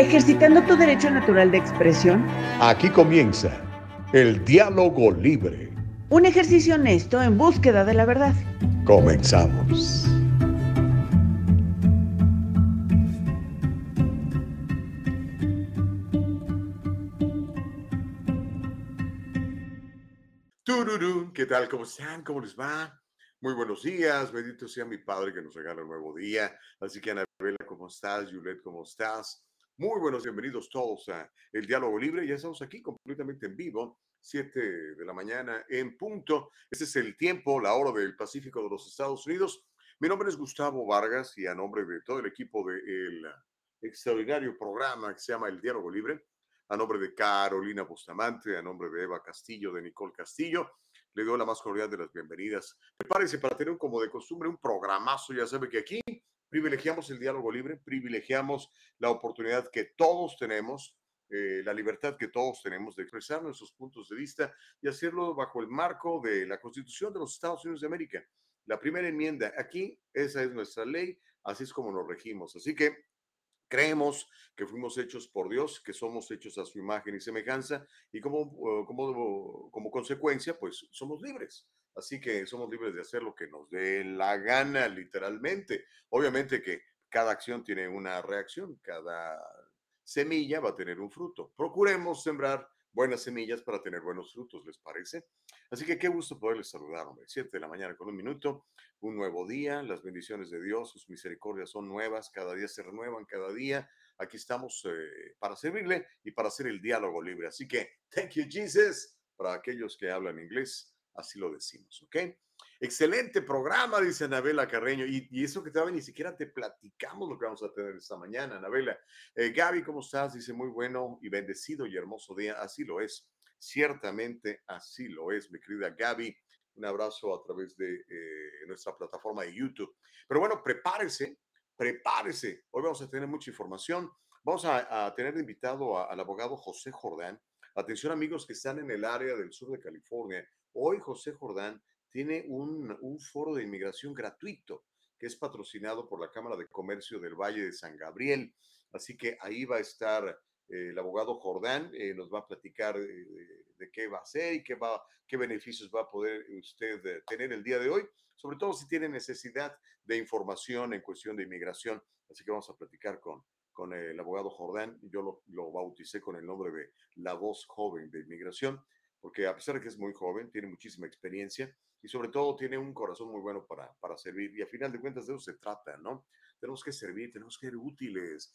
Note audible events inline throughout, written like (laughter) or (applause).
ejercitando tu derecho natural de expresión. Aquí comienza el diálogo libre. Un ejercicio honesto en búsqueda de la verdad. Comenzamos. Tururú, ¿qué tal? ¿Cómo están? ¿Cómo les va? Muy buenos días, bendito sea mi Padre que nos regala un nuevo día. Así que Anabela, ¿cómo estás? Juliet, ¿cómo estás? Muy buenos, bienvenidos todos a El Diálogo Libre. Ya estamos aquí completamente en vivo, 7 de la mañana en punto. Este es el tiempo, la hora del Pacífico de los Estados Unidos. Mi nombre es Gustavo Vargas y a nombre de todo el equipo del extraordinario programa que se llama El Diálogo Libre, a nombre de Carolina Bustamante, a nombre de Eva Castillo, de Nicole Castillo, le doy la más cordial de las bienvenidas. Prepárese para tener, como de costumbre, un programazo. Ya sabe que aquí privilegiamos el diálogo libre, privilegiamos la oportunidad que todos tenemos, eh, la libertad que todos tenemos de expresar nuestros puntos de vista y hacerlo bajo el marco de la Constitución de los Estados Unidos de América. La primera enmienda, aquí, esa es nuestra ley, así es como nos regimos. Así que creemos que fuimos hechos por Dios, que somos hechos a su imagen y semejanza, y como, uh, como, como consecuencia, pues somos libres. Así que somos libres de hacer lo que nos dé la gana, literalmente. Obviamente que cada acción tiene una reacción, cada semilla va a tener un fruto. Procuremos sembrar buenas semillas para tener buenos frutos, ¿les parece? Así que qué gusto poderles saludar, hombre. Siete de la mañana con un minuto, un nuevo día, las bendiciones de Dios, sus misericordias son nuevas, cada día se renuevan, cada día. Aquí estamos eh, para servirle y para hacer el diálogo libre. Así que, thank you, Jesus, para aquellos que hablan inglés Así lo decimos, ¿ok? Excelente programa, dice Anabela Carreño. Y, eso que todavía ni siquiera te platicamos lo que vamos a tener esta mañana, Anabela. Eh, Gaby, ¿cómo estás? Dice muy bueno y bendecido y hermoso día. Así lo es. Ciertamente así lo es, mi querida Gaby. Un abrazo a través de eh, nuestra plataforma de YouTube. Pero bueno, prepárese, prepárese. Hoy vamos a tener mucha información. Vamos a, tener invitado al abogado José Jordán. Atención amigos que están en el área del sur de California Hoy José Jordán tiene un, foro de inmigración gratuito que es patrocinado por la Cámara de Comercio del Valle de San Gabriel. Así que ahí va a estar eh, el abogado Jordán, eh, nos va a platicar de, qué va a hacer y qué, beneficios va a poder usted eh, tener el día de hoy, sobre todo si tiene necesidad de información en cuestión de inmigración. Así que vamos a platicar con, con el abogado Jordán. Yo lo, lo bauticé con el nombre de La Voz Joven de Inmigración porque a pesar de que es muy joven, tiene muchísima experiencia y sobre todo tiene un corazón muy bueno para, para servir. Y a final de cuentas de eso se trata, ¿no? Tenemos que servir, tenemos que ser útiles.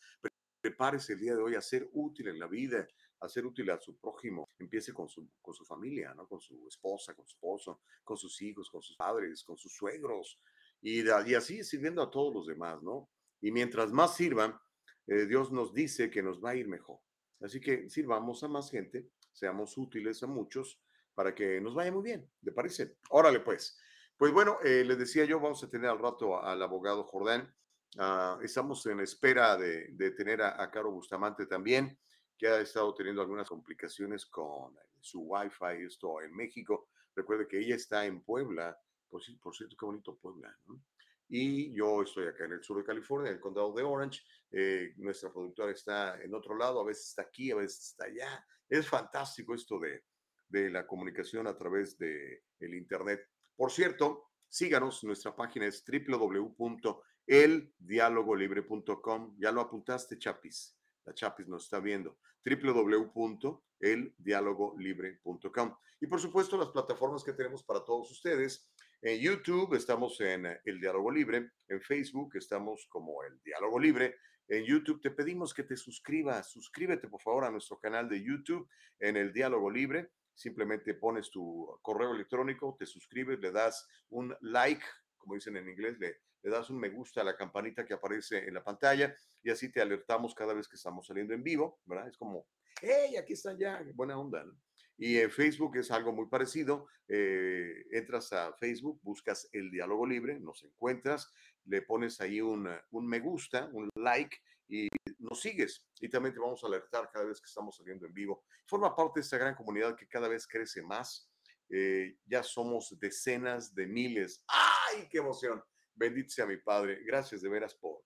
Prepárese el día de hoy a ser útil en la vida, a ser útil a su prójimo. Empiece con su, con su familia, ¿no? Con su esposa, con su esposo, con sus hijos, con sus padres, con sus suegros. Y, y así sirviendo a todos los demás, ¿no? Y mientras más sirvan, eh, Dios nos dice que nos va a ir mejor. Así que sirvamos a más gente seamos útiles a muchos para que nos vaya muy bien, ¿le parece? Órale, pues. Pues bueno, eh, les decía yo, vamos a tener al rato al abogado Jordán. Ah, estamos en espera de, tener a, Caro Bustamante también, que ha estado teniendo algunas complicaciones con su Wi-Fi, esto en México. Recuerde que ella está en Puebla, por, por cierto, qué bonito Puebla, ¿no? Y yo estoy acá en el sur de California, en el condado de Orange. Eh, nuestra productora está en otro lado, a veces está aquí, a veces está allá. Es fantástico esto de, de la comunicación a través de el Internet. Por cierto, síganos, nuestra página es www.eldialogolibre.com. Ya lo apuntaste, Chapis. La Chapis nos está viendo. www.eldialogolibre.com. Y por supuesto, las plataformas que tenemos para todos ustedes. En YouTube estamos en El Diálogo Libre. En Facebook estamos como El Diálogo Libre en YouTube, te pedimos que te suscribas. Suscríbete, por favor, a nuestro canal de YouTube en el Diálogo Libre. Simplemente pones tu correo electrónico, te suscribes, le das un like, como dicen en inglés, le, le das un me gusta a la campanita que aparece en la pantalla y así te alertamos cada vez que estamos saliendo en vivo, ¿verdad? Es como, hey, aquí están ya, buena onda, ¿no? Y en Facebook es algo muy parecido. Eh, entras a Facebook, buscas el diálogo libre, nos encuentras, le pones ahí un, un, me gusta, un like y nos sigues. Y también te vamos a alertar cada vez que estamos saliendo en vivo. Forma parte de esta gran comunidad que cada vez crece más. Eh, ya somos decenas de miles. ¡Ay, qué emoción! Bendito sea mi Padre. Gracias de veras por,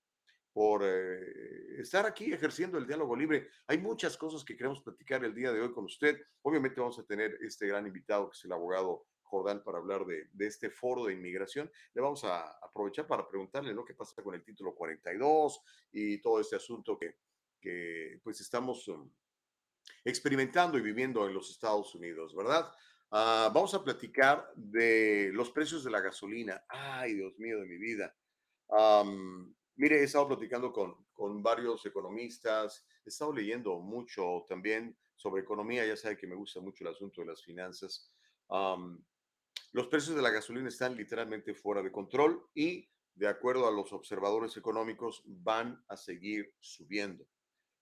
por eh, estar aquí ejerciendo el diálogo libre. Hay muchas cosas que queremos platicar el día de hoy con usted. Obviamente vamos a tener este gran invitado que es el abogado Jordán para hablar de, de, este foro de inmigración. Le vamos a aprovechar para preguntarle lo que pasa con el título 42 y todo este asunto que, que pues estamos um, experimentando y viviendo en los Estados Unidos, ¿verdad? Uh, vamos a platicar de los precios de la gasolina. Ay, Dios mío de mi vida. Um, mire, he estado platicando con, con varios economistas, he estado leyendo mucho también sobre economía, ya sabe que me gusta mucho el asunto de las finanzas. Um, los precios de la gasolina están literalmente fuera de control y, de acuerdo a los observadores económicos, van a seguir subiendo.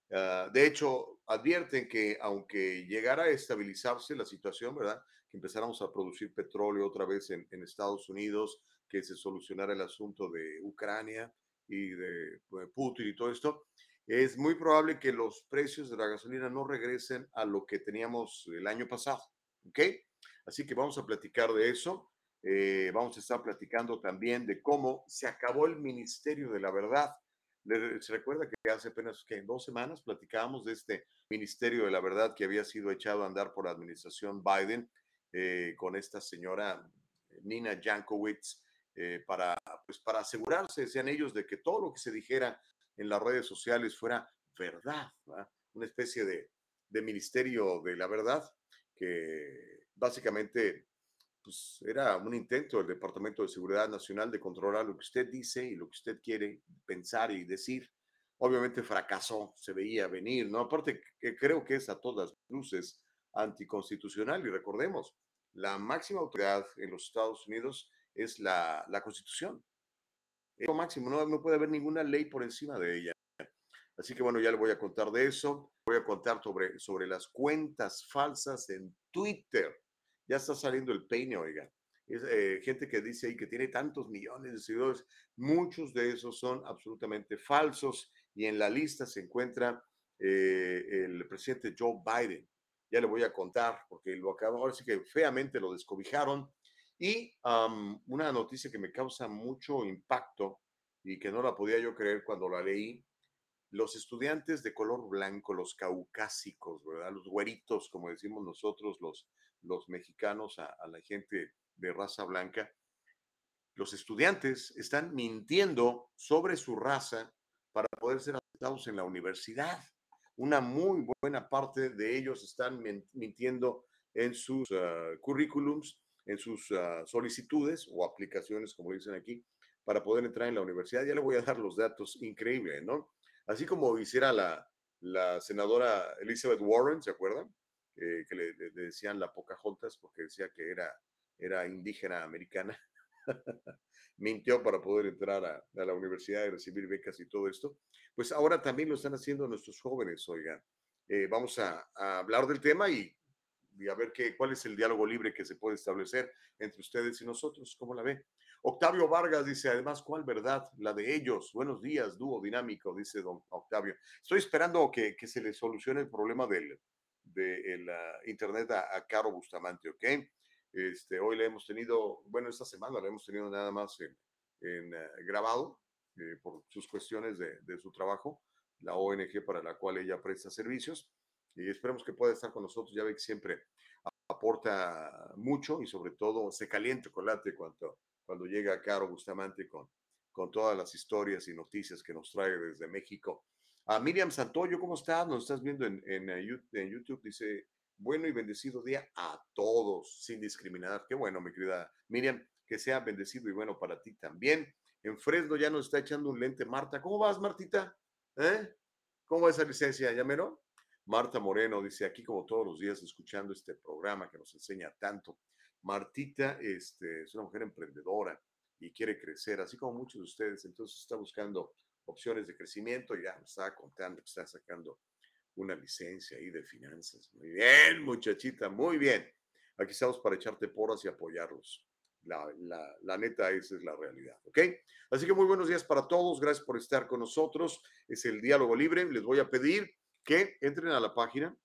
Uh, de hecho, advierten que aunque llegara a estabilizarse la situación, ¿verdad? Que empezáramos a producir petróleo otra vez en, en Estados Unidos, que se solucionara el asunto de Ucrania y de pues, Putin y todo esto, es muy probable que los precios de la gasolina no regresen a lo que teníamos el año pasado. ¿Ok? Así que vamos a platicar de eso. Eh, vamos a estar platicando también de cómo se acabó el Ministerio de la Verdad. Se recuerda que hace apenas que dos semanas platicábamos de este Ministerio de la Verdad que había sido echado a andar por la administración Biden eh, con esta señora Nina Jankowicz eh, para, pues, para asegurarse, decían ellos, de que todo lo que se dijera en las redes sociales fuera verdad, ¿verdad? una especie de, de Ministerio de la Verdad que básicamente pues, era un intento del Departamento de Seguridad Nacional de controlar lo que usted dice y lo que usted quiere pensar y decir. Obviamente fracasó, se veía venir, ¿no? Aparte que creo que es a todas luces anticonstitucional y recordemos, la máxima autoridad en los Estados Unidos es la, la Constitución. Es lo máximo, no, no puede haber ninguna ley por encima de ella. Así que bueno, ya le voy a contar de eso. Voy a contar sobre, sobre las cuentas falsas en Twitter. Ya está saliendo el peine, oiga. Es, eh, gente que dice ahí que tiene tantos millones de seguidores. Muchos de esos son absolutamente falsos y en la lista se encuentra eh, el presidente Joe Biden. Ya le voy a contar porque lo acabo, ahora sí que feamente lo descobijaron. Y um, una noticia que me causa mucho impacto y que no la podía yo creer cuando la leí los estudiantes de color blanco, los caucásicos, ¿verdad? Los güeritos, como decimos nosotros, los, los mexicanos, a, la gente de raza blanca, los estudiantes están mintiendo sobre su raza para poder ser aceptados en la universidad. Una muy buena parte de ellos están mintiendo en sus uh, currículums, en sus uh, solicitudes o aplicaciones, como dicen aquí, para poder entrar en la universidad. Ya le voy a dar los datos, increíble, ¿no? Así como hiciera la, senadora Elizabeth Warren, ¿se acuerdan? Que le, decían la Pocahontas porque decía que era, indígena americana. (laughs) Mintió para poder entrar a, la universidad y recibir becas y todo esto. Pues ahora también lo están haciendo nuestros jóvenes, oigan. Eh, vamos a, a, hablar del tema y, y a ver qué, cuál es el diálogo libre que se puede establecer entre ustedes y nosotros. ¿Cómo la ve? Octavio Vargas dice, además, ¿cuál verdad? La de ellos. Buenos días, dúo dinámico, dice don Octavio. Estoy esperando que, que se le solucione el problema del de el, uh, internet a, a, Caro Bustamante, ¿ok? Este, hoy le hemos tenido, bueno, esta semana le hemos tenido nada más en, en uh, grabado eh, por sus cuestiones de, de su trabajo, la ONG para la cual ella presta servicios, y esperemos que pueda estar con nosotros. Ya ve que siempre aporta mucho y sobre todo se calienta chocolate cuando cuando llega Caro Bustamante con, con todas las historias y noticias que nos trae desde México. A Miriam Santoyo, ¿cómo estás? Nos estás viendo en, eh, en, YouTube. Dice, bueno y bendecido día a todos, sin discriminar. Qué bueno, mi querida Miriam, que sea bendecido y bueno para ti también. En Fresno ya nos está echando un lente Marta. ¿Cómo vas, Martita? ¿Eh? ¿Cómo va esa licencia, Llamero? Marta Moreno dice, aquí como todos los días, escuchando este programa que nos enseña tanto. Martita este, es una mujer emprendedora y quiere crecer, así como muchos de ustedes, entonces está buscando opciones de crecimiento ya me estaba contando que está sacando una licencia ahí de finanzas. Muy bien, muchachita, muy bien. Aquí estamos para echarte porras y apoyarlos. La, la, la, neta, esa es la realidad, ¿ok? Así que muy buenos días para todos, gracias por estar con nosotros. Es el diálogo libre. Les voy a pedir que entren a la página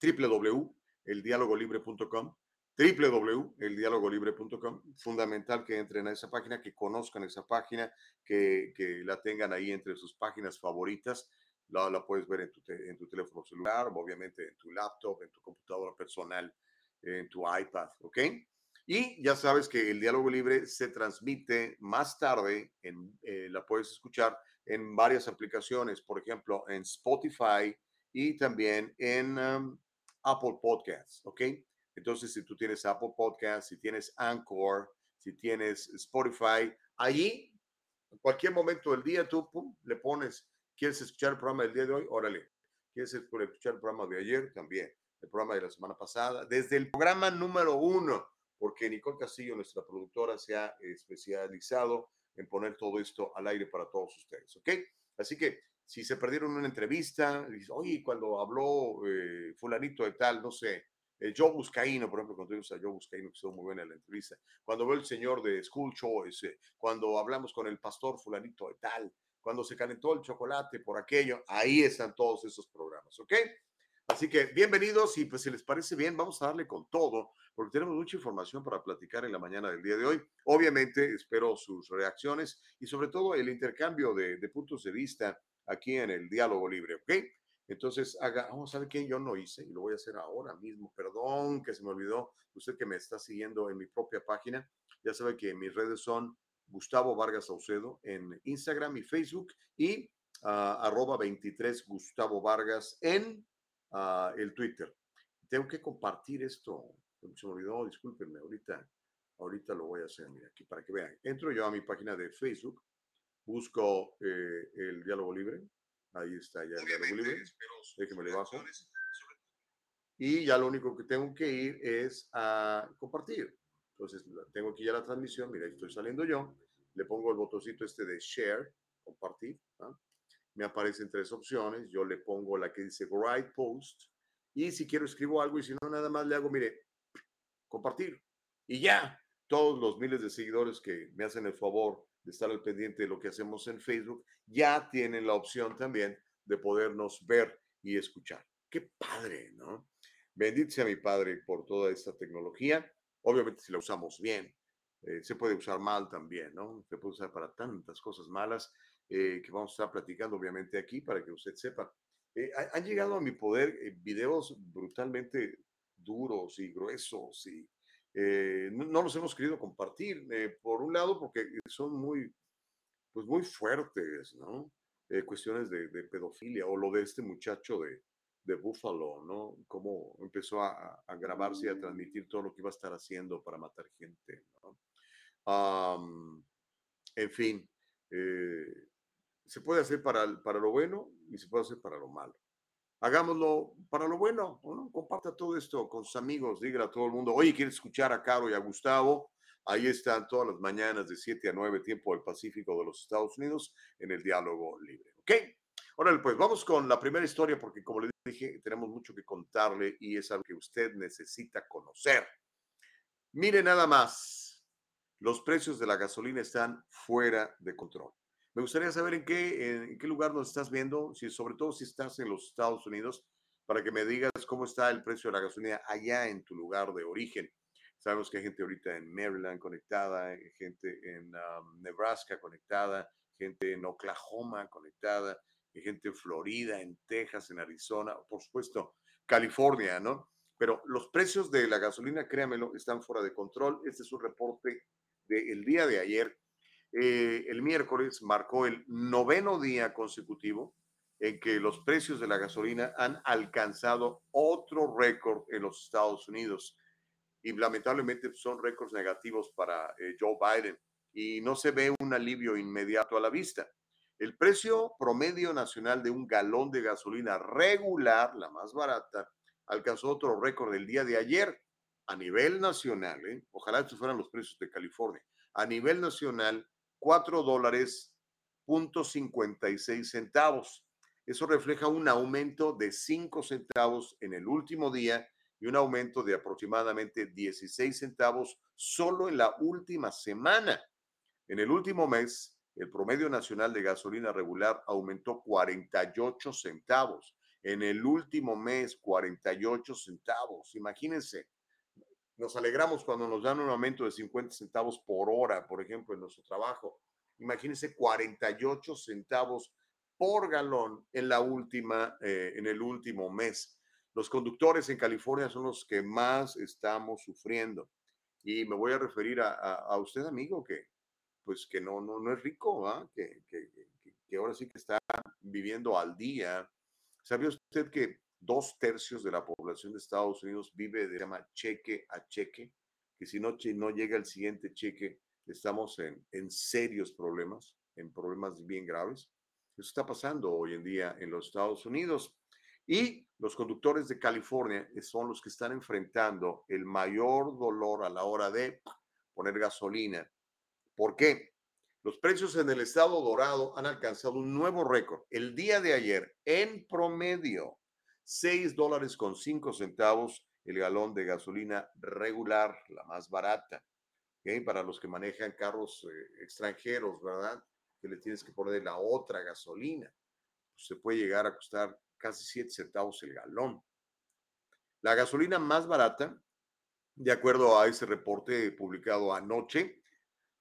www.eldialogolibre.com www.eldialogolibre.com. Fundamental que entren a esa página, que conozcan esa página, que, que la tengan ahí entre sus páginas favoritas. La, la puedes ver en tu, te, en tu teléfono celular, obviamente en tu laptop, en tu computadora personal, en tu iPad, ¿ok? Y ya sabes que el diálogo libre se transmite más tarde, en, eh, la puedes escuchar en varias aplicaciones, por ejemplo, en Spotify y también en um, Apple Podcasts, ¿ok? Entonces, si tú tienes Apple Podcasts, si tienes Anchor, si tienes Spotify, allí, en cualquier momento del día, tú pum, le pones, ¿quieres escuchar el programa del día de hoy? Órale. ¿Quieres escuchar el programa de ayer? También. El programa de la semana pasada. Desde el programa número uno, porque Nicole Castillo, nuestra productora, se ha especializado en poner todo esto al aire para todos ustedes, ¿ok? Así que si se perdieron una entrevista, dices, oye, cuando habló eh, fulanito de tal, no sé, eh, Joe Buscaíno, por ejemplo, cuando tuvimos a Joe Buscaíno, que estuvo muy buena la entrevista, cuando veo el señor de School Choice, cuando hablamos con el pastor fulanito de tal, cuando se calentó el chocolate por aquello, ahí están todos esos programas, ¿ok? Así que bienvenidos y pues si les parece bien, vamos a darle con todo, porque tenemos mucha información para platicar en la mañana del día de hoy. Obviamente espero sus reacciones y sobre todo el intercambio de, de puntos de vista aquí en el diálogo libre, ¿ok? Entonces, haga, vamos a ver quién yo no hice y lo voy a hacer ahora mismo. Perdón que se me olvidó. Usted que me está siguiendo en mi propia página, ya sabe que mis redes son Gustavo Vargas Saucedo en Instagram y Facebook y uh, arroba 23 Gustavo Vargas en uh, el Twitter. Tengo que compartir esto. Se me olvidó, discúlpenme, ahorita, ahorita lo voy a hacer, mira, aquí para que vean. Entro yo a mi página de Facebook, busco eh, el diálogo libre, Ahí está ya diálogo libre. Déjeme le bajo. Y ya lo único que tengo que ir es a compartir. Entonces, tengo aquí ya la transmisión. Mira, estoy saliendo yo. Le pongo el botoncito este de share, compartir. ¿ah? Me aparecen tres opciones. Yo le pongo la que dice write post. Y si quiero escribo algo y si no, nada más le hago, mire, compartir. Y ya, todos los miles de seguidores que me hacen el favor de estar al pendiente de lo que hacemos en Facebook, ya tienen la opción también de podernos ver y escuchar. Qué padre, ¿no? Bendito sea mi Padre por toda esta tecnología. Obviamente si la usamos bien, eh, se puede usar mal también, ¿no? Se puede usar para tantas cosas malas eh, que vamos a estar platicando obviamente aquí para que usted sepa. Eh, han llegado a mi poder videos brutalmente duros y gruesos y eh, no, los hemos querido compartir. Eh, por un lado, porque son muy, pues muy fuertes, ¿no? Eh, cuestiones de, de, pedofilia o lo de este muchacho de, de Buffalo, ¿no? Cómo empezó a, a, grabarse y a transmitir todo lo que iba a estar haciendo para matar gente, ¿no? Um, en fin, se puede hacer para, para lo bueno y se puede hacer para lo malo hagámoslo para lo bueno, ¿no? Comparta todo esto con sus amigos, dígale a todo el mundo, oye, ¿quieres escuchar a Caro y a Gustavo? Ahí están todas las mañanas de 7 a 9, tiempo del Pacífico de los Estados Unidos, en el diálogo libre, ¿ok? Ahora, pues vamos con la primera historia, porque como le dije, tenemos mucho que contarle y es algo que usted necesita conocer. Mire nada más, los precios de la gasolina están fuera de control. Me gustaría saber en qué, lugar nos estás viendo, si, sobre todo si estás en los Estados Unidos, para que me digas cómo está el precio de la gasolina allá en tu lugar de origen. Sabemos que hay gente ahorita en Maryland conectada, gente en um, Nebraska conectada, gente en Oklahoma conectada, gente en Florida, en Texas, en Arizona, por supuesto, California, ¿no? Pero los precios de la gasolina, créamelo, están fuera de control. Este es un reporte del día de ayer eh, el miércoles marcó el noveno día consecutivo en que los precios de la gasolina han alcanzado otro récord en los Estados Unidos. Y lamentablemente son récords negativos para eh, Joe Biden y no se ve un alivio inmediato a la vista. El precio promedio nacional de un galón de gasolina regular, la más barata, alcanzó otro récord el día de ayer a nivel nacional. ¿eh? Ojalá estos fueran los precios de California. A nivel nacional, 4 dólares punto 56 centavos. Eso refleja un aumento de 5 centavos en el último día y un aumento de aproximadamente 16 centavos solo en la última semana. En el último mes, el promedio nacional de gasolina regular aumentó 48 centavos. En el último mes, 48 centavos. Imagínense, nos alegramos cuando nos dan un aumento de 50 centavos por hora, por ejemplo, en nuestro trabajo. Imagínense 48 centavos por galón en la última, eh, en el último mes. Los conductores en California son los que más estamos sufriendo. Y me voy a referir a, a, usted, amigo, que pues que no, no, no es rico, ¿ah? que, que, que, ahora sí que está viviendo al día. ¿Sabía usted que dos tercios de la población de Estados Unidos vive de llama cheque a cheque? Que si no, no llega el siguiente cheque, estamos en, en serios problemas, en problemas bien graves. Eso está pasando hoy en día en los Estados Unidos. Y los conductores de California son los que están enfrentando el mayor dolor a la hora de poner gasolina. ¿Por qué? Los precios en el estado dorado han alcanzado un nuevo récord. El día de ayer, en promedio, 6 dólares con 5 centavos el galón de gasolina regular, la más barata. Para los que manejan carros eh, extranjeros, ¿verdad? Que le tienes que poner la otra gasolina. Pues se puede llegar a costar casi 7 centavos el galón. La gasolina más barata, de acuerdo a ese reporte publicado anoche,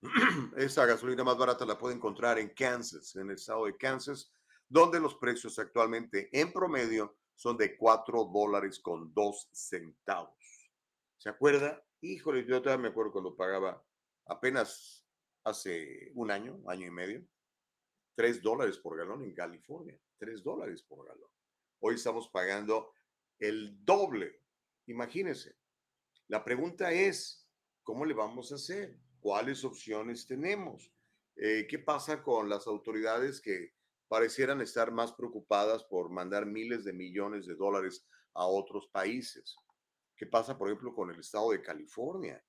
(clears throat) esa gasolina más barata la puede encontrar en Kansas, en el estado de Kansas, donde los precios actualmente en promedio son de 4 dólares con 2 centavos. ¿Se acuerda? Híjole, yo todavía me acuerdo cuando pagaba apenas hace un año, año y medio, 3 dólares por galón en California, 3 dólares por galón. Hoy estamos pagando el doble. Imagínense. La pregunta es, ¿cómo le vamos a hacer? ¿Cuáles opciones tenemos? Eh, ¿Qué pasa con las autoridades que parecieran estar más preocupadas por mandar miles de millones de dólares a otros países? ¿Qué pasa, por ejemplo, con el estado de California?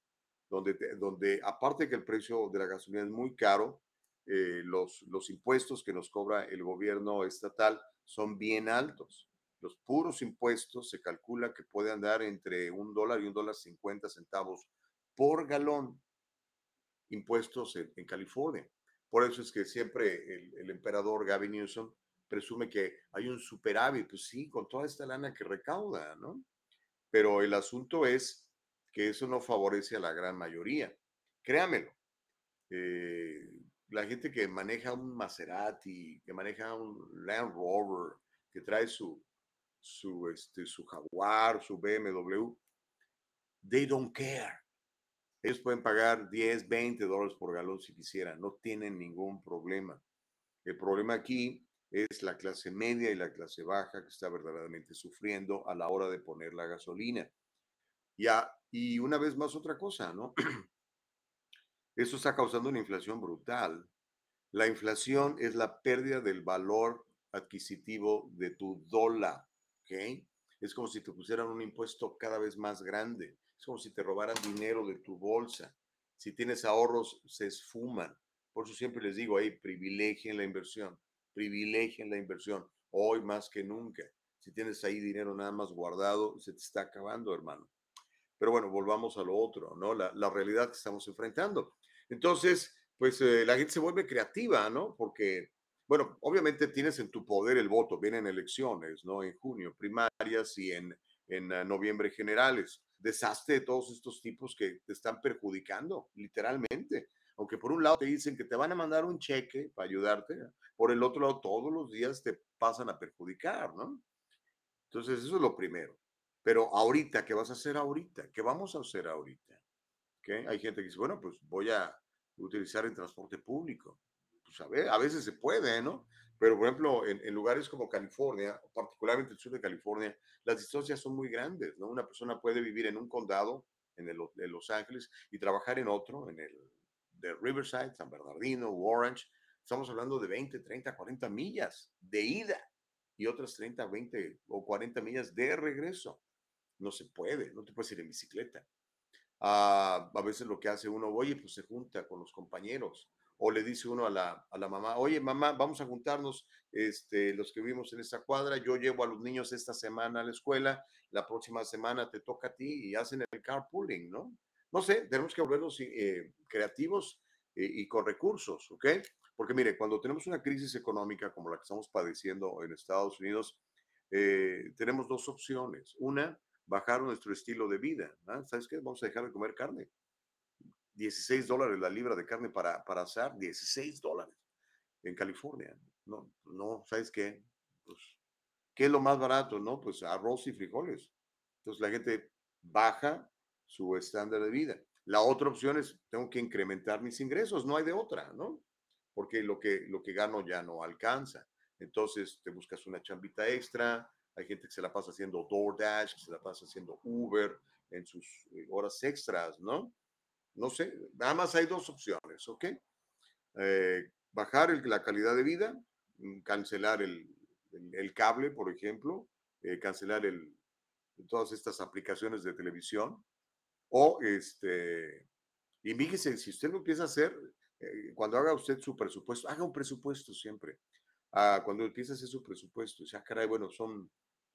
Donde, donde aparte que el precio de la gasolina es muy caro, eh, los, los impuestos que nos cobra el gobierno estatal son bien altos. Los puros impuestos se calcula que puede andar entre un dólar y un dólar cincuenta centavos por galón impuestos en, California. Por eso es que siempre el, emperador Gavin Newsom presume que hay un superávit, pues sí, con toda esta lana que recauda, ¿no? Pero el asunto es que eso no favorece a la gran mayoría. Créamelo. Eh, la gente que maneja un Maserati, que maneja un Land Rover, que trae su, su, este, su Jaguar, su BMW, they don't care. Ellos pueden pagar 10, 20 dólares por galón si quisieran, no tienen ningún problema. El problema aquí es la clase media y la clase baja que está verdaderamente sufriendo a la hora de poner la gasolina. Ya, y una vez más otra cosa, ¿no? (clears throat) Eso está causando una inflación brutal. La inflación es la pérdida del valor adquisitivo de tu dólar, ¿ok? Es como si te pusieran un impuesto cada vez más grande. Es como si te robaran dinero de tu bolsa. Si tienes ahorros, se esfuman. Por eso siempre les digo ahí, privilegien la inversión, privilegien la inversión, hoy más que nunca. Si tienes ahí dinero nada más guardado, se te está acabando, hermano. Pero bueno, volvamos a lo otro, ¿no? La, realidad que estamos enfrentando. Entonces, pues eh, la gente se vuelve creativa, ¿no? Porque, bueno, obviamente tienes en tu poder el voto, vienen elecciones, ¿no? En junio, primarias y en, en uh, noviembre generales. Desastre de todos estos tipos que te están perjudicando, literalmente. Aunque por un lado te dicen que te van a mandar un cheque para ayudarte, por el otro lado todos los días te pasan a perjudicar, ¿no? Entonces, eso es lo primero. Pero ahorita, ¿qué vas a hacer ahorita? ¿Qué vamos a hacer ahorita? ¿Okay? Hay gente que dice, bueno, pues voy a utilizar el transporte público. Pues a, ver, a veces se puede, ¿no? Pero, por ejemplo, en, en, lugares como California, particularmente el sur de California, las distancias son muy grandes, ¿no? Una persona puede vivir en un condado, en el, Los Ángeles, y trabajar en otro, en el de Riverside, San Bernardino, Orange. Estamos hablando de 20, 30, 40 millas de ida y otras 30, 20 o 40 millas de regreso. No se puede, no te puedes ir en bicicleta. Uh, a veces lo que hace uno, oye, pues se junta con los compañeros o le dice uno a la, a la mamá, oye, mamá, vamos a juntarnos este, los que vivimos en esta cuadra, yo llevo a los niños esta semana a la escuela, la próxima semana te toca a ti y hacen el carpooling, ¿no? No sé, tenemos que volvernos eh, creativos eh, y con recursos, ¿ok? Porque mire, cuando tenemos una crisis económica como la que estamos padeciendo en Estados Unidos, eh, tenemos dos opciones. Una, bajar nuestro estilo de vida. ¿ah? ¿Sabes qué? Vamos a dejar de comer carne. 16 dólares la libra de carne para, para asar, 16 dólares en California. No, no, ¿sabes qué? Pues, ¿qué es lo más barato? No, pues arroz y frijoles. Entonces la gente baja su estándar de vida. La otra opción es, tengo que incrementar mis ingresos, no hay de otra, ¿no? Porque lo que, lo que gano ya no alcanza. Entonces te buscas una chambita extra, hay gente que se la pasa haciendo DoorDash, que se la pasa haciendo Uber en sus eh, horas extras, ¿no? No sé, nada más hay dos opciones, ¿ok? Eh, bajar la calidad de vida, mm, cancelar el, el, cable, por ejemplo, eh, cancelar el, todas estas aplicaciones de televisión, o este, y fíjese, si usted lo empieza a hacer, cuando haga usted su presupuesto, haga un presupuesto siempre. Ah, cuando empieza a hacer su presupuesto, ya, caray, bueno, son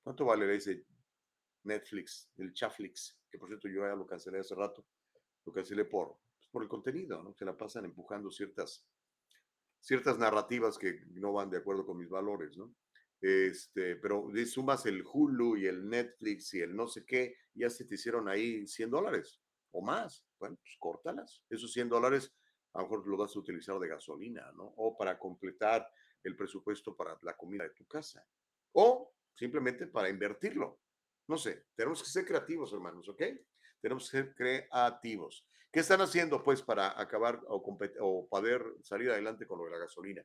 ¿Cuánto vale ese Netflix, el Chaflix? Que por cierto yo ya lo cancelé hace rato. Lo cancelé por, pues, por el contenido, ¿no? Se la pasan empujando ciertas, ciertas narrativas que no van de acuerdo con mis valores, ¿no? Este, pero sumas el Hulu y el Netflix y el no sé qué, ya se te hicieron ahí 100 dólares o más. Bueno, pues córtalas. Esos 100 dólares a lo mejor lo vas a utilizar de gasolina, ¿no? O para completar el presupuesto para la comida de tu casa. O simplemente para invertirlo. No sé, tenemos que ser creativos, hermanos, ¿ok? Tenemos que ser creativos. ¿Qué están haciendo, pues, para acabar o, o poder salir adelante con lo de la gasolina?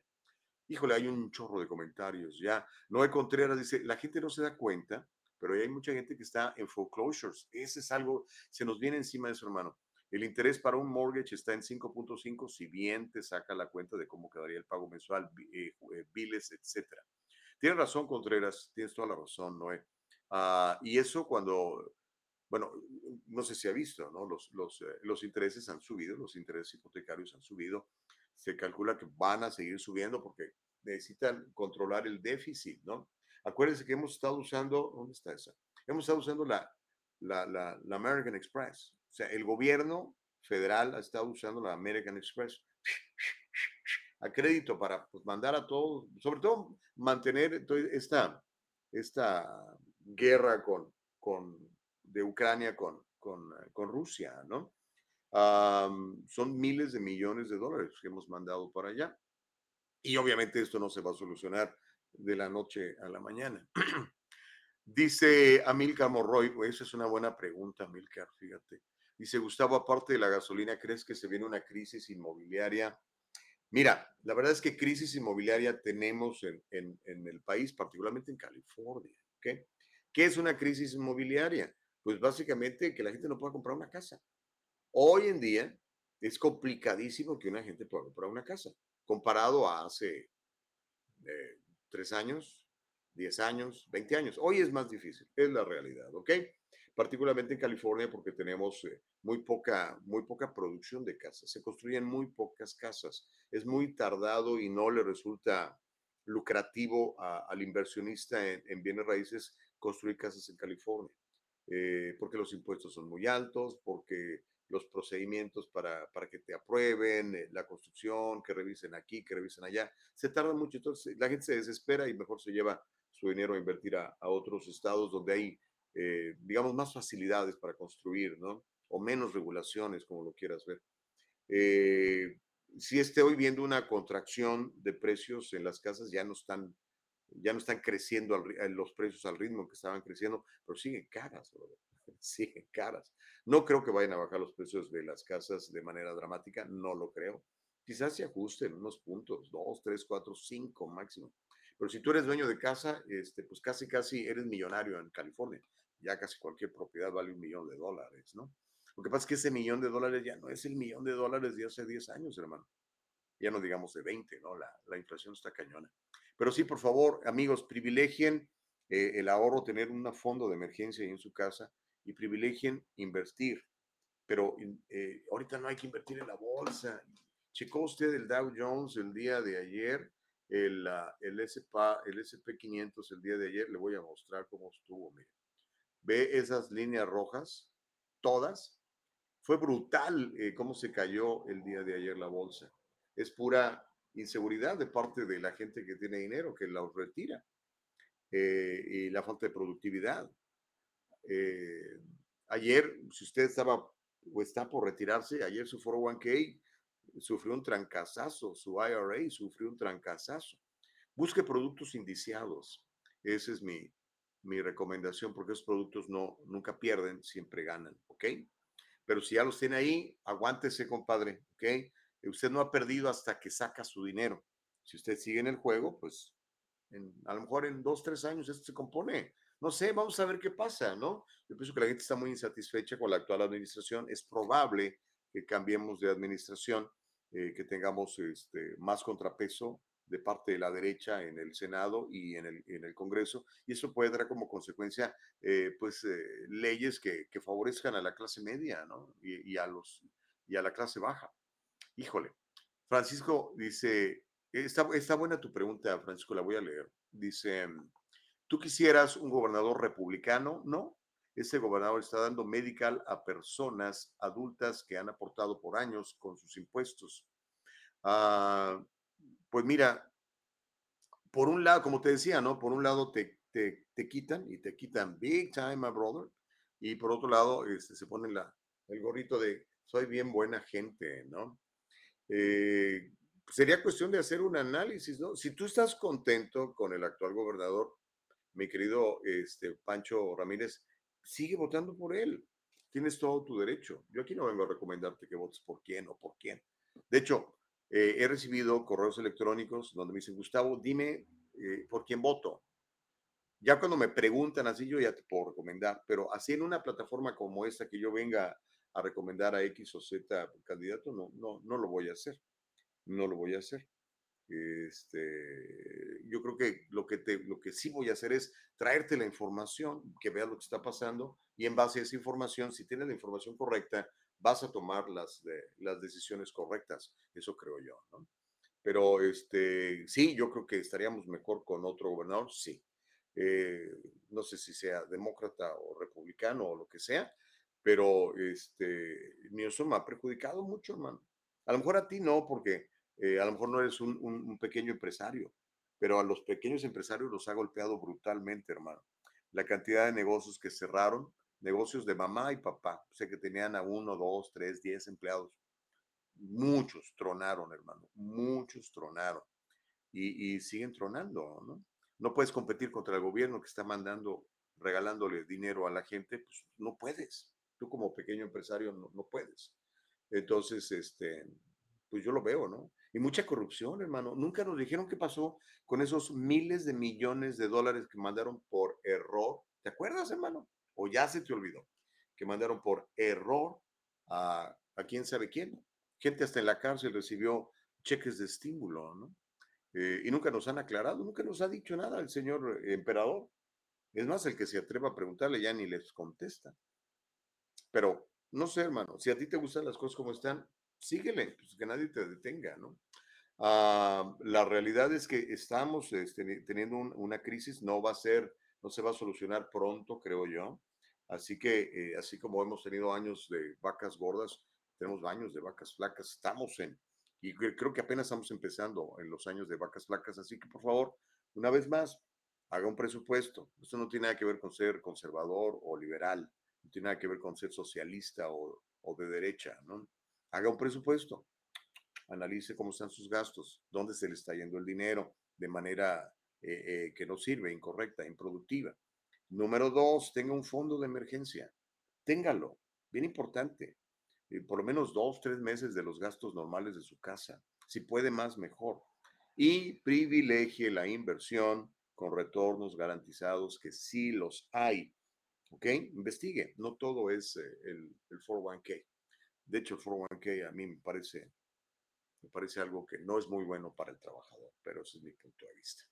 Híjole, hay un chorro de comentarios ya. Noé Contreras dice, la gente no se da cuenta, pero hay mucha gente que está en foreclosures. Ese es algo, se nos viene encima de eso, hermano. El interés para un mortgage está en 5.5, si bien te saca la cuenta de cómo quedaría el pago mensual, eh, eh, biles, etcétera. Tienes razón, Contreras, tienes toda la razón, Noé. Ah, y eso cuando, bueno, no sé si ha visto, ¿no? Los, los, eh, los intereses han subido, los intereses hipotecarios han subido. Se calcula que van a seguir subiendo porque necesitan controlar el déficit, ¿no? Acuérdense que hemos estado usando, ¿dónde está esa? Hemos estado usando la, la, la, American Express. O sea, el gobierno federal ha estado usando la American Express (laughs) a crédito para pues, mandar a todos, sobre todo mantener esta, esta guerra con, con, de Ucrania con, con, con Rusia, ¿no? son miles de millones de dólares que hemos mandado para allá. Y obviamente esto no se va a solucionar de la noche a la mañana. (clears throat) Dice Amilcar Morroy, esa es una buena pregunta, Amilcar, fíjate. Dice Gustavo, aparte de la gasolina, ¿crees que se viene una crisis inmobiliaria Mira, la verdad es que crisis inmobiliaria tenemos en, el país, particularmente en California. ¿Qué es una crisis inmobiliaria? Pues básicamente que la gente no pueda comprar una casa. Hoy en día es complicadísimo que una gente pueda comprar una casa, comparado a hace eh, tres años, diez años, veinte años. Hoy es más difícil, es la realidad, ¿ok? particularmente en California porque tenemos eh, muy, poca, muy poca producción de casas. Se construyen muy pocas casas. Es muy tardado y no le resulta lucrativo al inversionista en, bienes raíces construir casas en California, eh, porque los impuestos son muy altos, porque los procedimientos para, para que te aprueben, eh, la construcción, que revisen aquí, que revisen allá, se tarda mucho. Entonces la gente se desespera y mejor se lleva su dinero a invertir a, otros estados donde hay eh, digamos, más facilidades para construir, ¿no? O menos regulaciones, como lo quieras ver. Si estoy viendo una contracción de precios en las casas, ya no están, ya no están creciendo eh, los precios al ritmo que estaban creciendo, pero siguen caras, (laughs) siguen caras. No creo que vayan a bajar los precios de las casas de manera dramática, no lo creo. Quizás se ajusten unos puntos, dos, tres, cuatro, cinco máximo. Pero si tú eres dueño de casa, este, pues casi, casi eres millonario en California ya casi cualquier propiedad vale un millón de dólares, ¿no? Lo que pasa es que ese millón de dólares ya no es el millón de dólares de hace 10 años, hermano. Ya no digamos de 20, ¿no? La, la inflación está cañona. Pero sí, por favor, amigos, privilegien eh, el ahorro, tener un fondo de emergencia ahí en su casa y privilegien invertir. pero eh, ahorita no hay que invertir en la bolsa. Checó usted el Dow Jones el día de ayer, el, el, SP, el SP500 el día de ayer, le voy a mostrar cómo estuvo, mire ve esas líneas rojas, todas. Fue brutal eh, cómo se cayó el día de ayer la bolsa. Es pura inseguridad de parte de la gente que tiene dinero, que la retira. Eh, y la falta de productividad. eh, ayer, si usted estaba o está por retirarse, ayer su 401k sufrió un trancazazo, su IRA sufrió un trancazazo. Busque productos indiciados. Esa es mi, mi recomendación porque esos productos no, nunca pierden, siempre ganan, ¿ok? Pero si ya los tiene ahí, aguántese, compadre, ¿ok? Usted no ha perdido hasta que saca su dinero. Si usted sigue en el juego, pues a lo mejor en dos, tres años esto se compone. No sé, vamos a ver qué pasa, ¿no? Yo pienso que la gente está muy insatisfecha con la actual administración. Es probable que cambiemos de administración, eh, que tengamos este, más contrapeso de parte de la derecha en el Senado y en el, en el Congreso, y eso puede dar como consecuencia, eh, pues, eh, leyes que, que, favorezcan a la clase media, ¿no? Y, y, a los, y a la clase baja. Híjole. Francisco dice, Está, está buena tu pregunta, Francisco, la voy a leer. Dice, ¿tú quisieras un gobernador republicano? No, ese gobernador está dando medical a personas adultas que han aportado por años con sus impuestos. Ah, pues mira, por un lado, como te decía, ¿no? Por un lado te, te, te, quitan y te quitan big time, my brother. Y por otro lado, este, se ponen la, el gorrito de soy bien buena gente, ¿no? Eh, sería cuestión de hacer un análisis, ¿no? Si tú estás contento con el actual gobernador, mi querido este, Pancho Ramírez, sigue votando por él. Tienes todo tu derecho. Yo aquí no vengo a recomendarte que votes por quién o por quién. De hecho, eh, he recibido correos electrónicos donde me dicen, Gustavo, dime eh, por quién voto. Ya cuando me preguntan así, yo ya te puedo recomendar, pero así en una plataforma como esta que yo venga a recomendar a X o Z candidato, no, no, no lo voy a hacer no lo voy a hacer. Este, yo creo que lo que, te, lo que sí voy a hacer es traerte la información, que veas lo que está pasando y en base a esa información, si tienes la información correcta, vas a tomar las, las decisiones correctas. Eso creo yo, ¿no? Pero este, sí, yo creo que estaríamos mejor con otro gobernador, sí. Eh, no sé si sea demócrata o republicano o lo que sea, pero este, eso me ha perjudicado mucho, hermano. A lo mejor a ti no, porque eh, a lo mejor no eres un, pequeño empresario, pero a los pequeños empresarios los ha golpeado brutalmente, hermano. La cantidad de negocios que cerraron, negocios de mamá y papá, sé que tenían a uno, dos, tres, diez empleados. Muchos tronaron, hermano, muchos tronaron y, siguen tronando, ¿no? No puedes competir contra el gobierno que está mandando, regalándole dinero a la gente, pues no puedes. Tú como pequeño empresario no, no puedes. Entonces, este, pues yo lo veo, ¿no? Y mucha corrupción, hermano. Nunca nos dijeron qué pasó con esos miles de millones de dólares que mandaron por error. ¿Te acuerdas, hermano? O ya se te olvidó que mandaron por error a, a quién sabe quién. Gente hasta en la cárcel recibió cheques de estímulo, ¿no? Eh, y nunca nos han aclarado, nunca nos ha dicho nada el señor emperador. Es más, el que se atreva a preguntarle ya ni les contesta. Pero no sé, hermano, si a ti te gustan las cosas como están, síguele, pues que nadie te detenga, ¿no? Ah, la realidad es que estamos este, teniendo una crisis, no va a ser, no se va a solucionar pronto, creo yo. Así que, eh, así como hemos tenido años de vacas gordas, tenemos años de vacas flacas, estamos en, y creo que apenas estamos empezando en los años de vacas flacas, así que por favor, una vez más, haga un presupuesto. Esto no tiene nada que ver con ser conservador o liberal, tiene nada que ver con ser socialista o, o de derecha, ¿no? haga un presupuesto, analice cómo están sus gastos, dónde se le está yendo el dinero de manera eh, eh, que no sirve, incorrecta, improductiva. Número dos, tenga un fondo de emergencia. Téngalo, bien importante. Eh, por lo menos dos, tres meses de los gastos normales de su casa. Si puede más, mejor. Y privilegie la inversión con retornos garantizados, que sí los hay. ¿Ok? Investigue. No todo es el, el 401k. De hecho, el 401k a mí me parece, me parece algo que no es muy bueno para el trabajador, pero ese es mi punto de vista.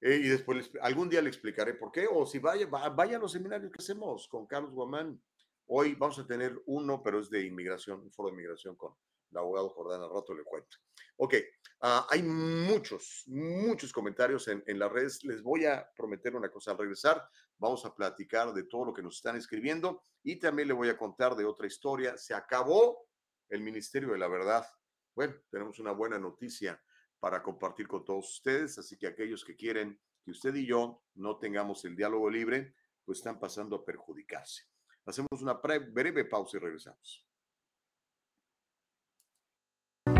Eh, y después algún día le explicaré por qué, o si vaya, vaya a los seminarios que hacemos con Carlos Guamán. Hoy vamos a tener uno, pero es de inmigración, un foro de inmigración con el abogado Jordán, al rato le cuento. Ok, uh, hay muchos, muchos comentarios en, en, las redes. Les voy a prometer una cosa al regresar. Vamos a platicar de todo lo que nos están escribiendo y también le voy a contar de otra historia. Se acabó el Ministerio de la Verdad. Bueno, tenemos una buena noticia para compartir con todos ustedes, así que aquellos que quieren que usted y yo no tengamos el diálogo libre, pues están pasando a perjudicarse. Hacemos una breve pausa y regresamos.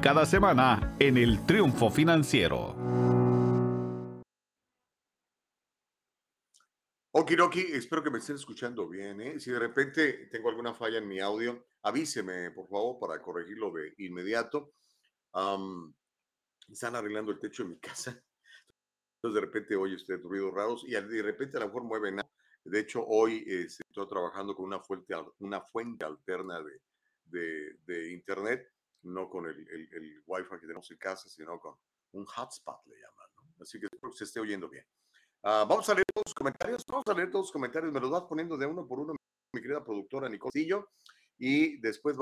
cada semana en el Triunfo Financiero. Okiroki, espero que me estén escuchando bien. ¿eh? Si de repente tengo alguna falla en mi audio, avíseme, por favor, para corregirlo de inmediato. están arreglando el techo de mi (laughs) casa. Entonces, de repente oye usted ruidos raros y de repente a lo mejor mueven. De hecho, hoy este, estoy trabajando con una fuente, una fuente alterna de, de, de internet no con el, el, el, Wi-Fi que tenemos en casa, sino con un hotspot, le llaman. Así que espero que se esté oyendo bien. Uh, vamos a leer todos los comentarios. Vamos a leer todos los comentarios. Me los vas poniendo de uno por uno, mi querida productora Nicolcillo. Y después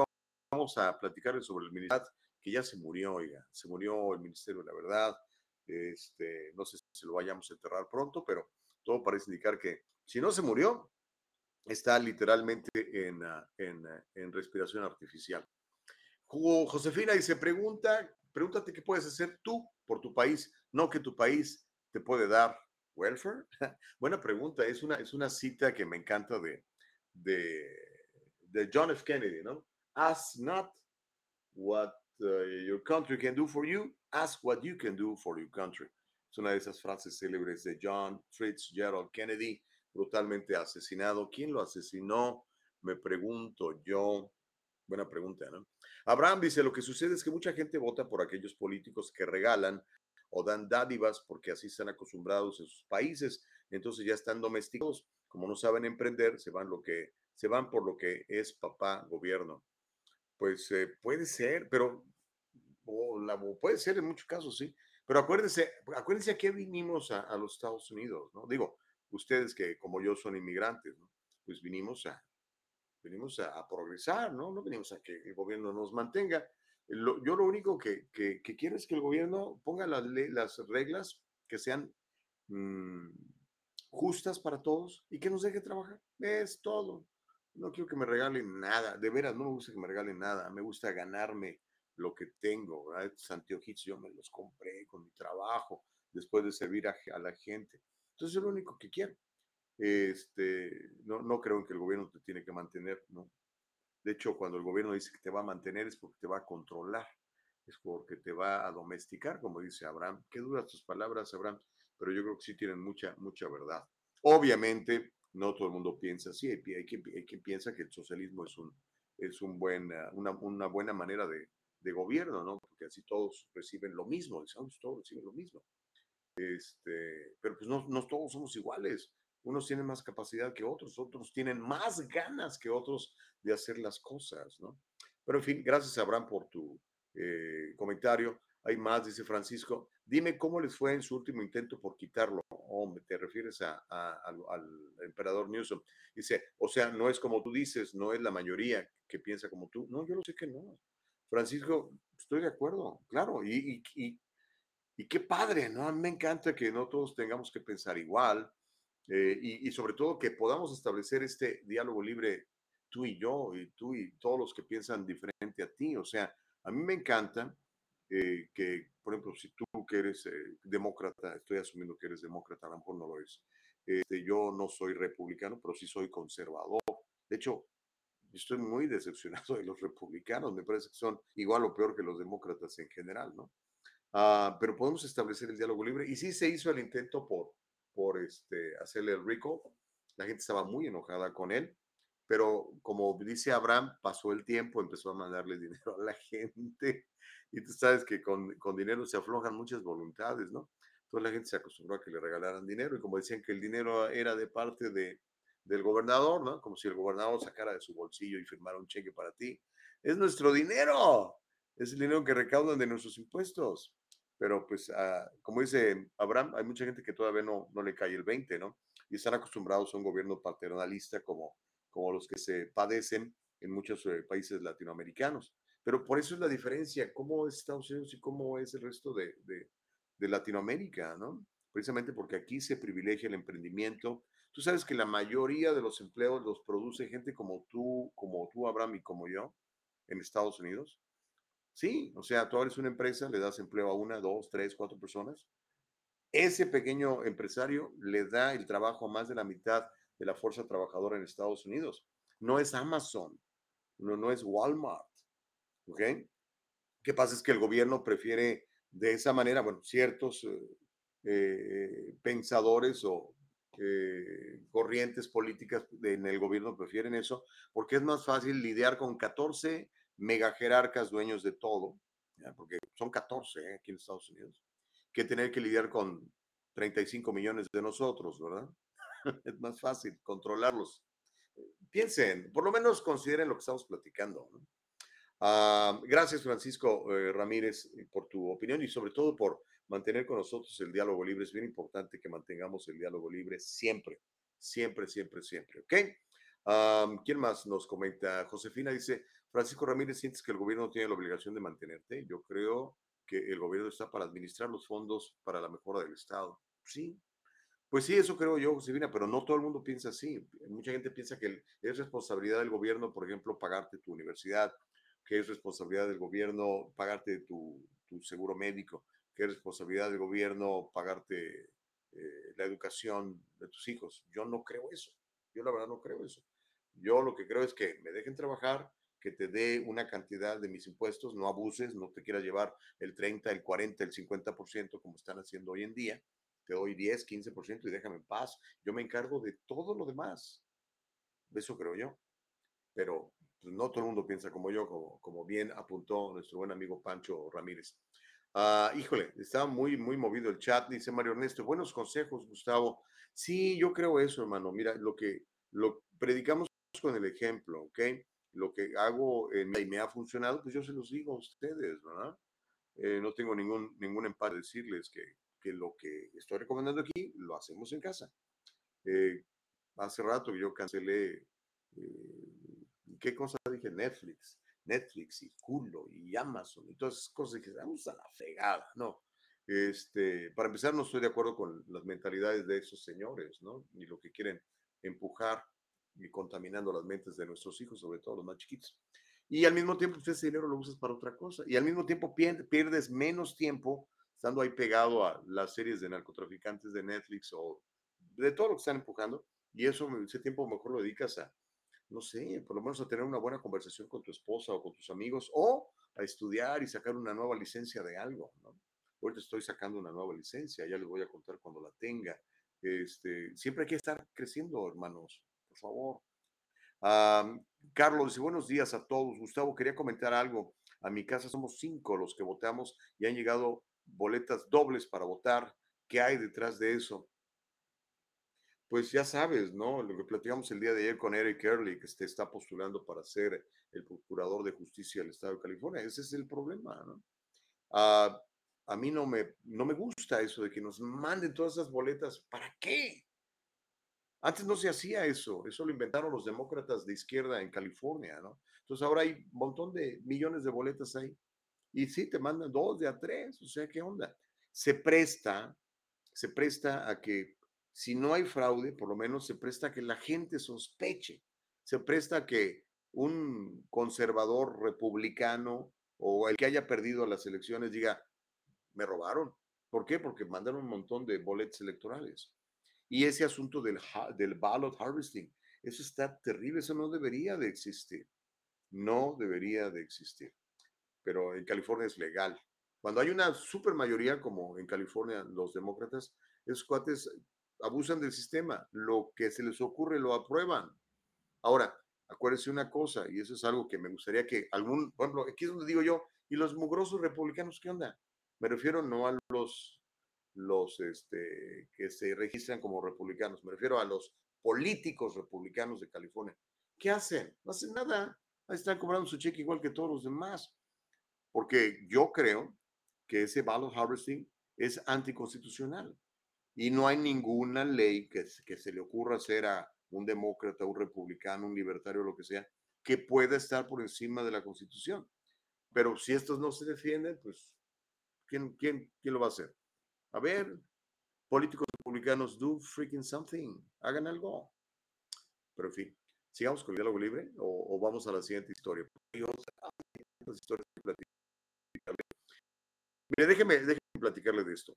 vamos a platicar sobre el ministerio que ya se murió, oiga. Se murió el Ministerio de la Verdad. Este, no sé si lo vayamos a enterrar pronto, pero todo parece indicar que si no se murió, está literalmente en, uh, en, uh, en respiración artificial. Josefina dice, pregunta, pregúntate qué puedes hacer tú por tu país, no que tu país te puede dar welfare. (laughs) Buena pregunta, es una, es una cita que me encanta de, de, John F. Kennedy, ¿no? Ask not what uh, your country can do for you, ask what you can do for your country. Es una de esas frases célebres de John Fitzgerald Kennedy, brutalmente asesinado. ¿Quién lo asesinó? Me pregunto yo. Buena pregunta, ¿no? Abraham dice, lo que sucede es que mucha gente vota por aquellos políticos que regalan o dan dádivas porque así están acostumbrados en sus países, entonces ya están domesticados, como no saben emprender, se van lo que se van por lo que es papá gobierno. Pues eh, puede ser, pero puede ser en muchos casos, sí. Pero acuérdense, acuérdense a qué vinimos a, a, los Estados Unidos, ¿no? Digo, ustedes que como yo son inmigrantes, ¿no? Pues vinimos a, venimos a, progresar, ¿no? No venimos a que el gobierno nos mantenga. yo lo único que, que, quiero es que el gobierno ponga las, las reglas que sean mm, justas para todos y que nos deje trabajar. Es todo. No quiero que me regalen nada. De veras, no me gusta que me regalen nada. Me gusta ganarme lo que tengo. ¿verdad? Estos anteojitos yo me los compré con mi trabajo después de servir a, a la gente. Entonces es lo único que quiero. Este, no, creo que el gobierno te tiene que mantener, ¿no? De hecho, cuando el gobierno dice que te va a mantener es porque te va a controlar, es porque te va a domesticar, como dice Abraham. Qué duras tus palabras, Abraham, pero yo creo que sí tienen mucha, mucha verdad. Obviamente, no todo el mundo piensa así, hay, hay, quien, hay quien piensa que el socialismo es, un, es un buen, una, una buena manera de, gobierno, ¿no? Porque así todos reciben lo mismo, todos reciben lo mismo. Este, pero pues no, no todos somos iguales unos tienen más capacidad que otros, otros tienen más ganas que otros de hacer las cosas, ¿no? Pero en fin, gracias Abraham por tu eh, comentario. Hay más, dice Francisco. Dime cómo les fue en su último intento por quitarlo. Oh, te refieres a, al, emperador Newsom. Dice, o sea, no es como tú dices, no es la mayoría que piensa como tú. No, yo lo sé que no. Francisco, estoy de acuerdo, claro. Y, y, y, y qué padre, ¿no? A mí me encanta que no todos tengamos que pensar igual eh, y, sobre todo que podamos establecer este diálogo libre tú y yo, y tú y todos los que piensan diferente a ti. O sea, a mí me encanta eh, que, por ejemplo, si tú que eres eh, demócrata, estoy asumiendo que eres demócrata, a lo mejor no lo es. Este, yo no soy republicano, pero sí soy conservador. De hecho, estoy muy decepcionado de los republicanos. Me parece que son igual o peor que los demócratas en general, ¿no? Ah, pero podemos establecer el diálogo libre. Y sí se hizo el intento por por este, hacerle el recall. La gente estaba muy enojada con él, pero como dice Abraham, pasó el tiempo, empezó a mandarle (laughs) dinero a la gente. Y tú sabes que con, con dinero se aflojan muchas voluntades, ¿no? Entonces la gente se acostumbró a que le regalaran dinero y como decían que el dinero era de parte de, del gobernador, ¿no? Como si el gobernador sacara de su bolsillo y firmara un cheque para ti. Es nuestro dinero, es el dinero que recaudan de nuestros impuestos. Pero pues, ah, como dice Abraham, hay mucha gente que todavía no, no le cae el 20, ¿no? Y están acostumbrados a un gobierno paternalista como, como los que se padecen en muchos eh, países latinoamericanos. Pero por eso es la diferencia, cómo es Estados Unidos y cómo es el resto de, de, de Latinoamérica, ¿no? Precisamente porque aquí se privilegia el emprendimiento, Tú sabes que la mayoría de los empleos los produce gente como tú, como tú, Abraham, y como yo, en Estados Unidos. Sí, o sea, tú abres una empresa, le das empleo a una, dos, tres, cuatro personas. Ese pequeño empresario le da el trabajo a más de la mitad de la fuerza trabajadora en Estados Unidos. No es Amazon, no, no es Walmart. ¿Ok? ¿Qué pasa? Es que el gobierno prefiere de esa manera, bueno, ciertos eh, eh, pensadores o eh, corrientes políticas en el gobierno prefieren eso, porque es más fácil lidiar con 14 mega jerarcas dueños de todo, porque son 14 ¿eh? aquí en Estados Unidos, que tener que lidiar con 35 millones de nosotros, ¿verdad? (laughs) es más fácil controlarlos. Piensen, por lo menos consideren lo que estamos platicando. Ah, gracias, Francisco eh, Ramírez, por tu opinión y sobre todo por mantener con nosotros el diálogo libre. Es bien importante que mantengamos el diálogo libre siempre, siempre, siempre, siempre. ¿Ok? ¿Quién más nos comenta? Josefina dice, Francisco Ramírez, ¿sientes que el gobierno tiene la obligación de mantenerte? Yo creo que el gobierno está para administrar los fondos para la mejora del Estado. Sí, pues sí, eso creo yo, Josefina, pero no todo el mundo piensa así. Mucha gente piensa que es responsabilidad del gobierno, por ejemplo, pagarte tu universidad, que es responsabilidad del gobierno pagarte tu, seguro médico que es responsabilidad del gobierno pagarte eh, la educación de tus hijos. Yo no creo eso. Yo la verdad no creo eso. Yo lo que creo es que me dejen trabajar, que te dé una cantidad de mis impuestos, no abuses, no te quieras llevar el 30, el 40, el 50% como están haciendo hoy en día. Te doy 10, 15% y déjame en paz. Yo me encargo de todo lo demás. Eso creo yo. Pero pues, no todo el mundo piensa como yo, como, como bien apuntó nuestro buen amigo Pancho Ramírez. Ah, híjole, está muy, muy movido el chat, dice Mario Ernesto. Buenos consejos, Gustavo. Sí, yo creo eso, hermano. Mira, lo que lo predicamos con el ejemplo, ¿ok? Lo que hago en, y me ha funcionado, pues yo se los digo a ustedes, ¿verdad? Eh, no tengo ningún, ningún empate de decirles que, que, lo que estoy recomendando aquí lo hacemos en casa. Eh, hace rato yo cancelé, eh, ¿qué cosa dije? Netflix. Netflix y culo y Amazon y todas esas cosas que vamos a la fregada, ¿no? Este, para empezar, no estoy de acuerdo con las mentalidades de esos señores, ¿no? Ni lo que quieren empujar contaminando las mentes de nuestros hijos, sobre todo los más chiquitos. Y al mismo tiempo, pues, ese dinero lo usas para otra cosa. Y al mismo tiempo pierdes menos tiempo estando ahí pegado a las series de narcotraficantes de Netflix o de todo lo que están empujando. Y eso, ese tiempo mejor lo dedicas a, no sé, por lo menos a tener una buena conversación con tu esposa o con tus amigos o a estudiar y sacar una nueva licencia de algo, ¿no? Ahorita estoy sacando una nueva licencia, ya les voy a contar cuando la tenga. Este, siempre hay que estar creciendo, hermanos, por favor. Carlos dice, buenos días a todos. Gustavo, quería comentar algo. A mi casa somos cinco los que votamos y han llegado boletas dobles para votar. ¿Qué hay detrás de eso? pues ya sabes, ¿no? Lo que platicamos el día de ayer con Eric Early, que se está postulando para ser el procurador de justicia del Estado de California. Ese es el problema, ¿no? Ah, a mí no me, no me gusta eso de que nos manden todas esas boletas. ¿Para qué? Antes no se hacía eso. Eso lo inventaron los demócratas de izquierda en California, ¿no? Entonces ahora hay un montón de millones de boletas ahí. Y sí, te mandan dos de a tres. O sea, ¿qué onda? Se presta, se presta a que si no hay fraude, por lo menos se presta a que la gente sospeche, se presta a que un conservador republicano o el que haya perdido las elecciones diga, me robaron. ¿Por qué? Porque mandaron un montón de boletos electorales. Y ese asunto del, del ballot harvesting, eso está terrible, eso no debería de existir. No debería de existir. Pero en California es legal. Cuando hay una super mayoría, como en California los demócratas, esos cuates abusan del sistema, lo que se les ocurre lo aprueban. Ahora, acuérdense una cosa, y eso es algo que me gustaría que algún, por ejemplo, aquí es donde digo yo, ¿y los mugrosos republicanos qué onda? Me refiero no a los, los este, que se registran como republicanos, me refiero a los políticos republicanos de California. ¿Qué hacen? No hacen nada. Ahí están cobrando su cheque igual que todos los demás. Porque yo creo que ese ballot harvesting es anticonstitucional y no hay ninguna ley que, que se le ocurra hacer a un demócrata, un republicano, un libertario, lo que sea, que pueda estar por encima de la constitución. Pero si estos no se defienden, pues, ¿quién, quién, quién lo va a hacer? A ver, políticos republicanos, do freaking something, hagan algo. Pero en fin, sigamos con el diálogo libre o, vamos a la siguiente historia. Mire, déjeme, déjeme de esto.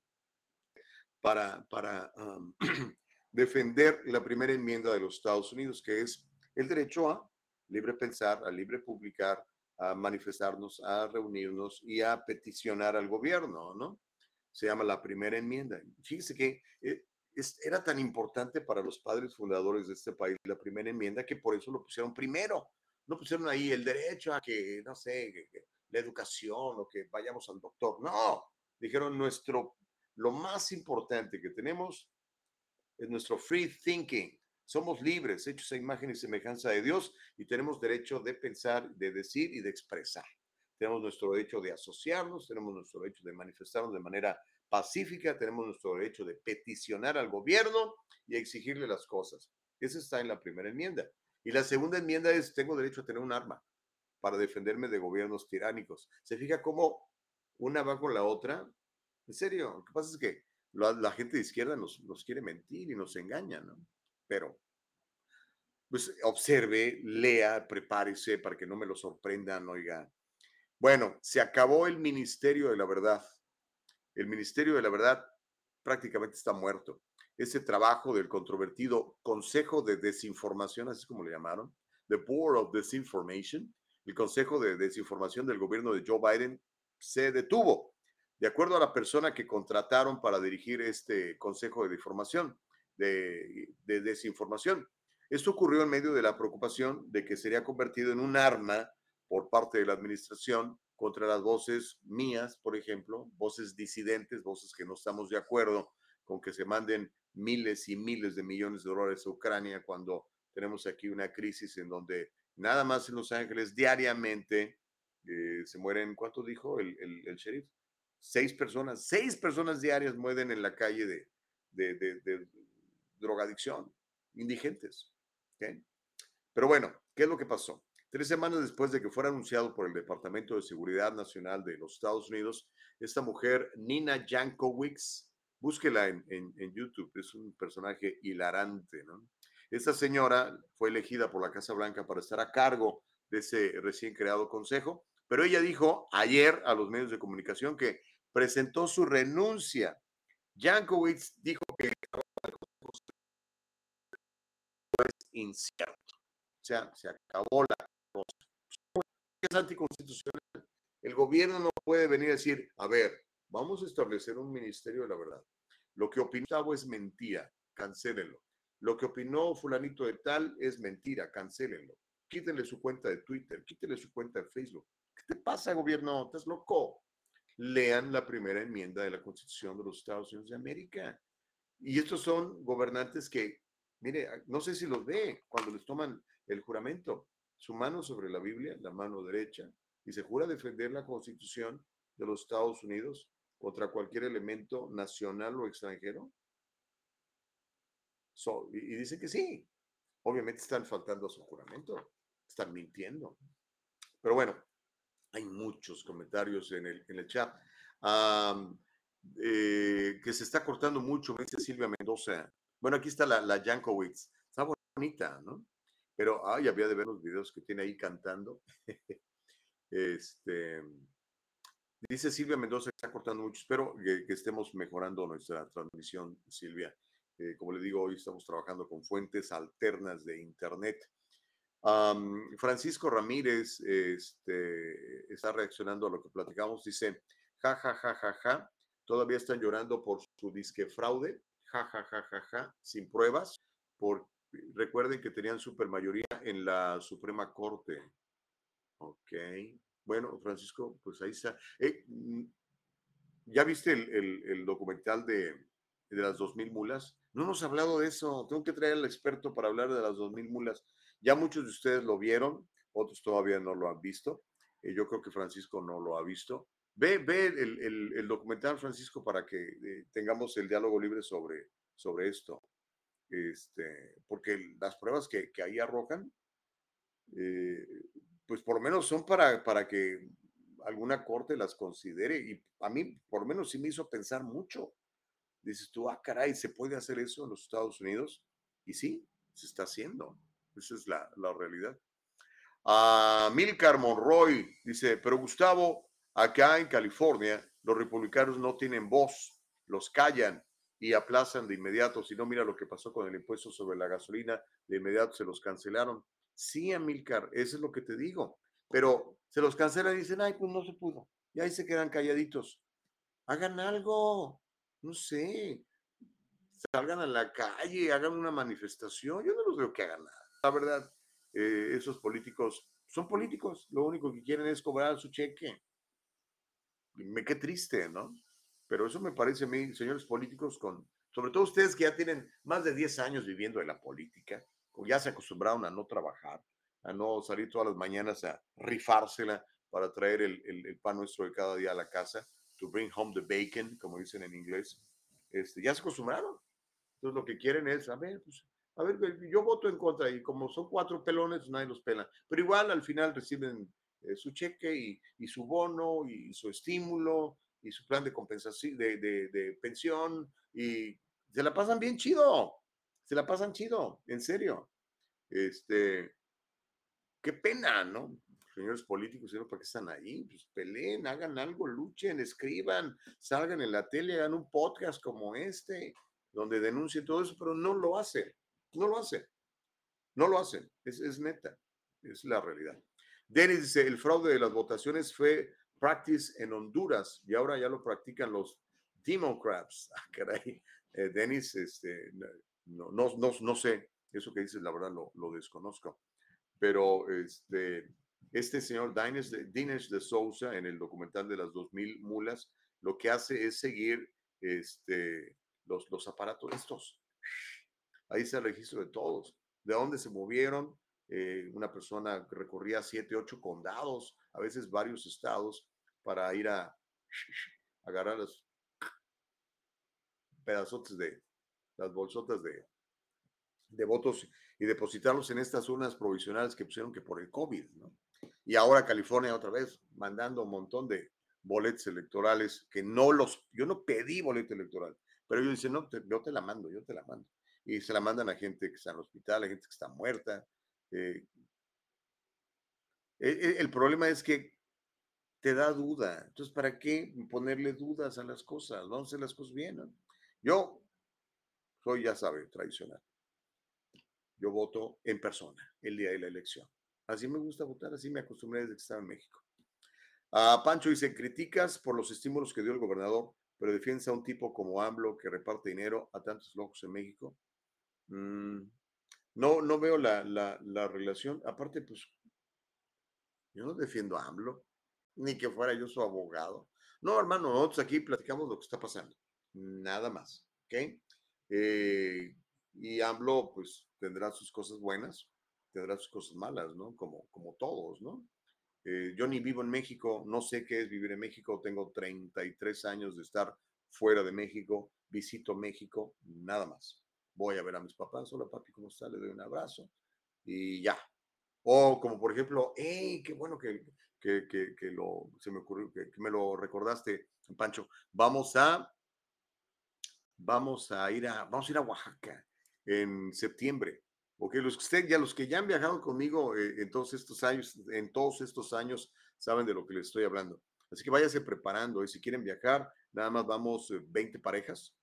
Para, para (clears throat) defender la primera enmienda de los Estados Unidos, que es el derecho a libre pensar, a libre publicar, a manifestarnos, a reunirnos y a peticionar al gobierno, ¿no? Se llama la primera enmienda. Fíjese que eh, era tan importante para los padres fundadores de este país la primera enmienda que por eso lo pusieron primero. No pusieron ahí el derecho a que, no sé, la educación o que vayamos al doctor. No, dijeron nuestro, lo más importante que tenemos es nuestro free thinking. Somos libres, hechos a imagen y semejanza de Dios y tenemos derecho de pensar, de decir y de expresar. Tenemos nuestro derecho de asociarnos, tenemos nuestro derecho de manifestarnos de manera pacífica, tenemos nuestro derecho de peticionar al gobierno y exigirle las cosas. Eso está en la primera enmienda. Y la segunda enmienda es, tengo derecho a tener un arma para defenderme de gobiernos tiránicos. ¿Se fija cómo una va con la otra? En serio, lo que pasa es que la, gente de izquierda nos, nos, quiere mentir y nos engaña, ¿no? Pero, pues observe, lea, prepárese para que no me lo sorprendan, oiga. Bueno, se acabó el Ministerio de la Verdad. El Ministerio de la Verdad prácticamente está muerto. Ese trabajo del controvertido Consejo de Desinformación, así como le llamaron, The Board of Disinformation, el Consejo de Desinformación del gobierno de Joe Biden, se detuvo. De acuerdo a la persona que contrataron para dirigir este Consejo de Desinformación, de, de Desinformación, esto ocurrió en medio de la preocupación de que sería convertido en un arma por parte de la administración contra las voces mías, por ejemplo, voces disidentes, voces que no estamos de acuerdo con que se manden miles y miles de millones de dólares a Ucrania cuando tenemos aquí una crisis en donde nada más en Los Ángeles diariamente eh, se mueren, ¿cuánto dijo el, el, sheriff? Seis personas, seis personas diarias mueren en la calle de, de, de, drogadicción, indigentes. Pero bueno, ¿qué es lo que pasó? Tres semanas después de que fuera anunciado por el Departamento de Seguridad Nacional de los Estados Unidos, esta mujer, Nina Jankowicz, búsquela en, en, YouTube, es un personaje hilarante, ¿no? Esta señora fue elegida por la Casa Blanca para estar a cargo de ese recién creado consejo, pero ella dijo ayer a los medios de comunicación que presentó su renuncia. Jankowicz dijo que es incierto. O sea, se acabó la es anticonstitucional. El gobierno no puede venir a decir, a ver, vamos a establecer un ministerio de la verdad. Lo que opinó es mentira, cancélenlo. Lo que opinó fulanito de tal es mentira, cancélenlo. Quítenle su cuenta de Twitter, quítenle su cuenta de Facebook. ¿Qué te pasa, gobierno? ¿Estás loco? Lean la primera enmienda de la Constitución de los Estados Unidos de América. Y estos son gobernantes que, mire, no sé si los ve cuando les toman el juramento su mano sobre la Biblia, la mano derecha, y se jura defender la Constitución de los Estados Unidos contra cualquier elemento nacional o extranjero? y, dice que sí. Obviamente están faltando a su juramento, están mintiendo. Pero bueno, hay muchos comentarios en el, en el chat. Eh, que se está cortando mucho, dice Silvia Mendoza. Bueno, aquí está la, la Jankowitz. Está bonita, ¿no? Pero, ay, había de ver los videos que tiene ahí cantando. (laughs) este, dice Silvia Mendoza que está cortando mucho. Espero que, estemos mejorando nuestra transmisión, Silvia. Eh, como le digo, hoy estamos trabajando con fuentes alternas de Internet. Francisco Ramírez este, está reaccionando a lo que platicamos. Dice, ja, ja, ja, ja, ja. Todavía están llorando por su disque fraude. ja, ja, ja, ja, ja, sin pruebas, por, recuerden que tenían supermayoría en la Suprema Corte. Ok. Bueno, Francisco, pues ahí está. Eh, mm, ¿Ya viste el, documental de, las 2000 mulas? No hemos hablado de eso. Tengo que traer al experto para hablar de las 2000 mulas. Ya muchos de ustedes lo vieron, otros todavía no lo han visto. Eh, yo creo que Francisco no lo ha visto. Ve, ve el, documental, Francisco, para que eh, tengamos el diálogo libre sobre, sobre esto. Este, porque las pruebas que, que ahí arrojan, eh, pues por lo menos son para, para que alguna corte las considere. Y a mí, por lo menos, sí me hizo pensar mucho. Dices tú, ah, caray, ¿se puede hacer eso en los Estados Unidos? Y sí, se está haciendo. Esa es la, la realidad. A Milcar Monroy dice, pero Gustavo, acá en California los republicanos no tienen voz, los callan y aplazan de inmediato. Si no, mira lo que pasó con el impuesto sobre la gasolina, de inmediato se los cancelaron. Sí, Amilcar, eso es lo que te digo. Pero se los cancelan y dicen, ay, pues no se pudo. Y ahí se quedan calladitos. Hagan algo, no sé. Salgan a la calle, hagan una manifestación. Yo no los veo que hagan nada. La verdad, eh, esos políticos son políticos, lo único que quieren es cobrar su cheque. Me qué triste, ¿no? Pero eso me parece a mí, señores políticos, con, sobre todo ustedes que ya tienen más de 10 años viviendo en la política, o ya se acostumbraron a no trabajar, a no salir todas las mañanas a rifársela para traer el, el, pan nuestro de cada día a la casa, to bring home the bacon, como dicen en inglés, este, ya se acostumbraron. Entonces lo que quieren es, a ver, pues a ver, yo voto en contra y como son cuatro pelones, nadie los pela. Pero igual al final reciben eh, su cheque y, su bono y su estímulo y su plan de compensación, de, de, pensión y se la pasan bien chido. Se la pasan chido, en serio. Este, qué pena, ¿no? Señores políticos, ¿para qué están ahí? Pues peleen, hagan algo, luchen, escriban, salgan en la tele, hagan un podcast como este, donde denuncien todo eso, pero no lo hacen. No lo hacen. No lo hacen. Es, neta. Es la realidad. Denis dice, el fraude de las votaciones fue practice en Honduras y ahora ya lo practican los Democrats. (laughs) Ah, caray. Eh, Denis, este, no, no, no, sé. Eso que dices, la verdad, lo, lo desconozco. Pero este, este señor Dinesh de, Sousa, en el documental de las 2000 mulas, lo que hace es seguir este, los, los aparatos estos Ahí está el registro de todos, de dónde se movieron. Eh, una persona recorría siete, ocho condados, a veces varios estados, para ir a agarrar los pedazotes de las bolsotas de, de votos y depositarlos en estas urnas provisionales que pusieron que por el COVID, ¿no? Y ahora California otra vez mandando un montón de boletos electorales que no los, yo no pedí boleto electoral, pero ellos dicen, no, yo te la mando, yo te la mando y se la mandan a gente que está en el hospital, a gente que está muerta. Eh, el problema es que te da duda. Entonces, ¿para qué ponerle dudas a las cosas? Vamos a hacer las cosas bien. Yo soy, ya sabe, tradicional. Yo voto en persona el día de la elección. Así me gusta votar, así me acostumbré desde que estaba en México. A Pancho dice, criticas por los estímulos que dio el gobernador, pero defiendes a un tipo como AMLO que reparte dinero a tantos locos en México. Mm, no, no veo la, la, relación. Aparte, pues, yo no defiendo a AMLO, ni que fuera yo su abogado. No, hermano, nosotros aquí platicamos lo que está pasando. Nada más, ¿ok? Eh, y AMLO, pues, tendrá sus cosas buenas, tendrá sus cosas malas, ¿no? Como, como todos, ¿no? Eh, yo ni vivo en México, no sé qué es vivir en México, tengo 33 años de estar fuera de México, visito México, nada más voy a ver a mis papás, hola papi, ¿cómo está? Le doy un abrazo y ya. O como por ejemplo, hey, qué bueno que, que, que, lo, se me ocurrió, que, me lo recordaste, Pancho. Vamos a, vamos a ir a, vamos a ir a Oaxaca en septiembre. porque los que usted, ya los que ya han viajado conmigo eh, en todos estos años, en todos estos años, saben de lo que les estoy hablando. Así que váyase preparando. Y si quieren viajar, nada más vamos 20 eh, parejas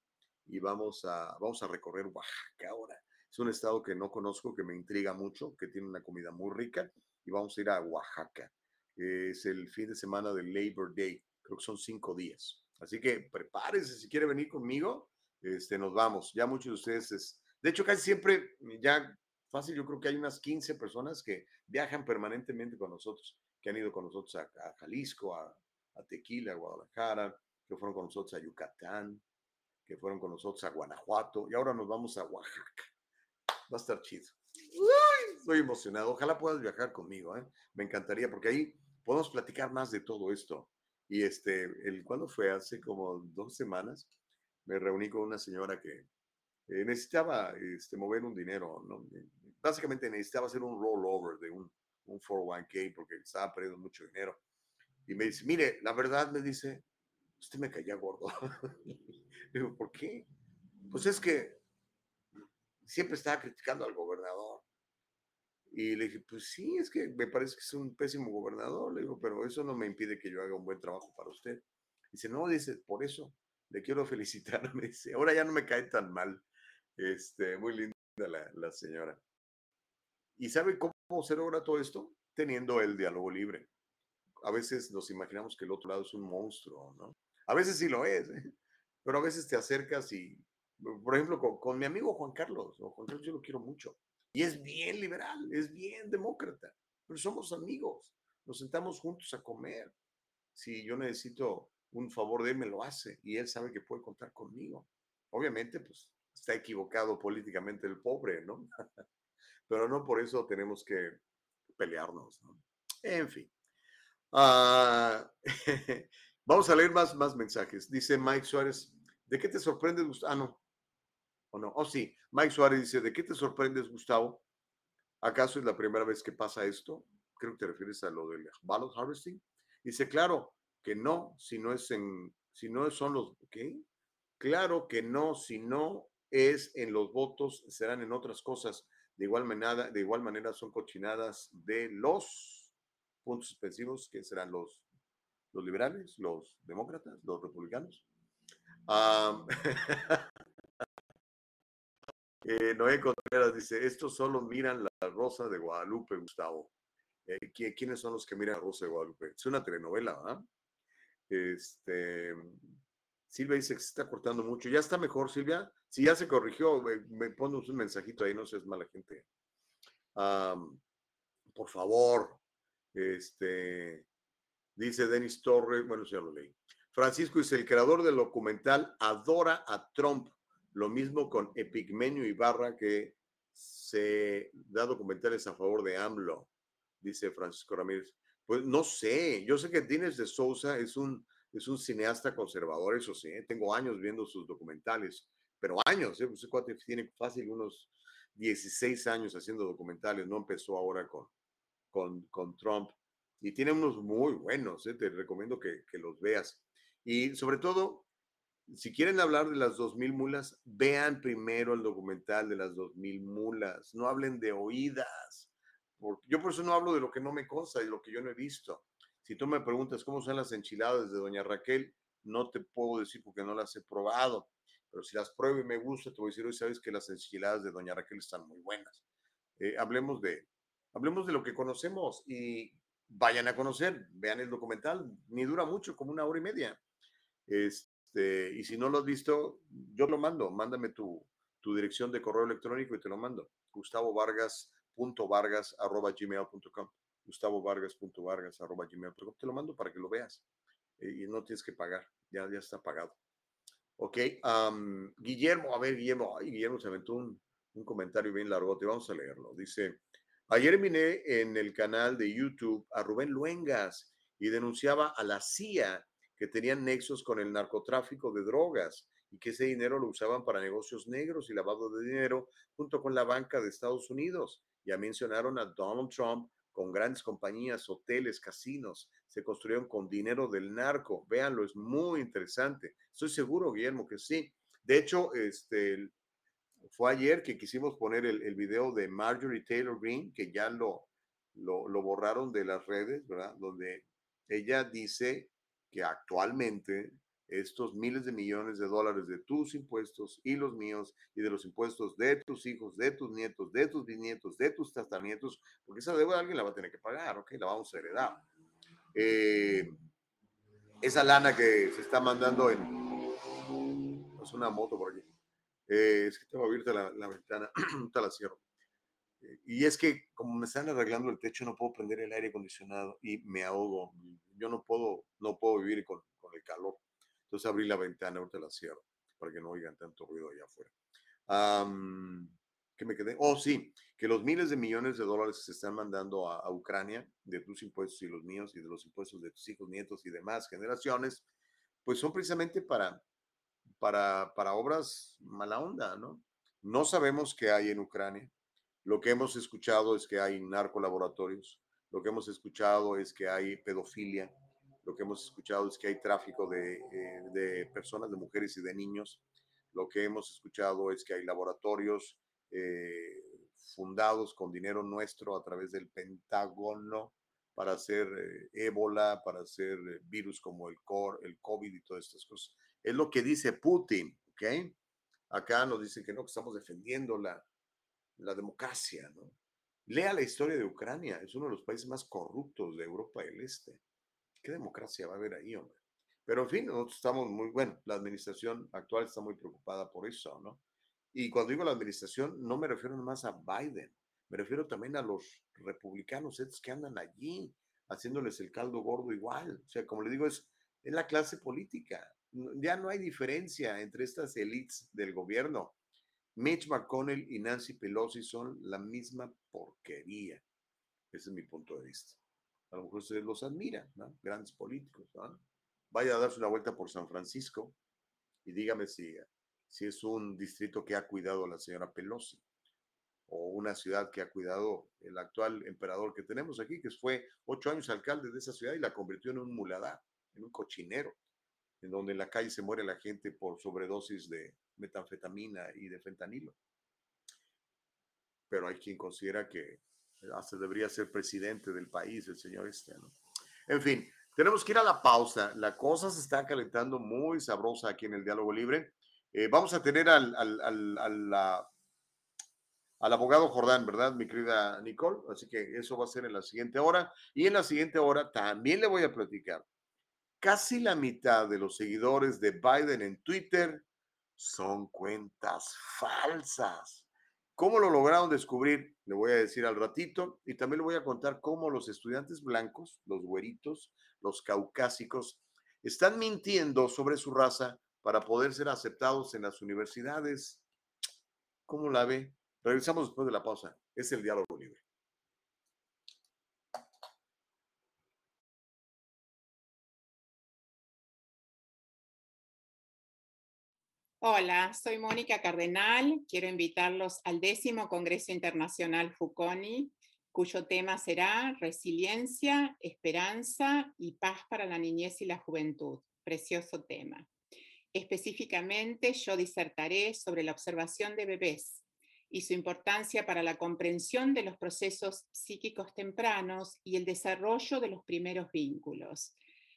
y vamos a, vamos a recorrer Oaxaca ahora. Es un estado que no conozco, que me intriga mucho, que tiene una comida muy rica y vamos a ir a Oaxaca. Es el fin de semana del Labor Day, creo que son cinco días. Así que prepárese si quiere venir conmigo. este, nos vamos. Ya muchos de ustedes, es, de hecho, casi siempre, ya fácil, yo creo que hay unas 15 personas que viajan permanentemente con nosotros, que han ido con nosotros a, Jalisco, a, a Tequila, a Guadalajara, que fueron con nosotros a Yucatán, que fueron con nosotros a Guanajuato y ahora nos vamos a Oaxaca. Va a estar chido. estoy emocionado. Ojalá puedas viajar conmigo. ¿eh? Me encantaría porque ahí podemos platicar más de todo esto. Y este, el cuando fue hace como dos semanas, me reuní con una señora que eh, necesitaba este, mover un dinero, ¿no? Básicamente necesitaba hacer un rollover de un, un 401k porque estaba perdiendo mucho dinero. Y me dice, mire, la verdad me dice, usted me caía gordo. (laughs) Digo, ¿por qué? Pues es que siempre estaba criticando al gobernador. Y le dije, pues sí, es que me parece que es un pésimo gobernador. Le digo, pero eso no me impide que yo haga un buen trabajo para usted. Dice, no, dice, por eso le quiero (laughs) felicitar. Me dice, ahora ya no me cae tan mal. Este, muy linda la, la señora. ¿Y sabe cómo se logra todo esto? Teniendo el diálogo libre. A veces nos imaginamos que el otro lado es un monstruo, ¿no? A veces sí lo es, ¿eh? pero a veces te acercas y, por ejemplo, con, mi amigo Juan Carlos, Juan Carlos yo lo quiero mucho, y es bien liberal, es bien demócrata, pero somos amigos, nos sentamos juntos a comer. Si yo necesito un favor de él, me lo hace y él sabe que puede contar conmigo. Obviamente, pues está equivocado políticamente el pobre, ¿no? (laughs) pero no por eso tenemos que pelearnos, ¿no? En fin. Uh, (laughs) Vamos a leer más, más mensajes. Dice Mike Suárez, ¿de qué te sorprendes, Gustavo? Ah, no. ¿O no? Oh, sí. Mike Suárez dice, ¿de qué te sorprendes, Gustavo? ¿Acaso es la primera vez que pasa esto? Creo que te refieres a lo del ballot harvesting. Dice, claro que no, si no es en, si no son los. Claro que no, si no es en los votos, serán en otras cosas. De igual manera, de igual manera son cochinadas de los puntos suspensivos, que serán los los liberales, los demócratas, los republicanos. (laughs) eh, Noé Contreras dice, estos solo miran la Rosa de Guadalupe, Gustavo. Eh, ¿Quiénes son los que miran la Rosa de Guadalupe? Es una telenovela, ¿ah? Este, Silvia dice que se está cortando mucho. Ya está mejor, Silvia. Si ya se corrigió, me, me un mensajito ahí, no seas mala gente. por favor, este, Dice Denis Torres, bueno, ya lo leí. Francisco dice, el creador del documental adora a Trump. Lo mismo con Epigmenio Ibarra, que se da documentales a favor de AMLO, dice Francisco Ramírez. Pues no sé, yo sé que Dines de Sousa es un, es un cineasta conservador, eso sí, ¿eh? tengo años viendo sus documentales, pero años, ¿eh? pues tiene fácil unos 16 años haciendo documentales, no empezó ahora con, con, Trump y tiene unos muy buenos, ¿eh? te recomiendo que, los veas. Y sobre todo, si quieren hablar de las 2000 mulas, vean primero el documental de las 2000 mulas, no hablen de oídas. Porque yo por eso no hablo de lo que no me consta, de lo que yo no he visto. Si tú me preguntas cómo son las enchiladas de Doña Raquel, no te puedo decir porque no las he probado. Pero si las pruebo y me gusta, te voy a decir, hoy sabes que las enchiladas de Doña Raquel están muy buenas. Eh, hablemos, de, hablemos de lo que conocemos y vayan a conocer, vean el documental, ni dura mucho, como una hora y media. Este, y si no lo has visto, yo lo mando, mándame tu, tu dirección de correo electrónico y te lo mando. Gustavo Vargas arroba gmail.com. Gustavo Vargas arroba gmail.com. Te lo mando para que lo veas. Eh, y no tienes que pagar, ya, ya está pagado. Ok, Guillermo, a ver, Guillermo, ay, Guillermo se aventó un, un comentario bien largo, te vamos a leerlo. Dice, Ayer vine en el canal de YouTube a Rubén Luengas y denunciaba a la CIA que tenían nexos con el narcotráfico de drogas y que ese dinero lo usaban para negocios negros y lavado de dinero junto con la banca de Estados Unidos. Ya mencionaron a Donald Trump con grandes compañías, hoteles, casinos, se construyeron con dinero del narco. Véanlo, es muy interesante. Estoy seguro, Guillermo, que sí. De hecho, este, fue ayer que quisimos poner el, el, video de Marjorie Taylor Greene, que ya lo, lo, lo, borraron de las redes, ¿verdad? Donde ella dice que actualmente estos miles de millones de dólares de tus impuestos y los míos y de los impuestos de tus hijos, de tus nietos, de tus bisnietos, de tus tataranietos, porque esa deuda alguien la va a tener que pagar, ¿ok? La vamos a heredar. Eh, esa lana que se está mandando en... Es una moto por aquí Eh, es que tengo abierta la, la ventana, (clears throat) te la cierro. Eh, y es que como me están arreglando el techo, no puedo prender el aire acondicionado y me ahogo. Yo no puedo, no puedo vivir con, con el calor. Entonces abrí la ventana, ahorita la cierro para que no oigan tanto ruido allá afuera. ¿Qué me quedé? Oh, sí, que los miles de millones de dólares que se están mandando a, a, Ucrania, de tus impuestos y los míos, y de los impuestos de tus hijos, nietos y demás generaciones, pues son precisamente para, para, para obras mala onda, ¿no? No sabemos qué hay en Ucrania. Lo que hemos escuchado es que hay narcolaboratorios. Lo que hemos escuchado es que hay pedofilia. Lo que hemos escuchado es que hay tráfico de, eh, de personas, de mujeres y de niños. Lo que hemos escuchado es que hay laboratorios eh, fundados con dinero nuestro a través del Pentágono para hacer eh, ébola, para hacer virus como el, core, el COVID y todas estas cosas. Es lo que dice Putin, ¿ok? Acá nos dicen que no, que estamos defendiendo la, la democracia, ¿no? Lea la historia de Ucrania, es uno de los países más corruptos de Europa del Este. ¿Qué democracia va a haber ahí, hombre? Pero en fin, nosotros estamos muy, bueno, la administración actual está muy preocupada por eso, ¿no? Y cuando digo la administración, no me refiero más a Biden, me refiero también a los republicanos, estos que andan allí haciéndoles el caldo gordo igual. O sea, como le digo, es, es la clase política. Ya no hay diferencia entre estas élites del gobierno. Mitch McConnell y Nancy Pelosi son la misma porquería. Ese es mi punto de vista. A lo mejor ustedes los admiran. Grandes políticos. Vaya a darse una vuelta por San Francisco y dígame si, si es un distrito que ha cuidado a la señora Pelosi o una ciudad que ha cuidado el actual emperador que tenemos aquí, que fue ocho años alcalde de esa ciudad y la convirtió en un muladar, en un cochinero, en donde en la calle se muere la gente por sobredosis de metanfetamina y de fentanilo. Pero hay quien considera que hasta debería ser presidente del país, el señor este. En fin, tenemos que ir a la pausa. La cosa se está calentando muy sabrosa aquí en el diálogo libre. Eh, vamos a tener al, al, al, al, al abogado Jordán, ¿verdad, mi querida Nicole? Así que eso va a ser en la siguiente hora. Y en la siguiente hora también le voy a platicar. Casi la mitad de los seguidores de Biden en Twitter son cuentas falsas. ¿Cómo lo lograron descubrir? Le voy a decir al ratito y también le voy a contar cómo los estudiantes blancos, los güeritos, los caucásicos, están mintiendo sobre su raza para poder ser aceptados en las universidades. ¿Cómo la ve? Regresamos después de la pausa. Es el diálogo libre. Hola, soy Mónica Cardenal. Quiero invitarlos al décimo Congreso Internacional FUCONI, cuyo tema será Resiliencia, Esperanza y Paz para la Niñez y la Juventud. Precioso tema. Específicamente, yo disertaré sobre la observación de bebés y su importancia para la comprensión de los procesos psíquicos tempranos y el desarrollo de los primeros vínculos.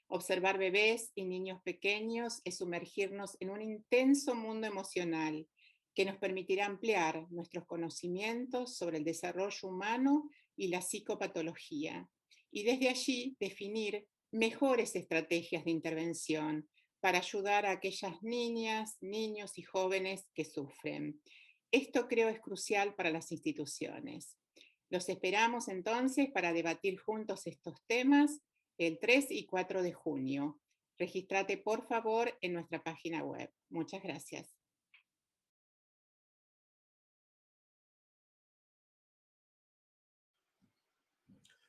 Observar bebés y niños pequeños es sumergirnos en un intenso mundo emocional que nos permitirá ampliar nuestros conocimientos sobre el desarrollo humano y la psicopatología, y desde allí definir mejores estrategias de intervención para ayudar a aquellas niñas, niños y jóvenes que sufren. Esto creo es crucial para las instituciones. Los esperamos entonces para debatir juntos estos temas el 3 y 4 de junio. Regístrate por favor en nuestra página web. Muchas gracias.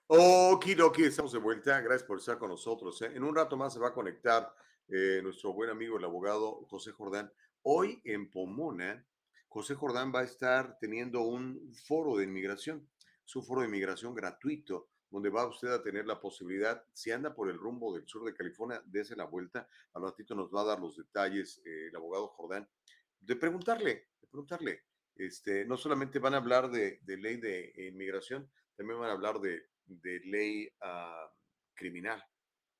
Okidoki, estamos de vuelta. Gracias por estar con nosotros. ¿eh? En un rato más se va a conectar eh, nuestro buen amigo, el abogado José Jordán. Hoy en Pomona, José Jordán va a estar teniendo un foro de inmigración. Es un foro de inmigración gratuito donde va usted a tener la posibilidad, si anda por el rumbo del sur de California, dése la vuelta, al ratito nos va a dar los detalles eh, el abogado Jordán, de preguntarle, de preguntarle, este, no solamente van a hablar de, de ley de inmigración, también van a hablar de, de ley uh, criminal,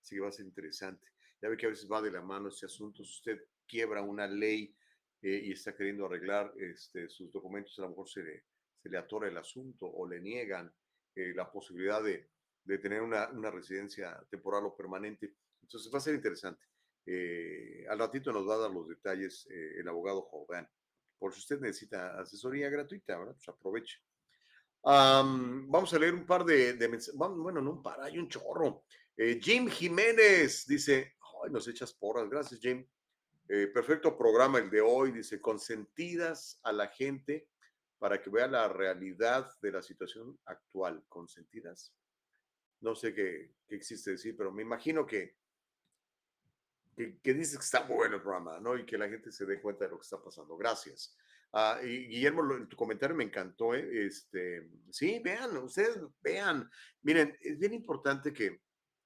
así que va a ser interesante. Ya ve que a veces va de la mano ese asunto, si usted quiebra una ley eh, y está queriendo arreglar este, sus documentos, a lo mejor se le, se le atora el asunto o le niegan eh, la posibilidad de, de tener una, residencia temporal o permanente. Entonces va a ser interesante. Eh, al ratito nos va a dar los detalles eh, el abogado Jordán. por si usted necesita asesoría gratuita, ¿verdad? Pues aproveche. vamos a leer un par de, mensajes. Bueno, no un par, hay un chorro. Eh, Jim Jiménez dice, ay, nos echas porras. Gracias, Jim. Perfecto programa el de hoy. Dice, consentidas a la gente para que vea la realidad de la situación actual. Consentidas. No sé qué, qué existe decir, pero me imagino que que, que dices que está bueno el programa, ¿no? Y que la gente se dé cuenta de lo que está pasando. Gracias. Ah, y Guillermo, en tu comentario me encantó, ¿eh? Este, sí, vean, ustedes vean. Miren, es bien importante que,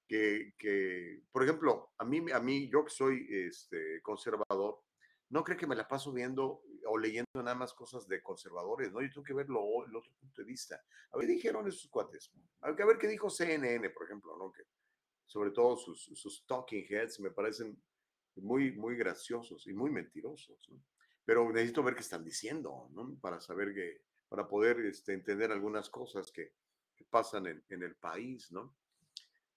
que, que, por ejemplo, a mí, a mí, yo que soy este, conservador, no creo que me la paso viendo o leyendo nada más cosas de conservadores, ¿no? Yo tengo que verlo el otro punto de vista. A ver, dijeron esos cuates. A ver, qué dijo CNN, por ejemplo, ¿no? Que sobre todo sus, sus talking heads, me parecen muy, muy graciosos y muy mentirosos. ¿no? Pero necesito ver qué están diciendo, ¿no? Para saber que, para poder este, entender algunas cosas que, que pasan en, en, el país, ¿no?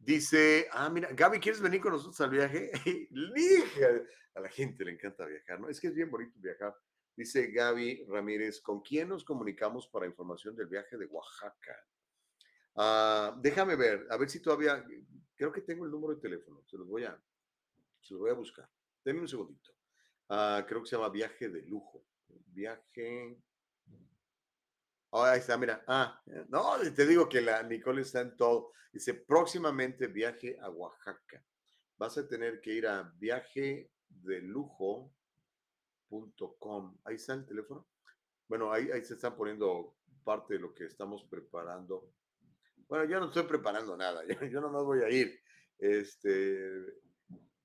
Dice, ah, mira, Gaby, ¿quieres venir con nosotros al viaje? (laughs) a la gente le encanta viajar, ¿no? Es que es bien bonito viajar. Dice Gaby Ramírez, ¿con quién nos comunicamos para información del viaje de Oaxaca? Uh, déjame ver, a ver si todavía, creo que tengo el número de teléfono, se los voy a, se los voy a buscar. Denme un segundito. Uh, creo que se llama Viaje de Lujo. Viaje. Oh, ahí está, mira. Ah, no, te digo que la Nicole está en todo. Dice, próximamente viaje a Oaxaca. Vas a tener que ir a viaje de lujo.com. Ahí está el teléfono. Bueno, ahí, ahí se está poniendo parte de lo que estamos preparando bueno, yo no estoy preparando nada, (laughs) yo, no voy a ir. Este,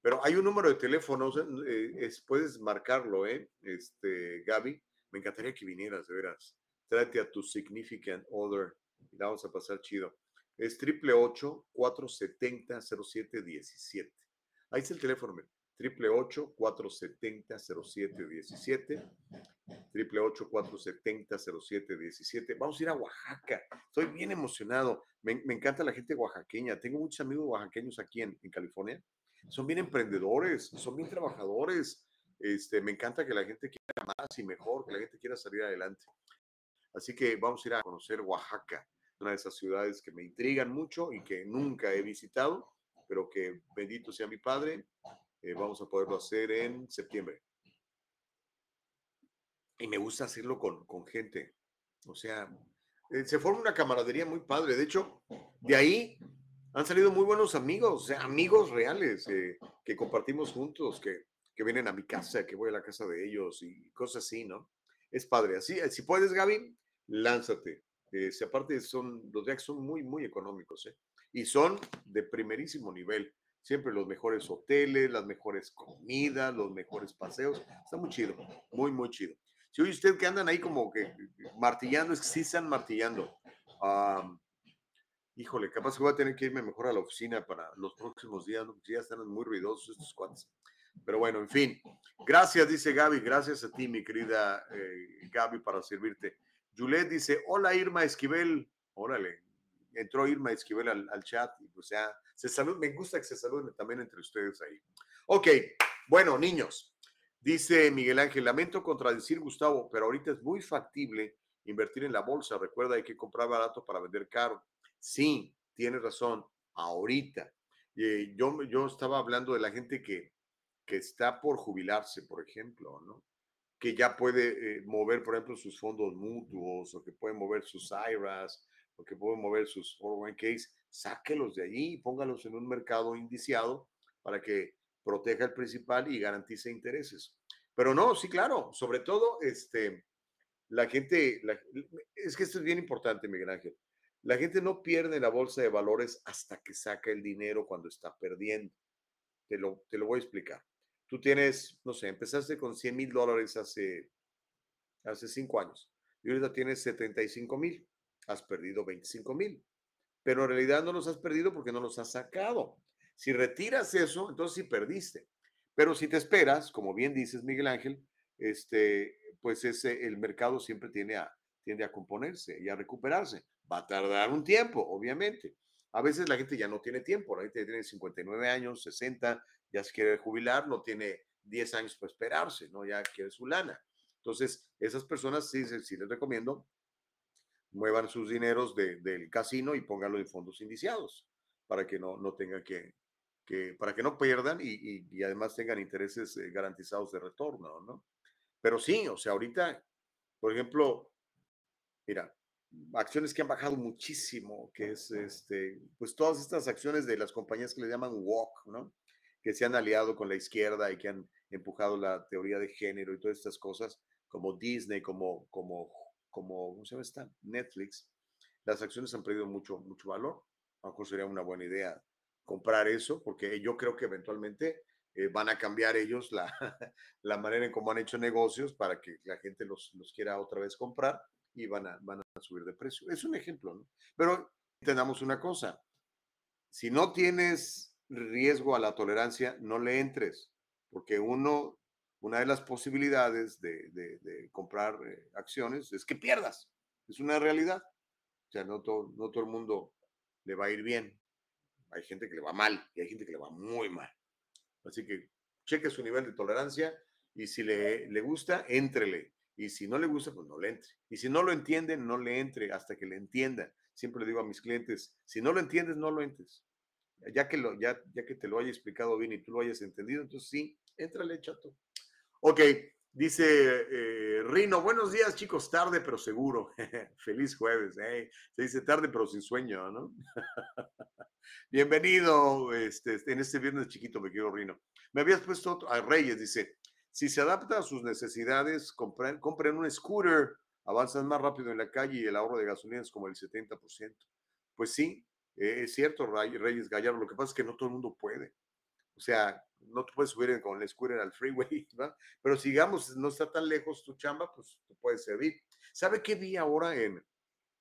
pero hay un número de teléfono, eh, puedes marcarlo, ¿eh? Este, Gaby, me encantaría que vinieras, de veras. Trate a tu significant other y la vamos a pasar chido. Es triple 470 0717 Ahí está el teléfono, triple 470 0717 triple 470 0717 Vamos a ir a Oaxaca. Estoy bien emocionado. Me, encanta la gente oaxaqueña. Tengo muchos amigos oaxaqueños aquí en, en, California. Son bien emprendedores, son bien trabajadores. Este, me encanta que la gente quiera más y mejor, que la gente quiera salir adelante. Así que vamos a ir a conocer Oaxaca, una de esas ciudades que me intrigan mucho y que nunca he visitado, pero que bendito sea mi padre, eh, vamos a poderlo hacer en septiembre. Y me gusta hacerlo con, con gente. O sea, eh, se forma una camaradería muy padre. De hecho, de ahí han salido muy buenos amigos, amigos reales eh, que compartimos juntos, que, que, vienen a mi casa, que voy a la casa de ellos y cosas así, ¿no? Es padre. Así, si puedes, Gaby, lánzate. si aparte son, los viajes son muy, muy económicos, ¿eh? Y son de primerísimo nivel. Siempre los mejores hoteles, las mejores comidas, los mejores paseos. Está muy chido, muy, muy chido. Si oye usted que andan ahí como que martillando, es que sí están martillando. híjole, capaz que voy a tener que irme mejor a la oficina para los próximos días, ¿no? ya están muy ruidosos estos cuantos. Pero bueno, en fin. Gracias, dice Gaby. Gracias a ti, mi querida eh, Gaby, para servirte. Juliet dice, hola Irma Esquivel. Órale, entró Irma Esquivel al, al chat y pues ya se salud. Me gusta que se saluden también entre ustedes ahí. Ok, bueno, niños. Dice Miguel Ángel, lamento contradecir Gustavo, pero ahorita es muy factible invertir en la bolsa. Recuerda, hay que comprar barato para vender caro. Sí, tienes razón, ahorita. Eh, yo, yo estaba hablando de la gente que, que está por jubilarse, por ejemplo, ¿no? Que ya puede eh, mover, por ejemplo, sus fondos mutuos o que puede mover sus IRAs o que puede mover sus 401ks. Sáquelos de allí y póngalos en un mercado indiciado para que proteja el principal y garantice intereses. Pero no, sí, claro, sobre todo, este, la gente, es que esto es bien importante, Miguel Ángel. La gente no pierde la bolsa de valores hasta que saca el dinero cuando está perdiendo. Te lo, te lo voy a explicar. Tú tienes, no sé, empezaste con 100 mil dólares hace, hace cinco años y ahorita tienes 75 mil. Has perdido 25 mil. Pero en realidad no los has perdido porque no los has sacado. Si retiras eso, entonces sí perdiste. Pero si te esperas, como bien dices Miguel Ángel, este, pues ese, el mercado siempre tiende a, tiende a componerse y a recuperarse. Va a tardar un tiempo, obviamente. A veces la gente ya no tiene tiempo, la gente tiene 59 años, 60, ya se quiere jubilar, no tiene 10 años para esperarse, ¿no? Ya quiere su lana. Entonces, esas personas sí, sí les recomiendo muevan sus dineros del casino y pónganlo en fondos indiciados para que no, no tengan que, que, para que no pierdan y, y, además tengan intereses eh, garantizados de retorno, ¿no? Pero sí, o sea, ahorita, por ejemplo, mira, acciones que han bajado muchísimo, que es este, pues todas estas acciones de las compañías que le llaman walk, ¿no? Que se han aliado con la izquierda y que han empujado la teoría de género y todas estas cosas, como Disney, como, como como, ¿cómo se llama esta? Netflix, las acciones han perdido mucho, mucho valor. A lo mejor sería una buena idea comprar eso, porque yo creo que eventualmente eh, van a cambiar ellos la, (laughs) la manera en cómo han hecho negocios para que la gente los, los quiera otra vez comprar y van a, van a subir de precio. Es un ejemplo, ¿no? Pero entendamos una cosa, si no tienes riesgo a la tolerancia, no le entres, porque uno una de las posibilidades de, comprar eh, acciones es que pierdas. Es una realidad. O sea, no todo, no todo el mundo le va a ir bien. Hay gente que le va mal y hay gente que le va muy mal. Así que cheque su nivel de tolerancia y si le, le gusta, éntrele. Y si no le gusta, pues no le entre. Y si no lo entiende, no le entre hasta que le entienda. Siempre le digo a mis clientes, si no lo entiendes, no lo entres. Ya que, ya, que te lo haya explicado bien y tú lo hayas entendido, entonces sí, éntrale, chato. Ok, dice eh, Rino, buenos días chicos, tarde pero seguro. (laughs) Feliz jueves, ¿eh? se dice tarde pero sin sueño, ¿no? (laughs) Bienvenido este, en este viernes chiquito, me quiero Rino. Me habías puesto a Reyes, dice, si se adapta a sus necesidades, compren, compren un scooter, avanzan más rápido en la calle y el ahorro de gasolina es como el 70%. Pues sí, eh, es cierto, Reyes Gallardo, lo que pasa es que no todo el mundo puede. O sea, no te puedes subir con el scooter al freeway, (laughs) ¿no? Pero sigamos, no está tan lejos tu chamba, pues te puede servir. ¿Sabe qué vi ahora en,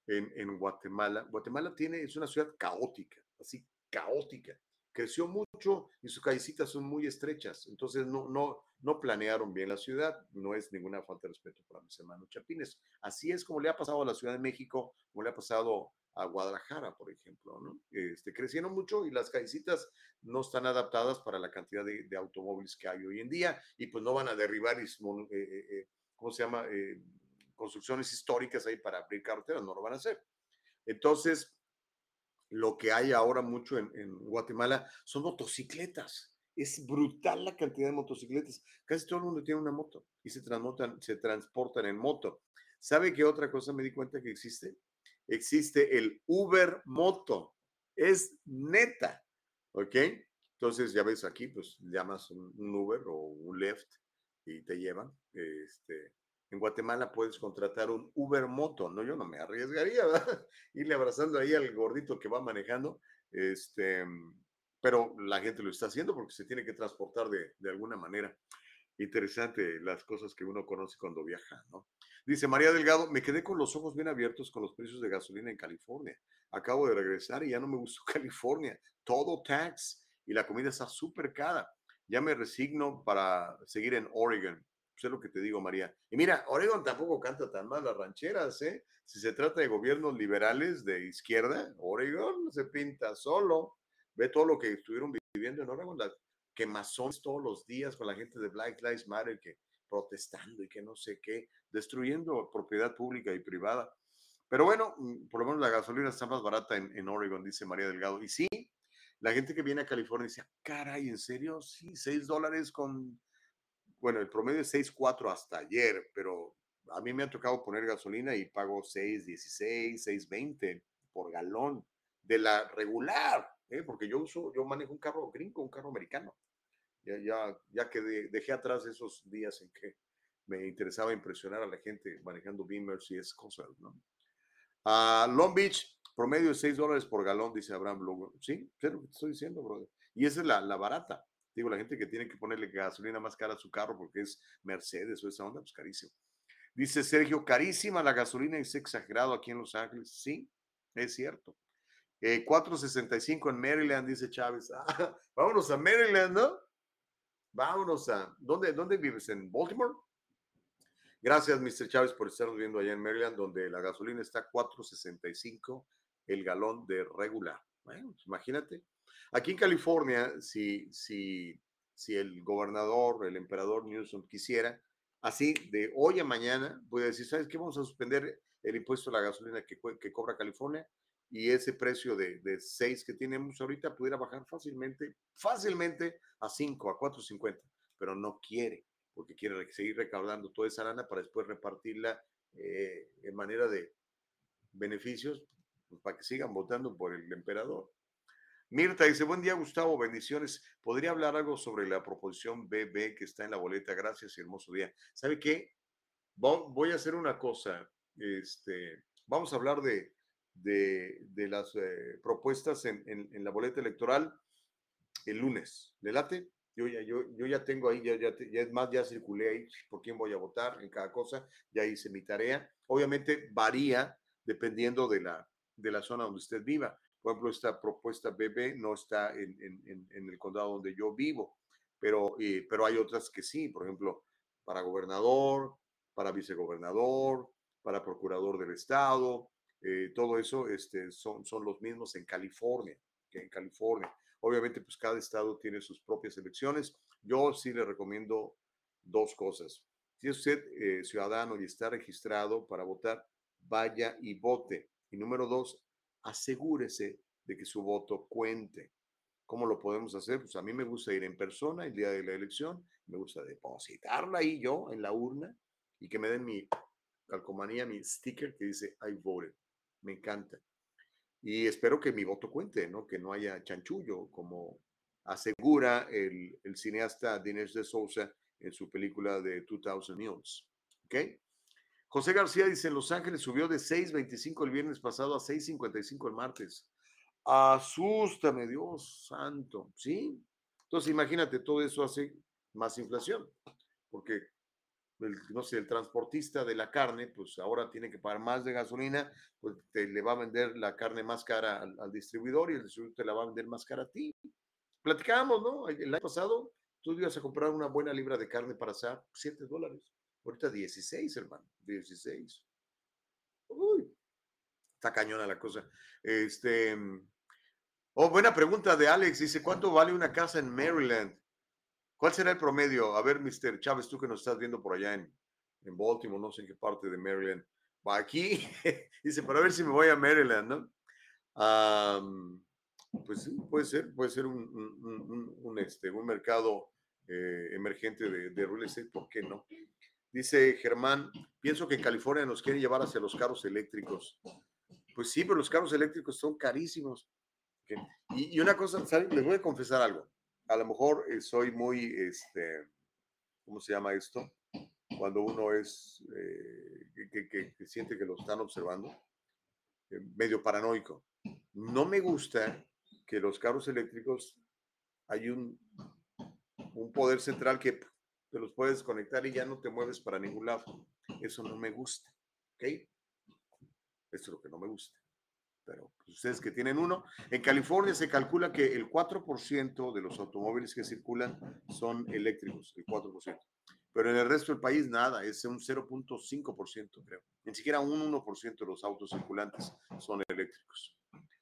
en, en, Guatemala? Guatemala tiene, es una ciudad caótica, así caótica. Creció mucho y sus callecitas son muy estrechas, entonces no, no, no planearon bien la ciudad. No es ninguna falta de respeto para mis hermanos chapines. Así es como le ha pasado a la Ciudad de México, como le ha pasado a Guadalajara, por ejemplo, ¿no? Este, crecieron mucho y las callecitas no están adaptadas para la cantidad de, automóviles que hay hoy en día y pues no van a derribar, eh, eh, eh, ¿cómo se llama? construcciones históricas ahí para abrir carreteras, no lo van a hacer. Entonces, lo que hay ahora mucho en, Guatemala son motocicletas. Es brutal la cantidad de motocicletas. Casi todo el mundo tiene una moto y se se transportan en moto. ¿Sabe qué otra cosa me di cuenta que existe? Existe el Uber Moto. Es neta, ¿ok? Entonces, ya ves aquí, pues llamas un, Uber o un Lyft y te llevan. Este, en Guatemala puedes contratar un Uber Moto, ¿no? Yo no me arriesgaría, (laughs) ¿verdad? Irle abrazando ahí al gordito que va manejando, este, pero la gente lo está haciendo porque se tiene que transportar de, de alguna manera. Interesante las cosas que uno conoce cuando viaja, ¿no? Dice María Delgado, me quedé con los ojos bien abiertos con los precios de gasolina en California. Acabo de regresar y ya no me gustó (laughs) California. Todo tax y la comida está súper cara. Ya me resigno para seguir en Oregon. Sé lo que te digo, María. Y mira, Oregon tampoco canta tan mal las rancheras, ¿eh? Si se trata de gobiernos liberales de izquierda, Oregon se pinta solo. Ve todo lo que estuvieron viviendo en Oregon, las quemazones todos los días con la gente de Black Lives Matter que protestando y que no sé qué, destruyendo propiedad pública y privada. Pero bueno, mm, por lo menos la gasolina está más barata en, Oregon, dice María Delgado. Y sí, la gente que viene a California dice, ah, caray, ¿en serio? Sí, 6 dólares con, bueno, el promedio es 6.4 hasta ayer, pero a mí me ha tocado poner gasolina y pago 6.16, 6.20 por galón de la regular, ¿eh? porque yo uso, yo manejo un carro gringo, un carro americano. Ya, ya, que dejé atrás esos días en que me interesaba impresionar a la gente manejando Beamers y esas cosas, ¿no? Uh, Long Beach, promedio de 6 dólares por galón, dice Abraham Lugo. Sí, es que te estoy diciendo, brother. Y esa es la, la, barata. Digo, la gente que tiene que ponerle gasolina más cara a su carro porque es Mercedes o esa onda, pues carísimo. Dice Sergio, carísima la gasolina es exagerado aquí en Los Ángeles. Sí, es cierto. 4.65 eh, en Maryland, dice Chávez. (laughs) Ah, vámonos a Maryland, ¿no? Vámonos a. ¿Dónde, dónde vives? ¿En Baltimore? Gracias, Mr. Chávez, por estar viendo allá en Maryland, donde la gasolina está 4.65 el galón de regular. Bueno, pues, imagínate. Aquí en California, si, si, si el gobernador, el emperador Newsom quisiera, así de hoy a mañana, voy a decir, ¿sabes qué? Vamos a suspender el impuesto a la gasolina que, que cobra California y ese precio de, de 6 que tenemos ahorita pudiera bajar fácilmente, fácilmente a 5, a 4.50, pero no quiere, porque quiere seguir recaudando toda esa lana para después repartirla eh, en manera de beneficios pues, para que sigan votando por el emperador. Mirta dice, buen día Gustavo, bendiciones. ¿Podría hablar algo sobre la proposición BB que está en la boleta? Gracias y hermoso día. ¿Sabe qué? Voy a hacer una cosa. Este, vamos a hablar de, de, las eh, propuestas en, en, la boleta electoral el lunes. ¿Le late? Yo ya, yo, yo ya tengo ahí, ya, ya, ya, es más, ya circulé ahí por quién voy a votar en cada cosa, ya hice mi tarea. Obviamente varía dependiendo de la, de la zona donde usted viva. Por ejemplo, esta propuesta BB no está en, en, en el condado donde yo vivo, pero, eh, pero hay otras que sí, por ejemplo, para gobernador, para vicegobernador, para procurador del estado, eh, todo eso este, son, son los mismos en California, que en California. Obviamente, pues cada estado tiene sus propias elecciones. Yo sí le recomiendo dos cosas. Si es usted eh, ciudadano y está registrado para votar, vaya y vote. Y número dos, asegúrese de que su voto cuente. ¿Cómo lo podemos hacer? Pues a mí me gusta ir en persona el día de la elección, me gusta depositarla ahí yo en la urna y que me den mi calcomanía, mi sticker que dice I voted. Me encanta. Y espero que mi voto cuente, ¿no? Que no haya chanchullo, como asegura el, el cineasta Dinesh de Souza en su película de 2000 Mules. ¿Ok? José García dice, en Los Ángeles subió de 6.25 el viernes pasado a 6.55 el martes. Asústame, Dios santo, ¿sí? Entonces imagínate, todo eso hace más inflación, porque, no sé, el transportista de la carne, pues ahora tiene que pagar más de gasolina, pues te le va a vender la carne más cara al, distribuidor y el distribuidor te la va a vender más cara a ti. Platicábamos, ¿no? El año pasado tú ibas a comprar una buena libra de carne para asar, 7 dólares. Ahorita 16, hermano, 16. Uy, está cañona la cosa. Este, oh, buena pregunta de Alex. Dice, ¿cuánto vale una casa en Maryland? ¿Cuál será el promedio? A ver, Mr. Chávez, tú que nos estás viendo por allá en, en Baltimore, no sé en qué parte de Maryland. Va aquí, (laughs) dice, para ver si me voy a Maryland, ¿no? pues sí, puede ser, puede ser un, este, un mercado eh, emergente de, de real estate, ¿por qué no? Dice Germán, pienso que California nos quieren llevar hacia los carros eléctricos. Pues sí, pero los carros eléctricos son carísimos. Y, una cosa, les voy a confesar algo. A lo mejor eh, soy muy, este, ¿cómo se llama esto? Cuando uno es, eh, que, siente que lo están observando, eh, medio paranoico. No me gusta que los carros eléctricos hay un, un poder central que te los puedes conectar y ya no te mueves para ningún lado. Eso no me gusta, ¿ok? Esto es lo que no me gusta. Pero pues, ustedes que tienen uno, en California se calcula que el 4% de los automóviles que circulan son eléctricos, el 4%. Pero en el resto del país nada, es un 0.5%, creo. Ni siquiera un 1% de los autos circulantes son eléctricos.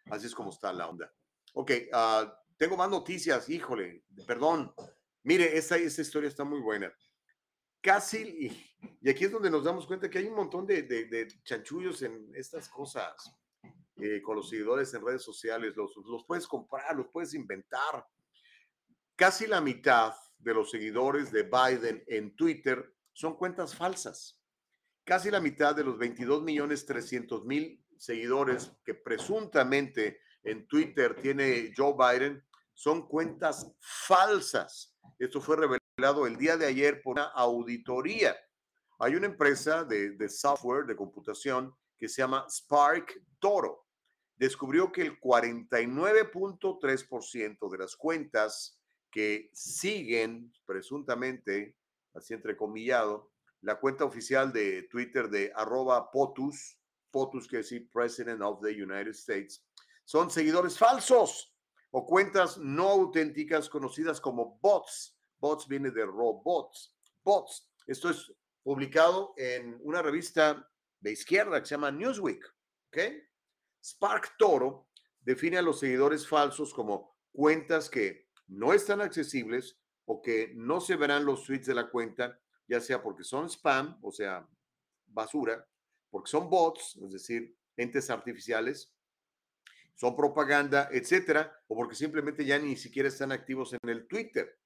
Así es como está la onda. Ok, uh, tengo más noticias, híjole, perdón, Mire, esta, historia está muy buena. Casi, y, aquí es donde nos damos cuenta que hay un montón de, chanchullos en estas cosas eh, con los seguidores en redes sociales. Los, los puedes comprar, los puedes inventar. Casi la mitad de los seguidores de Biden en Twitter son cuentas falsas. Casi la mitad de los 22 millones 300 mil seguidores que presuntamente en Twitter tiene Joe Biden son cuentas falsas. Esto fue revelado el día de ayer por una auditoría. Hay una empresa de, software de computación que se llama Spark Toro. Descubrió que el 49.3% de las cuentas que siguen presuntamente, así entrecomillado, la cuenta oficial de Twitter de arroba POTUS, POTUS que decir President of the United States, son seguidores falsos o cuentas no auténticas conocidas como bots. Bots viene de robots. Bots. Esto es publicado en una revista de izquierda que se llama Newsweek. ¿Ok? Spark Toro define a los seguidores falsos como cuentas que no están accesibles o que no se verán los tweets de la cuenta ya sea porque son spam, o sea, basura, porque son bots, es decir, entes artificiales, son propaganda, etcétera, o porque simplemente ya ni siquiera están activos en el Twitter.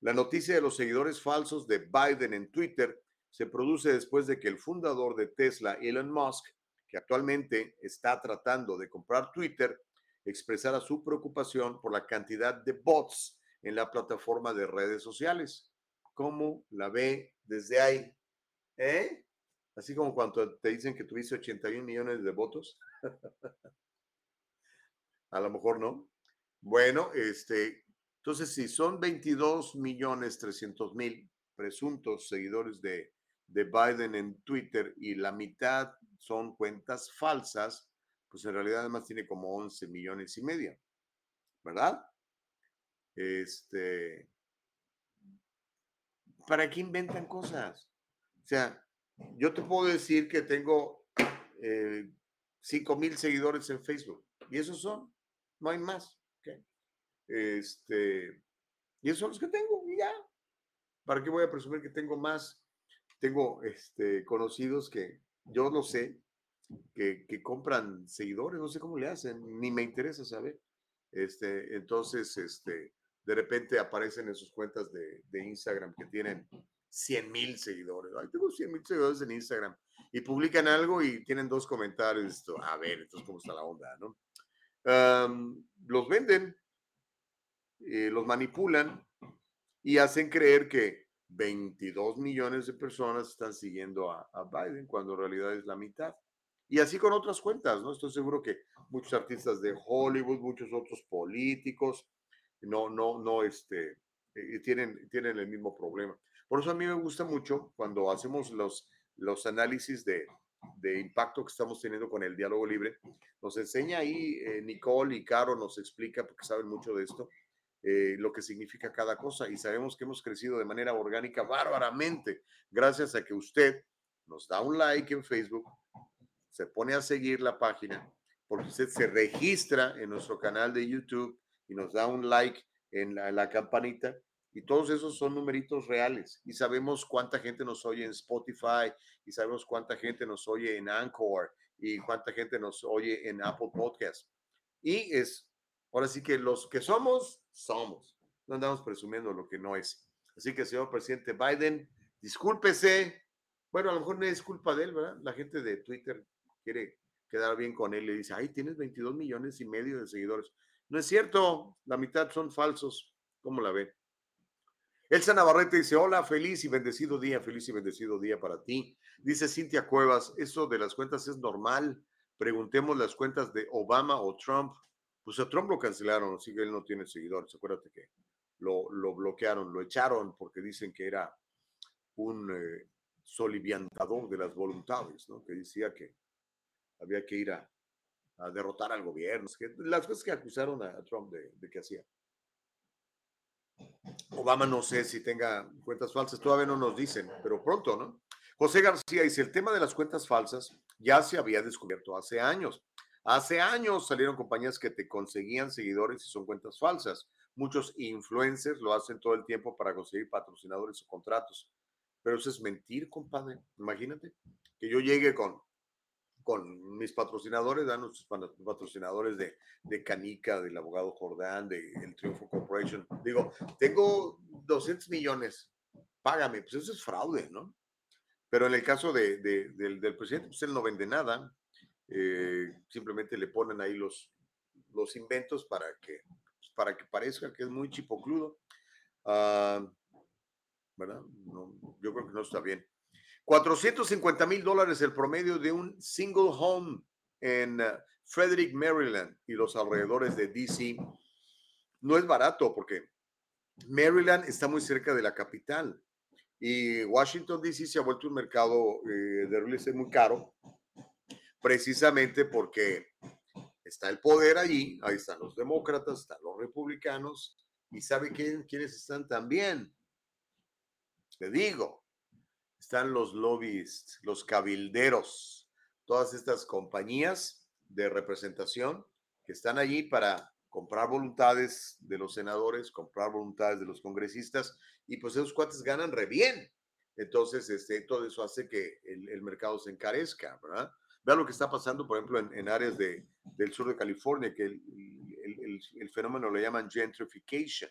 La noticia de los seguidores falsos de Biden en Twitter se produce después de que el fundador de Tesla, Elon Musk, actualmente está tratando de comprar Twitter, expresara su preocupación por la cantidad de bots en la plataforma de redes sociales. ¿Cómo la ve desde ahí? ¿Eh? Así como cuando te dicen que tuviste 81 millones de votos. (laughs) A lo mejor no. Bueno, este, entonces si son 22 millones 300 mil presuntos seguidores de, de Biden en Twitter y la mitad son cuentas falsas, pues en realidad además tiene como 11 millones y medio, ¿verdad? Este, ¿para qué inventan cosas? O sea, yo te puedo decir que tengo eh, 5 mil seguidores en Facebook y esos son no hay más. Este, y esos son los que tengo, ya. ¿Para qué voy a presumir que tengo más? Tengo este, conocidos que yo lo sé, que, compran seguidores, no sé cómo le hacen, ni me interesa saber. Este, entonces, este, de repente aparecen en sus cuentas de, Instagram que tienen 100 mil seguidores. Ay, tengo 100 mil seguidores en Instagram. Y publican algo y tienen dos comentarios. A ver, entonces, ¿cómo está la onda? ¿no? los venden, eh, los manipulan y hacen creer que 22 millones de personas están siguiendo a, Biden cuando en realidad es la mitad. Y así con otras cuentas, ¿no? Estoy seguro que muchos artistas de Hollywood, muchos otros políticos, no, no, no, este, eh, tienen, tienen el mismo problema. Por eso a mí me gusta mucho cuando hacemos los, los análisis de, de impacto que estamos teniendo con el diálogo libre. Nos enseña ahí eh, Nicole y Caro nos explica, porque saben mucho de esto, eh, lo que significa cada cosa y sabemos que hemos crecido de manera orgánica bárbaramente gracias a que usted nos da un like en Facebook, se pone a seguir la página, porque usted se registra en nuestro canal de YouTube y nos da un like en la, en la campanita y todos esos son numeritos reales. Y sabemos cuánta gente nos oye en Spotify, y sabemos cuánta gente nos oye en Anchor, y cuánta gente nos oye en Apple Podcast. Y es, ahora sí que los que somos, somos. No andamos presumiendo lo que no es. Así que, señor presidente Biden, discúlpese. Bueno, a lo mejor no es culpa de él, ¿verdad? La gente de Twitter quiere quedar bien con él. Le dice, ay, tienes 22 millones y medio de seguidores. No es cierto, la mitad son falsos. ¿Cómo la ve? Elsa Navarrete dice, hola, feliz y bendecido día, feliz y bendecido día para ti. Dice Cintia Cuevas, eso de las cuentas es normal. Preguntemos las cuentas de Obama o Trump. Pues a Trump lo cancelaron, así que él no tiene seguidores. Acuérdate que lo, lo bloquearon, lo echaron porque dicen que era un eh, soliviantador de las voluntades, ¿no? Que decía que había que ir a, derrotar al gobierno. las cosas que acusaron a, Trump de que hacía. Obama no sé si tenga cuentas falsas, todavía no nos dicen, pero pronto, ¿no? José García dice, el tema de las cuentas falsas ya se había descubierto hace años. Hace años salieron compañías que te conseguían seguidores y son cuentas falsas. Muchos influencers lo hacen todo el tiempo para conseguir patrocinadores o contratos. Pero eso es mentir, compadre. Imagínate que yo llegue con con mis patrocinadores, dan nuestros patrocinadores de, de Canica, del abogado Jordán, de El Triunfo Corporation. Digo, tengo 200 millones, págame. Pues eso es fraude, ¿no? Pero en el caso de, del, del, presidente, pues él no vende nada. Eh, simplemente le ponen ahí los, los inventos para que, pues, para que parezca que es muy chipocludo. Uh, ¿Verdad? Yo creo que no está bien. 450 mil dólares el promedio de un single home en eh, Frederick, Maryland y los alrededores de DC. No es barato porque Maryland está muy cerca de la capital y Washington, DC se ha vuelto un mercado eh, de real estate muy caro precisamente porque está el poder allí, ahí están los demócratas, están los republicanos y sabe quién, quiénes están también. Te digo, están los lobbyists, los cabilderos, todas estas compañías de representación que están allí para comprar voluntades de los senadores, comprar voluntades de los congresistas, y pues esos cuates ganan re bien. Entonces, este, todo eso hace que el, mercado se encarezca, ¿verdad? Vean lo que está pasando, por ejemplo, en, áreas de, del sur de California, que el, el fenómeno lo llaman gentrification.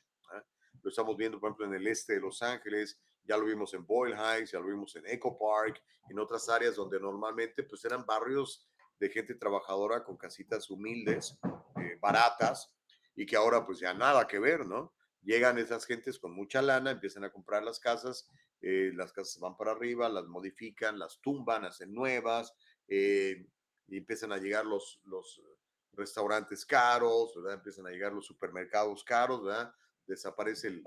Lo estamos viendo, por ejemplo, en el este de Los Ángeles, ya lo vimos en Boyle Heights, ya lo vimos en Echo Park, en otras áreas donde normalmente pues eran barrios de gente trabajadora con casitas humildes, eh, baratas, y que ahora pues ya nada que ver, ¿no? Llegan esas gentes con mucha lana, empiezan a comprar las casas, eh, las casas van para arriba, las modifican, las tumban, hacen nuevas, eh, y empiezan a llegar los, los restaurantes caros, ¿verdad? Empiezan a llegar los supermercados caros, ¿verdad? desaparece el,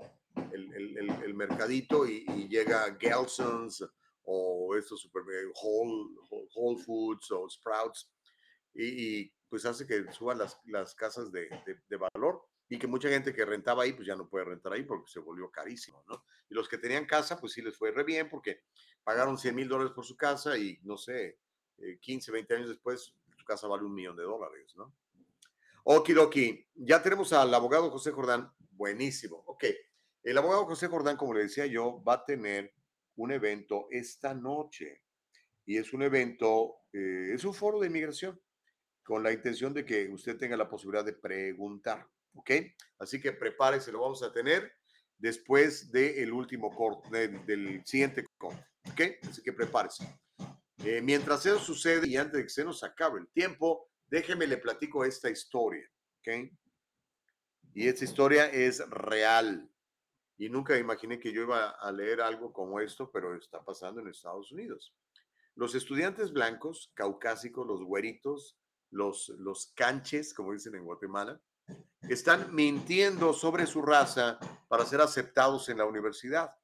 el, el, mercadito y, llega Gelson's o estos super Whole, Whole Foods o Sprouts y, pues hace que suban las, las casas de, de, valor y que mucha gente que rentaba ahí pues ya no puede rentar ahí porque se volvió carísimo, ¿no? Y los que tenían casa pues sí les fue re bien porque pagaron 100 mil dólares por su casa y no sé, 15, eh, 20 años después su casa vale un millón de dólares, ¿no? Okidoki, ya tenemos al abogado José Jordán Buenísimo. Ok. El abogado José Jordán, como le decía yo, va a tener un evento esta noche. Y es un evento, eh, es un foro de inmigración con la intención de que usted tenga la posibilidad de preguntar. ¿Ok? Así que prepárese, lo vamos a tener después del último corte, del, siguiente corte. ¿Ok? Así que prepárese. Eh, mientras eso sucede y antes de que se nos acabe el tiempo, déjeme le platico esta historia. ¿Ok? Y esta historia es real. Y nunca imaginé que yo iba a leer algo como esto, pero está pasando en Estados Unidos. Los estudiantes blancos, caucásicos, los güeritos, los, los canches, como dicen en Guatemala, están mintiendo sobre su raza para ser aceptados en la universidad.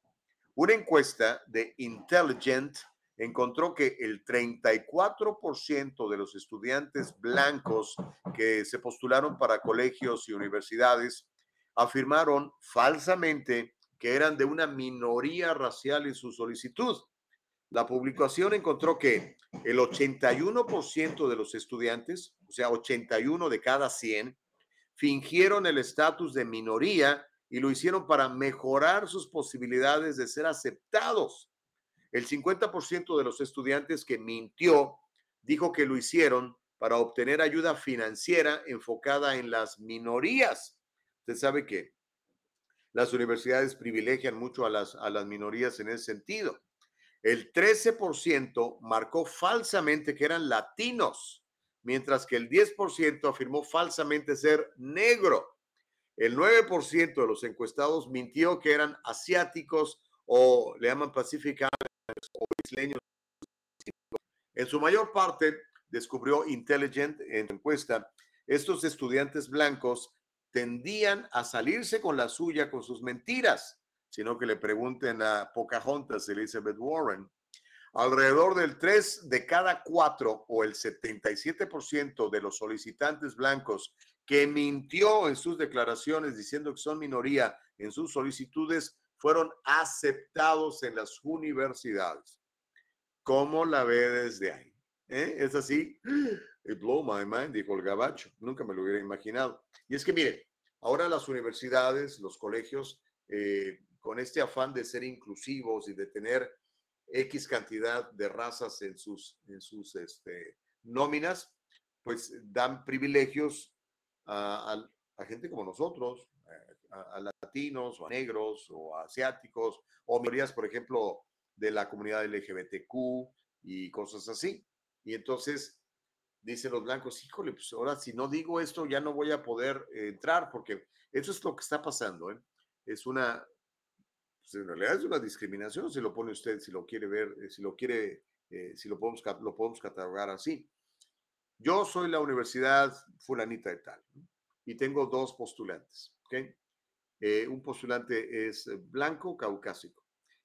Una encuesta de Intelligent encontró que el 34% de los estudiantes blancos que se postularon para colegios y universidades afirmaron falsamente que eran de una minoría racial en su solicitud. La publicación encontró que el 81% de los estudiantes, o sea, 81 de cada 100, fingieron el estatus de minoría y lo hicieron para mejorar sus posibilidades de ser aceptados el 50% de los estudiantes que mintió dijo que lo hicieron para obtener ayuda financiera enfocada en las minorías. Usted sabe que las universidades privilegian mucho a las, a las minorías en ese sentido. El 13% marcó falsamente que eran latinos, mientras que el 10% afirmó falsamente ser negro. El 9% de los encuestados mintió que eran asiáticos o le llaman pacificanos En su mayor parte, descubrió Intelligent en encuesta, estos estudiantes blancos tendían a salirse con la suya con sus mentiras, sino que le pregunten a Pocahontas, Elizabeth Warren. Alrededor del 3 de cada 4 o el 77% de los solicitantes blancos que mintió en sus declaraciones diciendo que son minoría en sus solicitudes fueron aceptados en las universidades. ¿Cómo la ve desde ahí? ¿Eh? Es así. It blow my mind, dijo el gabacho. Nunca me lo hubiera imaginado. Y es que, mire, ahora las universidades, los colegios, eh, con este afán de ser inclusivos y de tener X cantidad de razas en sus, en sus este, nóminas, pues dan privilegios a, a gente como nosotros, a, latinos o a negros o asiáticos o minorías, por ejemplo, de la comunidad LGBTQ y cosas así. Y entonces dicen los blancos, híjole, pues ahora si no digo esto ya no voy a poder entrar porque eso es lo que está pasando. ¿eh? Es una, pues en realidad es una discriminación si lo pone usted, si lo quiere ver, eh, si lo quiere, eh, si lo podemos, lo podemos catalogar así. Yo soy la universidad fulanita de tal y tengo dos postulantes. ¿okay? Eh, un postulante es eh, blanco, caucásico.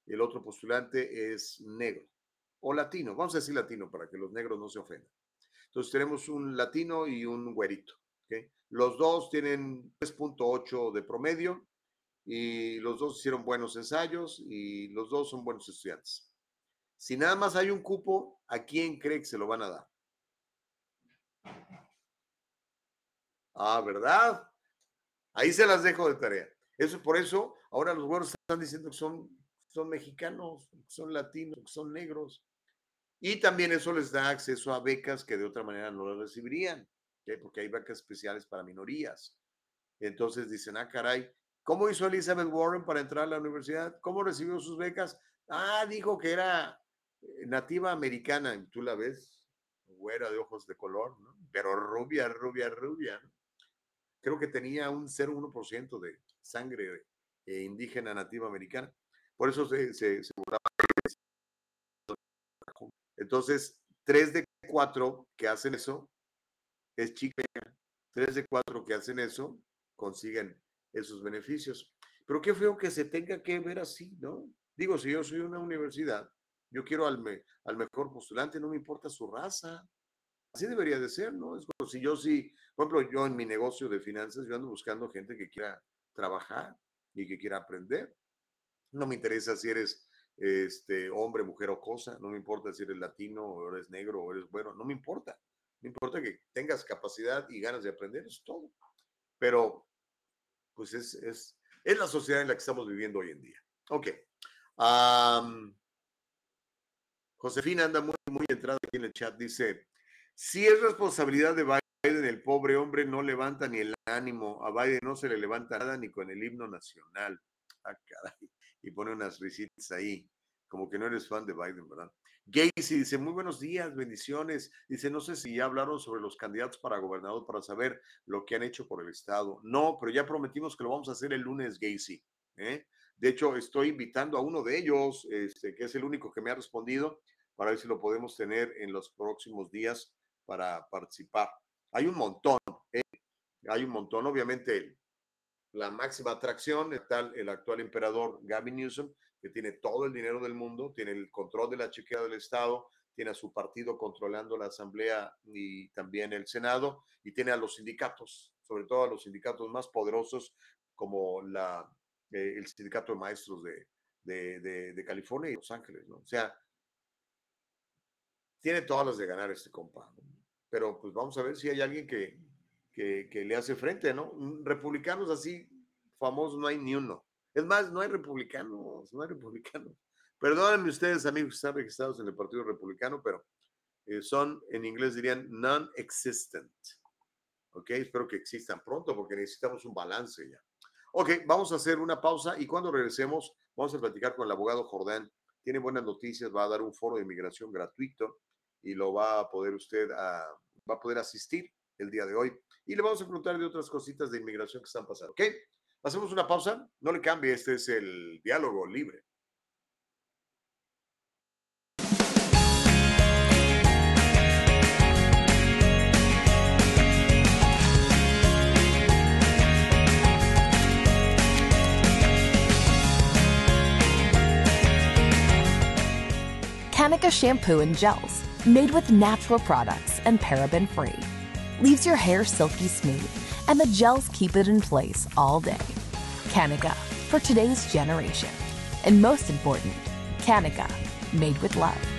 El otro postulante es negro o latino. Vamos a decir latino para que los negros no se ofendan. Entonces tenemos un latino y un güerito. Los dos tienen 3.8 de promedio y los dos hicieron buenos ensayos y los dos son buenos estudiantes. Si nada más hay un cupo, ¿a quién cree que se lo van a dar? Ah, ¿verdad? Ahí se las dejo de tarea. Eso por eso ahora los güeros están diciendo que son, son mexicanos, son latinos, son negros. Y también eso les da acceso a becas que de otra manera no las recibirían, porque hay becas especiales para minorías. Entonces dicen, ah, caray, ¿cómo hizo Elizabeth Warren para entrar a la universidad? ¿Cómo recibió sus becas? Ah, dijo que era eh, nativa americana, y tú la ves, güera de ojos de color, pero rubia, rubia, rubia. Creo que tenía un 0,1% de sangre eh, indígena nativa americana. Por eso se, se, se entonces, tres de cuatro que hacen eso es chica. Tres de cuatro que hacen eso consiguen esos beneficios. Pero qué feo que se tenga que ver así, ¿no? Digo, si yo soy una universidad, yo quiero al, al mejor postulante, no me importa su raza. Así debería de ser, ¿no? Es como si yo sí, por ejemplo, yo en mi negocio de finanzas, yo ando buscando gente que quiera trabajar y que quiera aprender. No me interesa si eres este, hombre, mujer o cosa, no me importa si eres latino o eres negro o eres bueno, no me importa. Me importa que tengas capacidad y ganas de aprender, es todo. Pero, pues es, es, es la sociedad en la que estamos viviendo hoy en día. Ok. Josefina anda muy, muy entrada aquí en el chat. Dice, si es responsabilidad de Biden, el pobre hombre no levanta ni el ánimo. A Biden no se le levanta nada ni con el himno nacional. Ah, caray y pone unas risitas ahí, como que no eres fan de Biden, ¿verdad? Gacy dice, muy buenos días, bendiciones. Dice, no sé si ya hablaron sobre los candidatos para gobernador para saber lo que han hecho por el Estado. No, pero ya prometimos que lo vamos a hacer el lunes, Gacy. ¿eh? De hecho, estoy invitando a uno de ellos, este, que es el único que me ha respondido, para ver si lo podemos tener en los próximos días para participar. Hay un montón, ¿eh? hay un montón. Obviamente, la máxima atracción, tal el actual emperador Gavin Newsom, que tiene todo el dinero del mundo, tiene el control de la chequera del Estado, tiene a su partido controlando la Asamblea y también el Senado, y tiene a los sindicatos, sobre todo a los sindicatos más poderosos como la, eh, el sindicato de maestros de, de, California y Los Ángeles, ¿no? O sea, tiene todas las de ganar este compa. Pero pues vamos a ver si hay alguien que, que, le hace frente, ¿no? Mm, republicanos así famosos no hay ni uno. Es más, no hay republicanos, no hay republicanos. Perdónenme ustedes, amigos que están registrados en el Partido Republicano, pero eh, son, en inglés dirían, non-existent. ¿Ok? Espero que existan pronto porque necesitamos un balance ya. Ok, vamos a hacer una pausa y cuando regresemos vamos a platicar con el abogado Jordán. Tiene buenas noticias, va a dar un foro de inmigración gratuito y lo va a poder usted, a, va a poder asistir el día de hoy y le vamos a preguntar de otras cositas de inmigración que están pasando. ¿Ok? Hacemos una pausa. No le cambie, este es el diálogo libre. Kanika shampoo and gels made with natural products and paraben free leaves your hair silky smooth, and the gels keep it in place all day. Kanika, for today's generation. And most important, Kanika, made with love.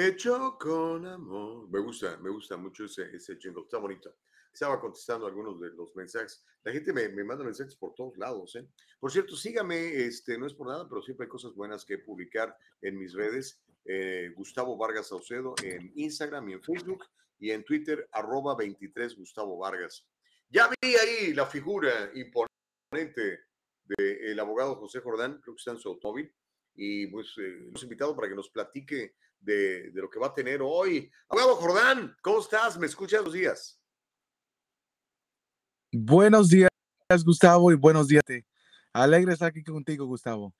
Hecho con amor. Me gusta, me gusta mucho ese, ese jingle, está bonito. Estaba contestando algunos de los mensajes. La gente me, me manda mensajes por todos lados. ¿eh? Por cierto, sígame, este, no es por nada, pero siempre hay cosas buenas que publicar en mis redes. Eh, Gustavo Vargas Saucedo en Instagram y en Facebook y en Twitter, arroba 23 Gustavo Vargas. Ya vi ahí la figura imponente del abogado José Jordán, creo que está en su automóvil, y pues eh, hemos invitado para que nos platique de, lo que va a tener hoy. Abogado Jordán, ¿cómo estás? ¿Me escuchas los días? Buenos días, Gustavo, y buenos días. Alegre estar aquí contigo, Gustavo.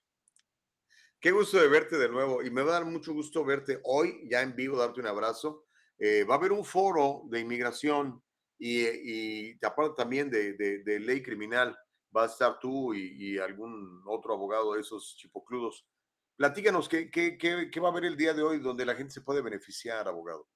Qué gusto de verte de nuevo y me va a dar mucho gusto verte hoy ya en vivo, darte un abrazo. Eh, va a haber un foro de inmigración y, y te aparte también de, de, de, ley criminal, va a estar tú y, y, algún otro abogado de esos chipocludos. Platícanos, ¿qué, qué, qué, ¿qué va a haber el día de hoy donde la gente se puede beneficiar, abogado?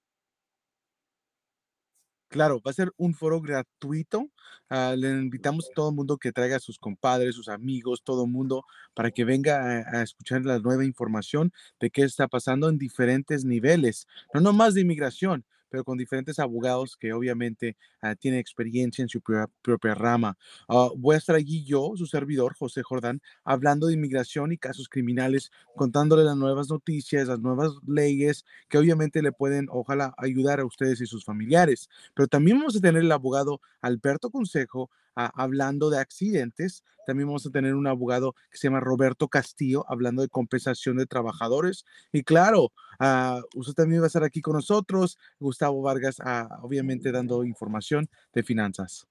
Claro, va a ser un foro gratuito. Uh, le invitamos a todo el mundo que traiga a sus compadres, sus amigos, todo el mundo, para que venga a, a, escuchar la nueva información de qué está pasando en diferentes niveles, no nomás de inmigración, pero con diferentes abogados que obviamente uh, tienen experiencia en su propia, rama. Uh, voy a estar allí yo, su servidor, José Jordán, hablando de inmigración y casos criminales, contándole las nuevas noticias, las nuevas leyes que obviamente le pueden, ojalá, ayudar a ustedes y sus familiares. Pero también vamos a tener el abogado Alberto Consejo, Hablando de accidentes. También vamos a tener un abogado que se llama Roberto Castillo, hablando de compensación de trabajadores. Y claro, uh, usted también va a estar aquí con nosotros, Gustavo Vargas, uh, obviamente dando información de finanzas.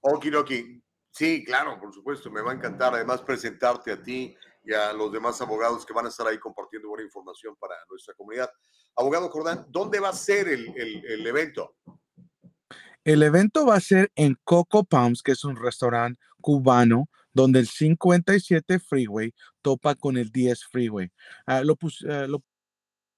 Okidoki. Sí, claro, por supuesto, me va a encantar además presentarte a ti y a los demás abogados que van a estar ahí compartiendo buena información para nuestra comunidad. Abogado Jordán, ¿dónde va a ser el, el evento? El evento va a ser en Coco Palms, que es un restaurante cubano, donde el 57 Freeway topa con el 10 Freeway. Uh, lo, pus, uh, lo,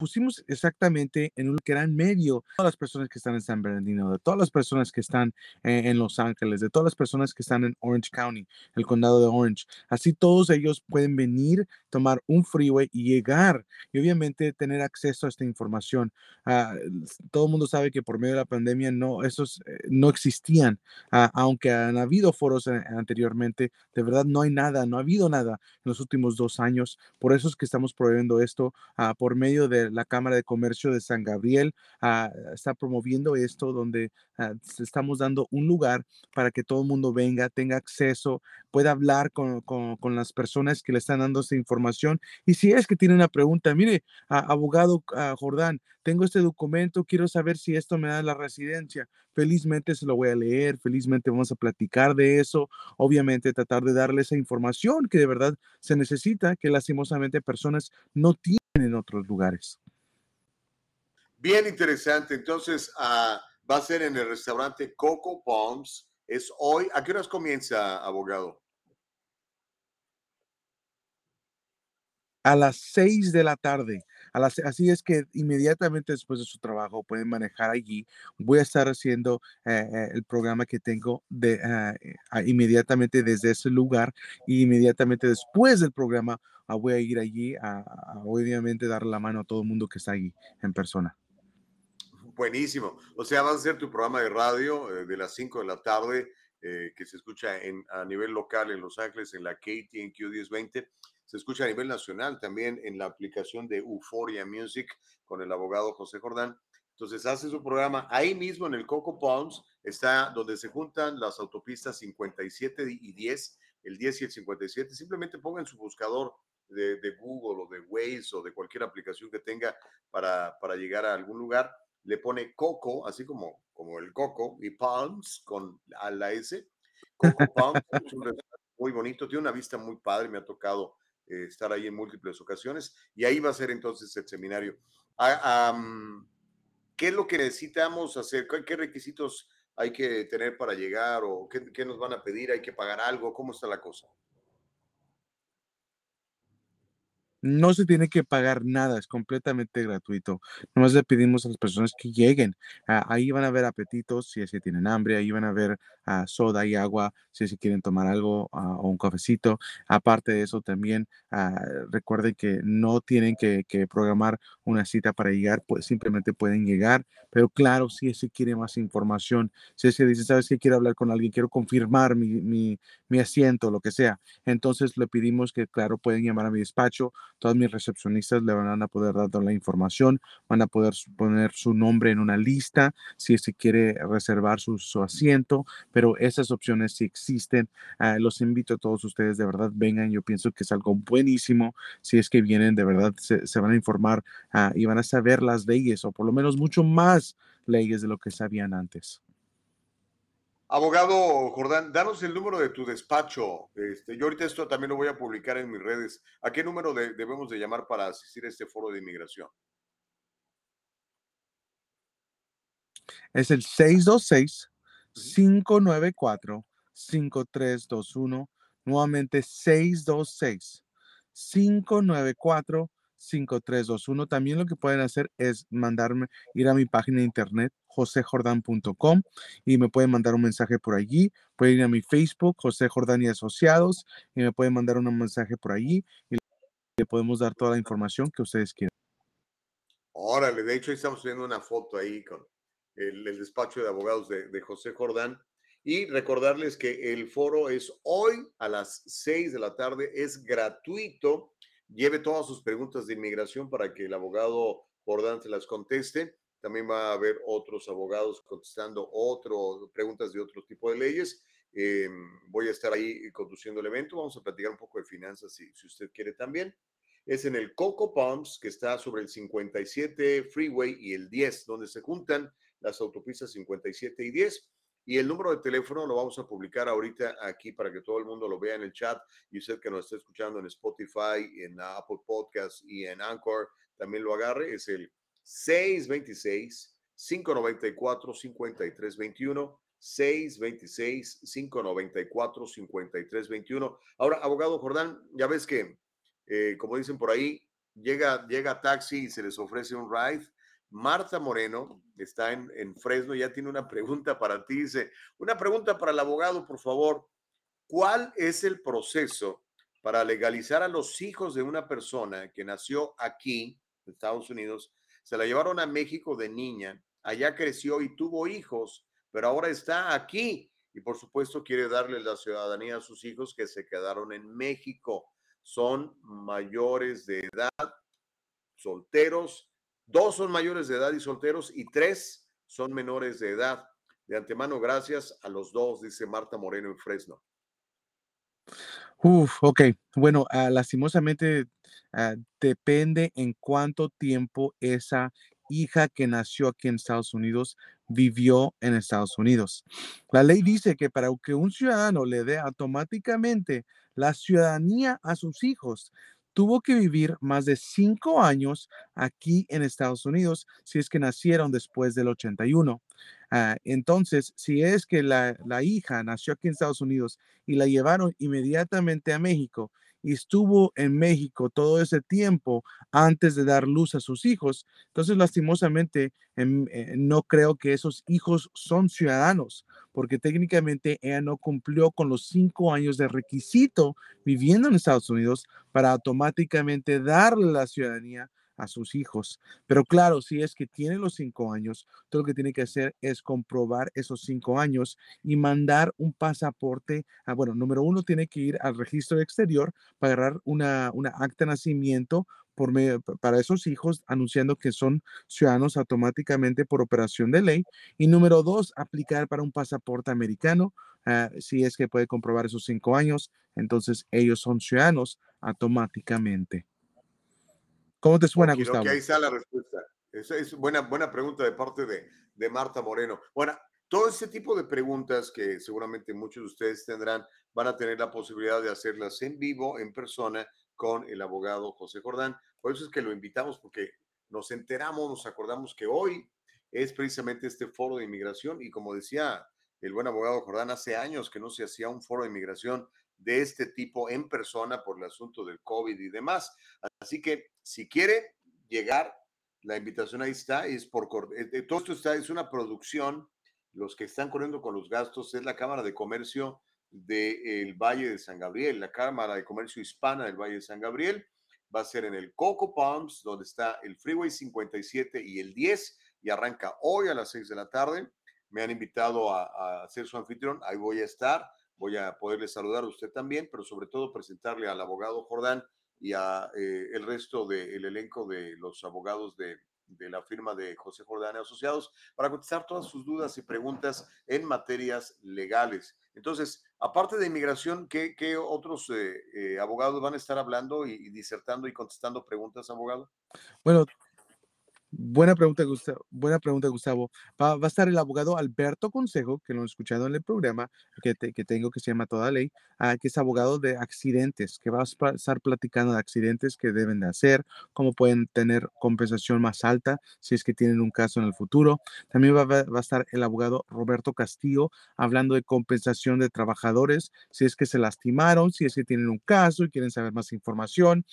pusimos exactamente en un en medio todas las personas que están en San Bernardino, de todas las personas que están en, Los Ángeles, de todas las personas que están en Orange County, el condado de Orange. Así todos ellos pueden venir, tomar un freeway y llegar y obviamente tener acceso a esta información. Uh, todo el mundo sabe que por medio de la pandemia no, esos eh, no existían, uh, aunque han habido foros eh, anteriormente, de verdad no hay nada, no ha habido nada en los últimos dos años. Por eso es que estamos prohibiendo esto uh, por medio de la Cámara de Comercio de San Gabriel uh, está promoviendo esto donde uh, estamos dando un lugar para que todo el mundo venga, tenga acceso, pueda hablar con, con, con, las personas que le están dando esta información. Y si es que tiene una pregunta, mire, abogado Jordán, tengo este documento, quiero saber si esto me da la residencia. Felizmente se lo voy a leer, felizmente vamos a platicar de eso, obviamente tratar de darle esa información que de verdad se necesita, que lastimosamente personas no tienen en otros lugares. Bien interesante. Entonces, uh, va a ser en el restaurante Coco Palms. Es hoy. ¿A qué horas comienza, abogado? A las seis de la tarde. Así es que inmediatamente después de su trabajo pueden manejar allí. Voy a estar haciendo eh, el programa que tengo de, uh, inmediatamente desde ese lugar y inmediatamente después del programa uh, voy a ir allí a, a, obviamente dar la mano a todo el mundo que está allí en persona. Buenísimo. O sea, vas a hacer tu programa de radio eh, de las 5 de la tarde eh, que se escucha en, a nivel local en Los Ángeles en la KTNQ 1020 se escucha a nivel nacional también en la aplicación de Euphoria Music con el abogado José Jordán. Entonces hace su programa ahí mismo en el Coco Palms, está donde se juntan las autopistas 57 y 10, el 10 y el 57. Simplemente pongan su buscador de, Google o de Waze o de cualquier aplicación que tenga para, para llegar a algún lugar. Le pone Coco, así como, como el Coco, y Palms con la S. Coco Palms es un muy bonito, tiene una vista muy padre, me ha tocado eh, estar ahí en múltiples ocasiones y ahí va a ser entonces el seminario. Ah, ¿Qué es lo que necesitamos hacer? ¿Qué requisitos hay que tener para llegar o qué, nos van a pedir? ¿Hay que pagar algo? ¿Cómo está la cosa? No se tiene que pagar nada, es completamente gratuito. Nomás le pedimos a las personas que lleguen. Uh, ahí van a ver apetitos, si es tienen hambre, ahí van a ver soda y agua, si que quieren tomar algo uh, o un cafecito. Aparte de eso, también recuerden que no tienen que, programar una cita para llegar, pues simplemente pueden llegar. Pero claro, si que quiere más información, si que dice, sabes que quiero hablar con alguien, quiero confirmar mi, mi, mi asiento, lo que sea, entonces le pedimos que, claro, pueden llamar a mi despacho todas mis recepcionistas le van a poder dar la información, van a poder poner su nombre en una lista si se quiere reservar su, su asiento, pero esas opciones sí existen. Uh, los invito a todos ustedes, de verdad, vengan, yo pienso que es algo buenísimo, si es que vienen, de verdad, se, se van a informar uh, y van a saber las leyes, o por lo menos mucho más leyes de lo que sabían antes. Abogado Jordán, danos el número de tu despacho. Este, yo ahorita esto también lo voy a publicar en mis redes. ¿A qué número de, debemos de llamar para asistir a este foro de inmigración? Es el 626-594-5321. Nuevamente 626-594-5321. También lo que pueden hacer es mandarme, ir a mi página de internet, josejordan.com, y me pueden mandar un mensaje por allí. Pueden ir a mi Facebook, José Jordán y Asociados, y me pueden mandar un mensaje por allí y le podemos dar toda la información que ustedes quieran. Órale, de hecho, estamos viendo una foto ahí con el, el despacho de abogados de, José Jordán. Y recordarles que el foro es hoy a las 6 de la tarde, es gratuito. Lleve todas sus preguntas de inmigración para que el abogado Jordán se las conteste. También va a haber otros abogados contestando otras preguntas de otro tipo de leyes. Eh, voy a estar ahí conduciendo el evento. Vamos a platicar un poco de finanzas si usted quiere también es en el Coco Palms, que está sobre el 57 Freeway y el 10, donde se juntan las autopistas 57 y 10. Y el número de teléfono lo vamos a publicar ahorita aquí para que todo el mundo lo vea en el chat y usted que nos está escuchando en Spotify, en Apple Podcast y en Anchor también lo agarre. Es el 626 594 5321 626 594 5321. Ahora, abogado Jordán, ya ves que eh, como dicen por ahí, llega, llega taxi y se les ofrece un ride. Marta Moreno está en, en Fresno, ya tiene una pregunta para ti. Dice, una pregunta para el abogado, por favor. ¿Cuál es el proceso para legalizar a los hijos de una persona que nació aquí, Estados Unidos? Se la llevaron a México de niña, allá creció y tuvo hijos, pero ahora está aquí y por supuesto quiere darle la ciudadanía a sus hijos que se quedaron en México son mayores de edad, solteros, dos son mayores de edad y solteros y tres son menores de edad. De antemano, gracias a los dos, dice Marta Moreno en Fresno. Uf, ok. Bueno, uh, lastimosamente uh, depende en cuánto tiempo esa hija que nació aquí en Estados Unidos vivió en Estados Unidos. La ley dice que para que un ciudadano le dé automáticamente la ciudadanía a sus hijos, tuvo que vivir más de cinco años aquí en Estados Unidos si es que nacieron después del 81. Uh, entonces, si es que la, la hija nació aquí en Estados Unidos y la llevaron inmediatamente a México y estuvo en México todo ese tiempo antes de dar luz a sus hijos. Entonces, lastimosamente, eh, no creo que esos hijos son ciudadanos, porque técnicamente ella no cumplió con los cinco años de requisito viviendo en Estados Unidos para automáticamente darle la ciudadanía a sus hijos. Pero claro, si es que tiene los cinco años, todo lo que tiene que hacer es comprobar esos cinco años y mandar un pasaporte. A, bueno, número uno, tiene que ir al registro exterior para agarrar una, una acta de nacimiento por medio, para esos hijos, anunciando que son ciudadanos automáticamente por operación de ley. Y número dos, aplicar para un pasaporte americano. Uh, si es que puede comprobar esos cinco años, entonces ellos son ciudadanos automáticamente. ¿Cómo te suena, okay, Gustavo? Okay, ahí está la respuesta. Esa es buena, buena pregunta de parte de, de Marta Moreno. Bueno, todo ese tipo de preguntas que seguramente muchos de ustedes tendrán, van a tener la posibilidad de hacerlas en vivo, en persona, con el abogado José Jordán. Por eso es que lo invitamos, porque nos enteramos, nos acordamos que hoy es precisamente este foro de inmigración y como decía el buen abogado Jordán, hace años que no se hacía un foro de inmigración de este tipo en persona por el asunto del COVID y demás. Así que si quiere llegar, la invitación ahí está, es por eh, todo esto está, es una producción. Los que están corriendo con los gastos es la Cámara de Comercio del Valle de San Gabriel, la Cámara de Comercio Hispana del Valle de San Gabriel. Va a ser en el Coco Palms, donde está el Freeway 57 y el 10, y arranca hoy a las 6 de la tarde. Me han invitado a, a ser su anfitrión, ahí voy a estar voy a poderle saludar a usted también, pero sobre todo presentarle al abogado Jordán y a eh, el resto del elenco de los abogados de, de, la firma de José Jordán y Asociados para contestar todas sus dudas y preguntas en materias legales. Entonces, aparte de inmigración, ¿qué, qué otros eh, eh, abogados van a estar hablando y, y, disertando y contestando preguntas, abogado? Bueno, Buena pregunta, Gustavo. Buena pregunta, Gustavo. Va, a estar el abogado Alberto Consejo, que lo he escuchado en el programa que, que tengo que se llama Toda Ley, uh, que es abogado de accidentes, que va a estar platicando de accidentes que deben de hacer, cómo pueden tener compensación más alta si es que tienen un caso en el futuro. También va, va a estar el abogado Roberto Castillo hablando de compensación de trabajadores, si es que se lastimaron, si es que tienen un caso y quieren saber más información.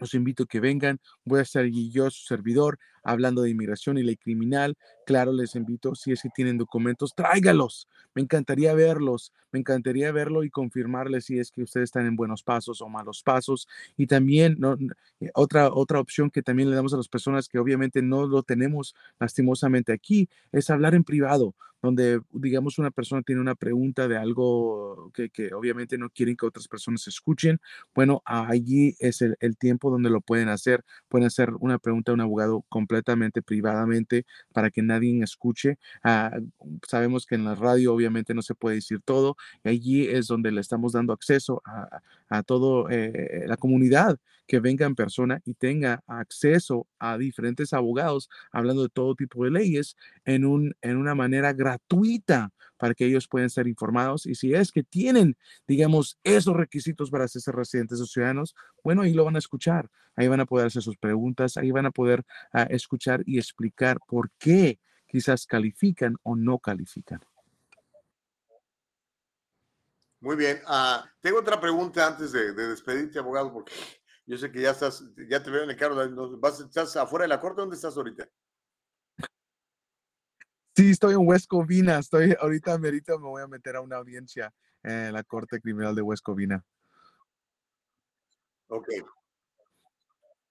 Los invito a que vengan. Voy a estar yo, su servidor, hablando de inmigración y ley criminal. Claro, les invito, si es que tienen documentos, tráigalos. Me encantaría verlos. Me encantaría verlo y confirmarles si es que ustedes están en buenos pasos o malos pasos. Y también eh, otra, otra opción que también le damos a las personas que obviamente no lo tenemos lastimosamente aquí es hablar en privado donde, digamos, una persona tiene una pregunta de algo que, que, obviamente no quieren que otras personas escuchen, bueno, allí es el, el, tiempo donde lo pueden hacer. Pueden hacer una pregunta a un abogado completamente privadamente para que nadie escuche. Ah, sabemos que en la radio obviamente no se puede decir todo. Y allí es donde le estamos dando acceso a, a toda eh, la comunidad que venga en persona y tenga acceso a diferentes abogados hablando de todo tipo de leyes en, un, en una manera gratuita para que ellos puedan ser informados. Y si es que tienen, digamos, esos requisitos para ser residentes o ciudadanos, bueno, ahí lo van a escuchar, ahí van a poder hacer sus preguntas, ahí van a poder uh, escuchar y explicar por qué quizás califican o no califican. Muy bien. Uh, tengo otra pregunta antes de, de despedirte, abogado, porque yo sé que ya estás, ya te veo en el carro. ¿Vas, ¿Estás afuera de la corte? ¿Dónde estás ahorita? Sí, estoy en West Covina. Estoy ahorita, merito, me voy a meter a una audiencia en la Corte Criminal de West Covina. Ok.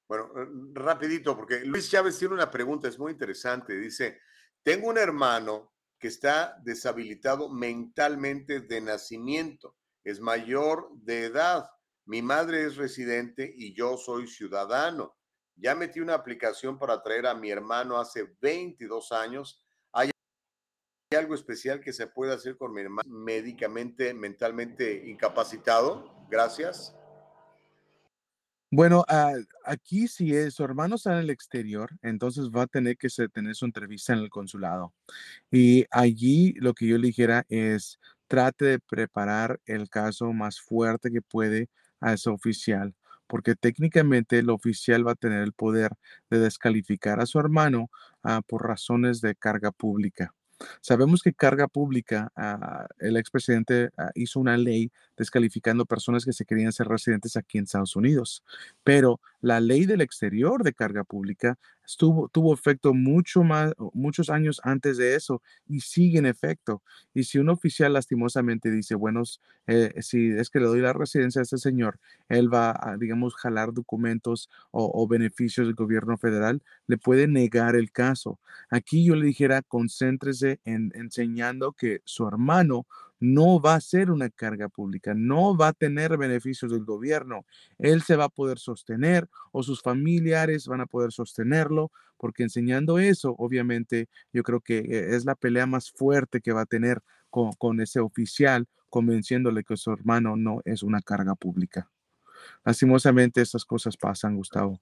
Bueno, rapidito, porque Luis Chávez tiene una pregunta, es muy interesante. Dice, tengo un hermano que está deshabilitado mentalmente de nacimiento, es mayor de edad mi madre es residente y yo soy ciudadano. Ya metí una aplicación para traer a mi hermano hace 22 años. ¿Hay algo especial que se pueda hacer con mi hermano médicamente, mentalmente incapacitado? Gracias. Bueno, uh, aquí si es, su hermano está en el exterior, entonces va a tener que tener su entrevista en el consulado. Y allí lo que yo le dijera es, trate de preparar el caso más fuerte que puede a ese oficial, porque técnicamente el oficial va a tener el poder de descalificar a su hermano uh, por razones de carga pública. Sabemos que carga pública, uh, el expresidente uh, hizo una ley descalificando personas que se querían ser residentes aquí en Estados Unidos, pero la ley del exterior de carga pública estuvo, tuvo efecto mucho más, muchos años antes de eso y sigue en efecto. Y si un oficial lastimosamente dice, bueno, eh, si es que le doy la residencia a este señor, él va a, digamos, jalar documentos o, o beneficios del gobierno federal, le puede negar el caso. Aquí yo le dijera, concéntrese en enseñando que su hermano no va a ser una carga pública, no va a tener beneficios del gobierno. Él se va a poder sostener o sus familiares van a poder sostenerlo, porque enseñando eso, obviamente, yo creo que eh, es la pelea más fuerte que va a tener con, con ese oficial, convenciéndole que su hermano no es una carga pública. Lastimosamente, estas cosas pasan, Gustavo.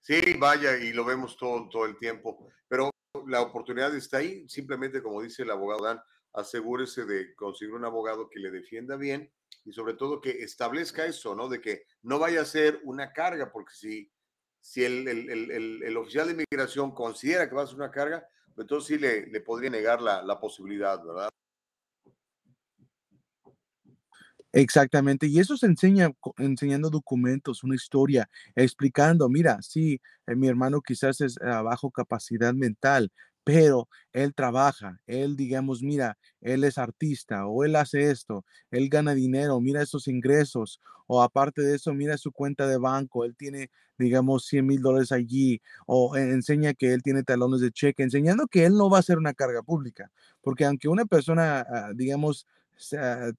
Sí, vaya, y lo vemos todo, todo el tiempo, pero la oportunidad está ahí, simplemente como dice el abogado Dan, asegúrese de conseguir un abogado que le defienda bien y sobre todo que establezca eso, ¿no? De que no vaya a ser una carga, porque si, si el, el, el, el oficial de inmigración considera que va a ser una carga, pues entonces sí le, le podría negar la, la posibilidad, ¿verdad? Exactamente, y eso se enseña enseñando documentos, una historia, explicando, mira, sí, eh, mi hermano quizás es a bajo capacidad mental, pero él trabaja, él digamos, mira, él es artista o él hace esto, él gana dinero, mira esos ingresos, o aparte de eso, mira su cuenta de banco, él tiene, digamos, 100 mil dólares allí, o enseña que él tiene talones de cheque, enseñando que él no va a ser una carga pública, porque aunque una persona, uh, digamos,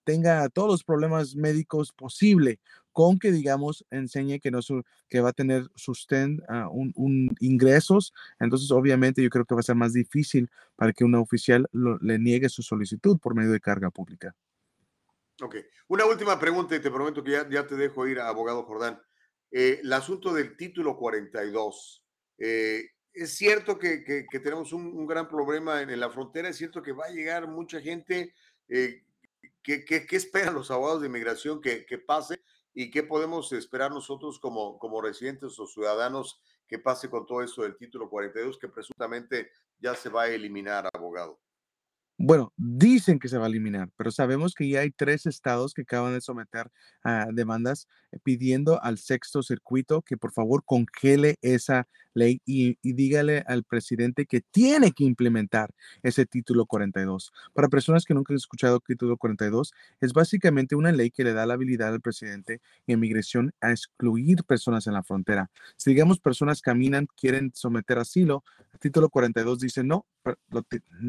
tenga todos los problemas médicos posible, con que, digamos, enseñe que, no su, que va a tener sustén, uh, un, un, ingresos, entonces obviamente yo creo que va a ser más difícil para que un oficial lo, le niegue su solicitud por medio de carga pública. Ok, una última pregunta y te prometo que ya, ya te dejo ir, abogado Jordán. Eh, el asunto del título 42, Eh, es cierto que, que, tenemos un, un, gran problema en, en, la frontera, es cierto que va a llegar mucha gente. Eh, ¿qué, qué, qué, esperan los abogados de inmigración que, que, pase y qué podemos esperar nosotros como, como residentes o ciudadanos que pase con todo esto del título 42 que presuntamente ya se va a eliminar, abogado? Bueno, dicen que se va a eliminar, pero sabemos que ya hay tres estados que acaban de someter a demandas eh, pidiendo al sexto circuito que por favor congele esa ley y, dígale al presidente que tiene que implementar ese título 42. Para personas que nunca han escuchado título 42, es básicamente una ley que le da la habilidad al presidente de inmigración a excluir personas en la frontera. Si digamos personas caminan, quieren someter asilo, el título 42 dice no,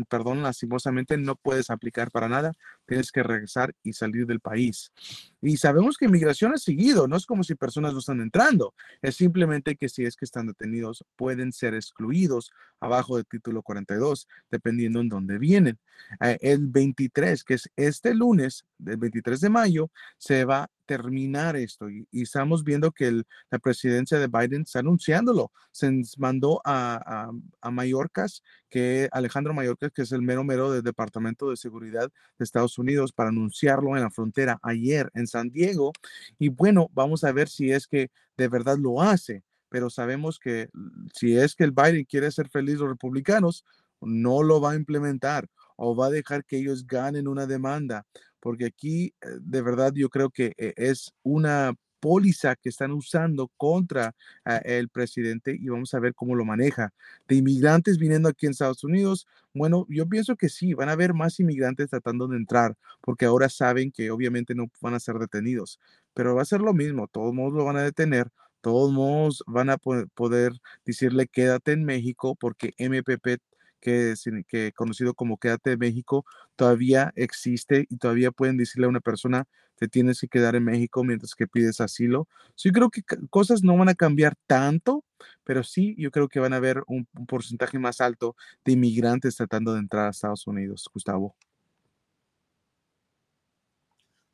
perdón, lastimosamente no puedes aplicar para nada, tienes que regresar y salir del país. Y sabemos que inmigración ha seguido, no es como si personas no están entrando, es simplemente que si es que están detenidos, pueden ser excluidos abajo del título 42, dependiendo en dónde vienen. Eh, el 23, que es este lunes, el 23 de mayo, se va terminar esto. Y, estamos viendo que la presidencia de Biden está anunciándolo. Se mandó a, a, Mallorcas, que Alejandro Mallorcas, que es el mero mero del Departamento de Seguridad de Estados Unidos, para anunciarlo en la frontera ayer en San Diego. Y bueno, vamos a ver si es que de verdad lo hace. Pero sabemos que si es que el Biden quiere hacer feliz a los republicanos, no lo va a implementar o va a dejar que ellos ganen una demanda porque aquí eh, de verdad yo creo que eh, es una póliza que están usando contra ah, el presidente y vamos a ver cómo lo maneja. De inmigrantes viniendo aquí en Estados Unidos, bueno, yo pienso que sí, van a haber más inmigrantes tratando de entrar, porque ahora saben que obviamente no van a ser detenidos, pero va a ser lo mismo, todos modos lo van a detener, todos modos van a poder decirle quédate en México porque MPP que, conocido como Quédate de México todavía existe y todavía pueden decirle a una persona te tienes que quedar en México mientras que pides asilo. yo creo que cosas no van a cambiar tanto, pero sí yo creo que van a haber un, un porcentaje más alto de inmigrantes tratando de entrar a Estados Unidos, Gustavo.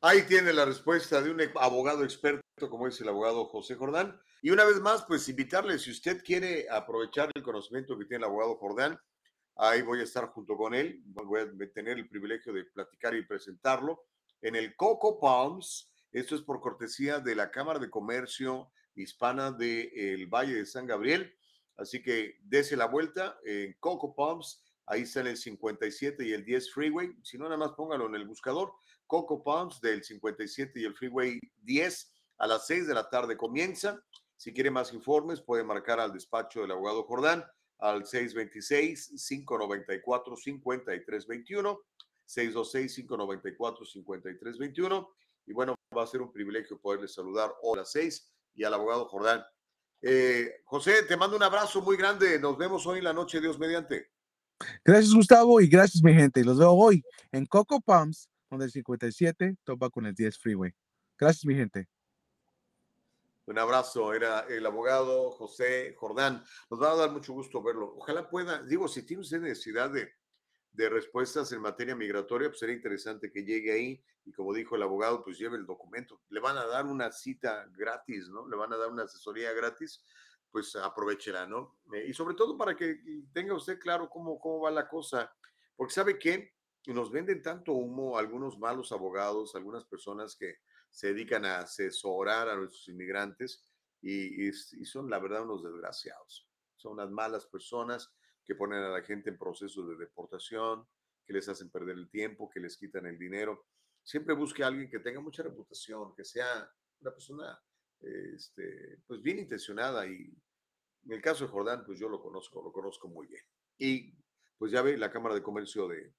Ahí tiene la respuesta de un abogado experto, como es el abogado José Jordán. Y una vez más, pues invitarle, si usted quiere aprovechar el conocimiento que tiene el abogado Jordán, Ahí voy a estar junto con él. Voy a tener el privilegio de platicar y presentarlo en el Coco Palms. Esto es por cortesía de la Cámara de Comercio Hispana del Valle de San Gabriel. Así que dese la vuelta en Coco Palms. Ahí está el 57 y el 10 Freeway. Si no, nada más póngalo en el buscador. Coco Palms del 57 y el Freeway 10 a las 6 de la tarde comienza. Si quiere más informes, puede marcar al despacho del abogado Jordán al 626-594-5321, 626-594-5321. Y bueno, va a ser un privilegio poderles saludar hoy a las 6 y al abogado Jordán. Eh, José, te mando un abrazo muy grande. Nos vemos hoy en la noche, Dios mediante. Gracias, Gustavo, y gracias, mi gente. Los veo hoy en Coco Palms, donde el 57 topa con el 10 Freeway. Gracias, mi gente. Un abrazo, era el abogado José Jordán. Nos va a dar mucho gusto verlo. Ojalá pueda, digo, si tiene usted necesidad de, de respuestas en materia migratoria, pues sería interesante que llegue ahí y como dijo el abogado, pues lleve el documento. Le van a dar una cita gratis, ¿no? Le van a dar una asesoría gratis, pues aprovechela, ¿no? Eh, y sobre todo para que tenga usted claro cómo, cómo va la cosa, porque sabe que nos venden tanto humo algunos malos abogados, algunas personas que se dedican a asesorar a nuestros inmigrantes y, son la verdad unos desgraciados. Son unas malas personas que ponen a la gente en procesos de deportación, que les hacen perder el tiempo, que les quitan el dinero. Siempre busque a alguien que tenga mucha reputación, que sea una persona este, pues bien intencionada y en el caso de Jordán, pues yo lo conozco, lo conozco muy bien. Y pues ya ve, la Cámara de Comercio de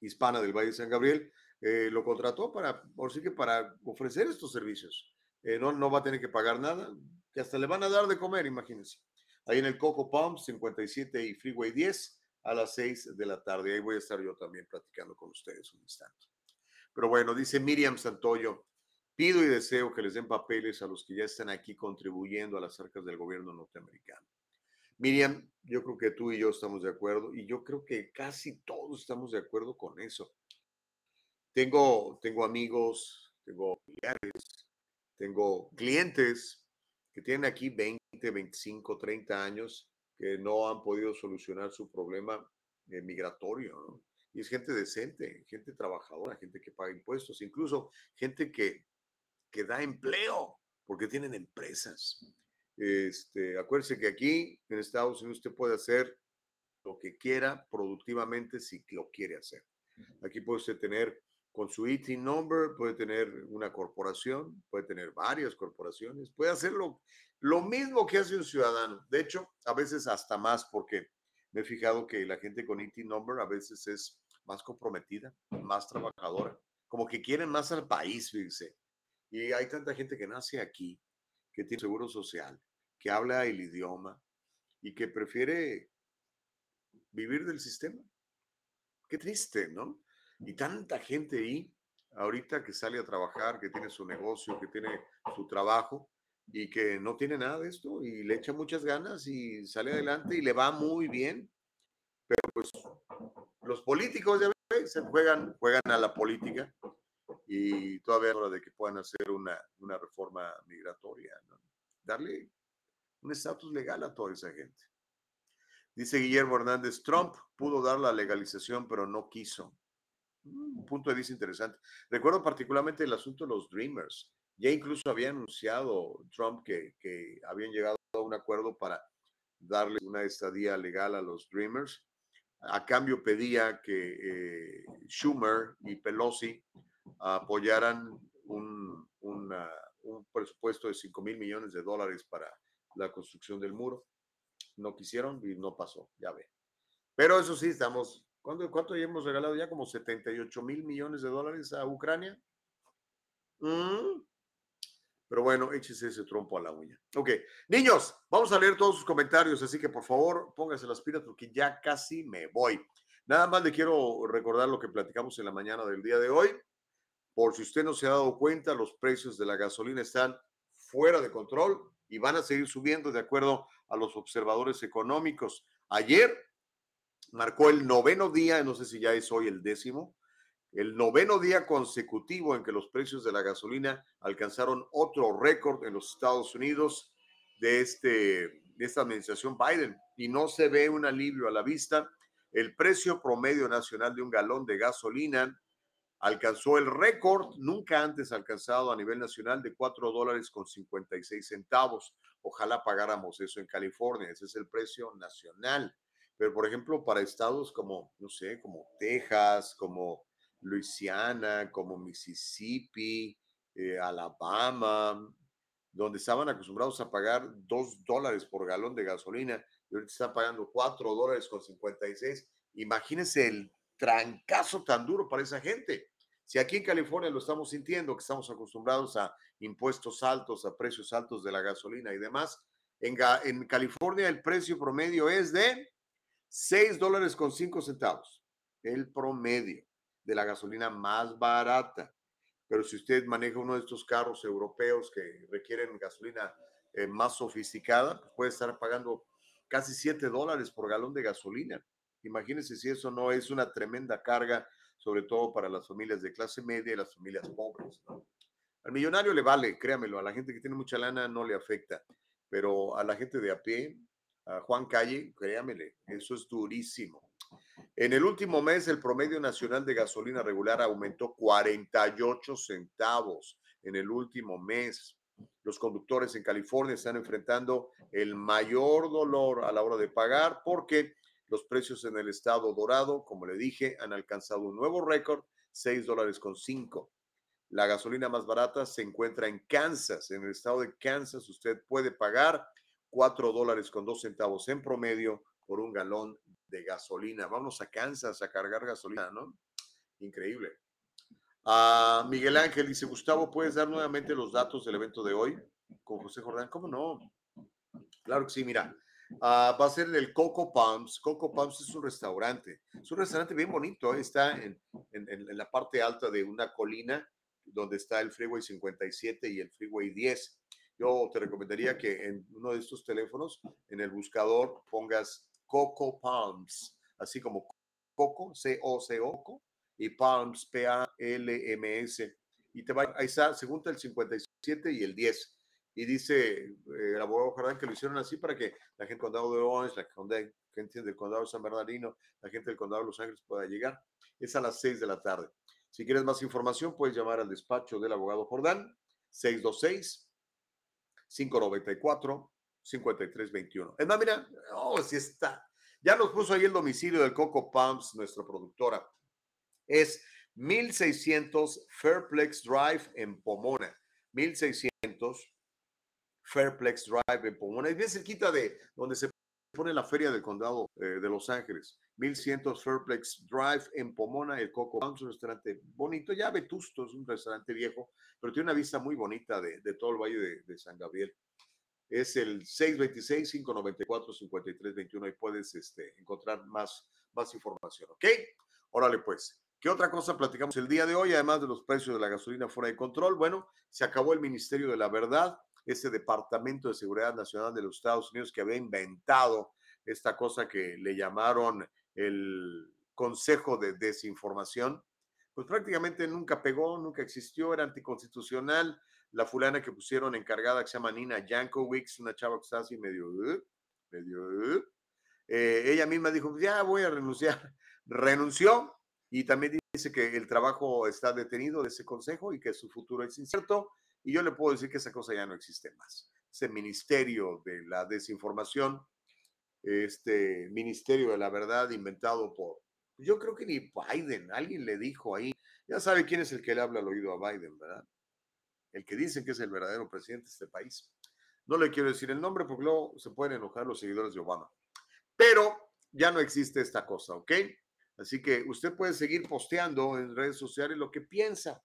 Hispana del Valle de San Gabriel eh, lo contrató para, por sí que para ofrecer estos servicios. Eh, no, no va a tener que pagar nada, que hasta le van a dar de comer, imagínense. Ahí en el Coco Palm 57 y Freeway 10 a las 6 de la tarde. Ahí voy a estar yo también platicando con ustedes un instante. Pero bueno, dice Miriam Santoyo, pido y deseo que les den papeles a los que ya están aquí contribuyendo a las arcas del gobierno norteamericano. Miriam, yo creo que tú y yo estamos de acuerdo y yo creo que casi todos estamos de acuerdo con eso. Tengo, tengo amigos, tengo familiares, tengo clientes que tienen aquí 20, 25, 30 años, que no han podido solucionar su problema eh, migratorio, ¿no? Y es gente decente, gente trabajadora, gente que paga impuestos, incluso gente que, que da empleo, porque tienen empresas. Este, acuérdese que aquí en Estados Unidos usted puede hacer lo que quiera productivamente si lo quiere hacer. Aquí puede usted tener con su ET number, puede tener una corporación, puede tener varias corporaciones, puede hacer lo, lo mismo que hace un ciudadano. De hecho, a veces hasta más porque me he fijado que la gente con ET number a veces es más comprometida, más trabajadora, como que quieren más al país, fíjense. Y hay tanta gente que nace aquí, que tiene seguro social, que habla el idioma y que prefiere vivir del sistema. Qué triste, ¿no? Y tanta gente ahí, ahorita que sale a trabajar, que tiene su negocio, que tiene su trabajo y que no tiene nada de esto y le echa muchas ganas y sale adelante y le va muy bien. Pero pues los políticos ya se juegan, juegan a la política y todavía es hora de que puedan hacer una, una reforma migratoria, darle un estatus legal a toda esa gente. Dice Guillermo Hernández, Trump pudo dar la legalización, pero no quiso. Mm, un punto de vista interesante. Recuerdo particularmente el asunto de los Dreamers. Ya incluso había anunciado Trump que, que habían llegado a un acuerdo para darle una estadía legal a los Dreamers a cambio pedía que eh, Schumer y Pelosi apoyaran un, un, presupuesto de 5 mil millones de dólares para la construcción del muro. No quisieron y no pasó, ya ve. Pero eso sí, estamos, ¿cuánto, cuánto hemos regalado ya? Como 78 mil millones de dólares a Ucrania. Mm, pero bueno, échese ese trompo a la uña. Ok, niños, vamos a leer todos sus comentarios, así que por favor pónganse las pilas porque ya casi me voy. Nada más le quiero recordar lo que platicamos en la mañana del día de hoy. Por si usted no se ha dado cuenta, los precios de la gasolina están fuera de control y van a seguir subiendo de acuerdo a los observadores económicos. Ayer marcó el noveno día, no sé si ya es hoy el décimo, el noveno día consecutivo en que los precios de la gasolina alcanzaron otro récord en los Estados Unidos de, este, de esta administración Biden y no se ve un alivio a la vista. El precio promedio nacional de un galón de gasolina alcanzó el récord nunca antes alcanzado a nivel nacional de 4 dólares con 56 centavos. Ojalá pagáramos eso en California, ese es el precio nacional. Pero, por ejemplo, para estados como, no sé, como Texas, como Luisiana, como Mississippi, eh, Alabama, donde estaban acostumbrados a pagar dos dólares por galón de gasolina y ahorita están pagando cuatro dólares con 56. Imagínense el trancazo tan duro para esa gente. Si aquí en California lo estamos sintiendo, que estamos acostumbrados a impuestos altos, a precios altos de la gasolina y demás, en, en California el precio promedio es de 6 dólares con 5 centavos. El promedio de la gasolina más barata. Pero si usted maneja uno de estos carros europeos que requieren gasolina eh, más sofisticada, pues puede estar pagando casi 7 dólares por galón de gasolina. Imagínense si eso no es una tremenda carga, sobre todo para las familias de clase media y las familias pobres. Al millonario le vale, créamelo, a la gente que tiene mucha lana no le afecta, pero a la gente de a pie, a Juan Calle, créamele, eso es durísimo. En el último mes, el promedio nacional de gasolina regular aumentó 48 centavos en el último mes. Los conductores en California están enfrentando el mayor dolor a la hora de pagar porque los precios en el estado dorado, como le dije, han alcanzado un nuevo récord, 6 dólares con 5. La gasolina más barata se encuentra en Kansas. En el estado de Kansas usted puede pagar 4 dólares con 2 centavos en promedio por un galón de gasolina. Vamos a Kansas a cargar gasolina, ¿no? Increíble. Ah, Miguel Ángel dice, Gustavo, ¿puedes dar nuevamente los datos del evento de hoy con José Jordán? ¿Cómo no? Claro que sí, mira. Va a ser el Coco Palms. Coco Palms es un restaurante. Es un restaurante bien bonito. ¿eh? Está en, en, la parte alta de una colina donde está el Freeway 57 y el Freeway 10. Yo te recomendaría que en uno de estos teléfonos, en el buscador, pongas Coco Palms, así como Coco, C-O-C-O, y Palms, P-A-L-M-S. Y te va, ahí está, según el 57 y el 10. y dice eh, el abogado Jardán que lo hicieron así para que la gente del condado de Orange, la gente del condado de San Bernardino, la gente del condado de Los Ángeles pueda llegar. Es a las 6 de la tarde. Si quieres más información, puedes llamar al despacho del abogado Jordán, 626-594-5321. Es más, mira, oh, sí está. Ya nos puso ahí el domicilio del Coco Palms, nuestra productora. Es 1600 Fairplex Drive en Pomona. 1600 Fairplex Drive en Pomona. Es bien cerquita de donde se pone la feria del condado eh, de Los Ángeles. 1100 Fairplex Drive en Pomona, el Coco Palms, un restaurante bonito, ya vetusto, es un restaurante viejo, pero tiene una vista muy bonita de, todo el valle de, San Gabriel. Es el 626-594-5321 y puedes este, encontrar más, más información, ¿ok? Órale pues. ¿Qué otra cosa platicamos el día de hoy? Además de los precios de la gasolina fuera de control. Bueno, se acabó el Ministerio de la Verdad, ese Departamento de Seguridad Nacional de los Estados Unidos que había inventado esta cosa que le llamaron el Consejo de Desinformación. Pues prácticamente nunca pegó, nunca existió, era anticonstitucional. La fulana que pusieron encargada, que se llama Nina Jankowicz, una chava que está así medio, uh, medio, uh, eh, ella misma dijo, pues ya voy a renunciar. (laughs) Renunció y también dice que el trabajo está detenido de ese consejo y que su futuro es incierto. Y yo le puedo decir que esa cosa ya no existe más. Ese ministerio de la desinformación, este ministerio de la verdad inventado por, yo creo que ni Biden, alguien le dijo ahí, ya sabe quién es el que le habla al oído a Biden, ¿verdad? El que dice que es el verdadero presidente de este país. No le quiero decir el nombre porque luego se pueden enojar los seguidores de Obama. Pero ya no existe esta cosa, ¿ok? Así que usted puede seguir posteando en redes sociales lo que piensa.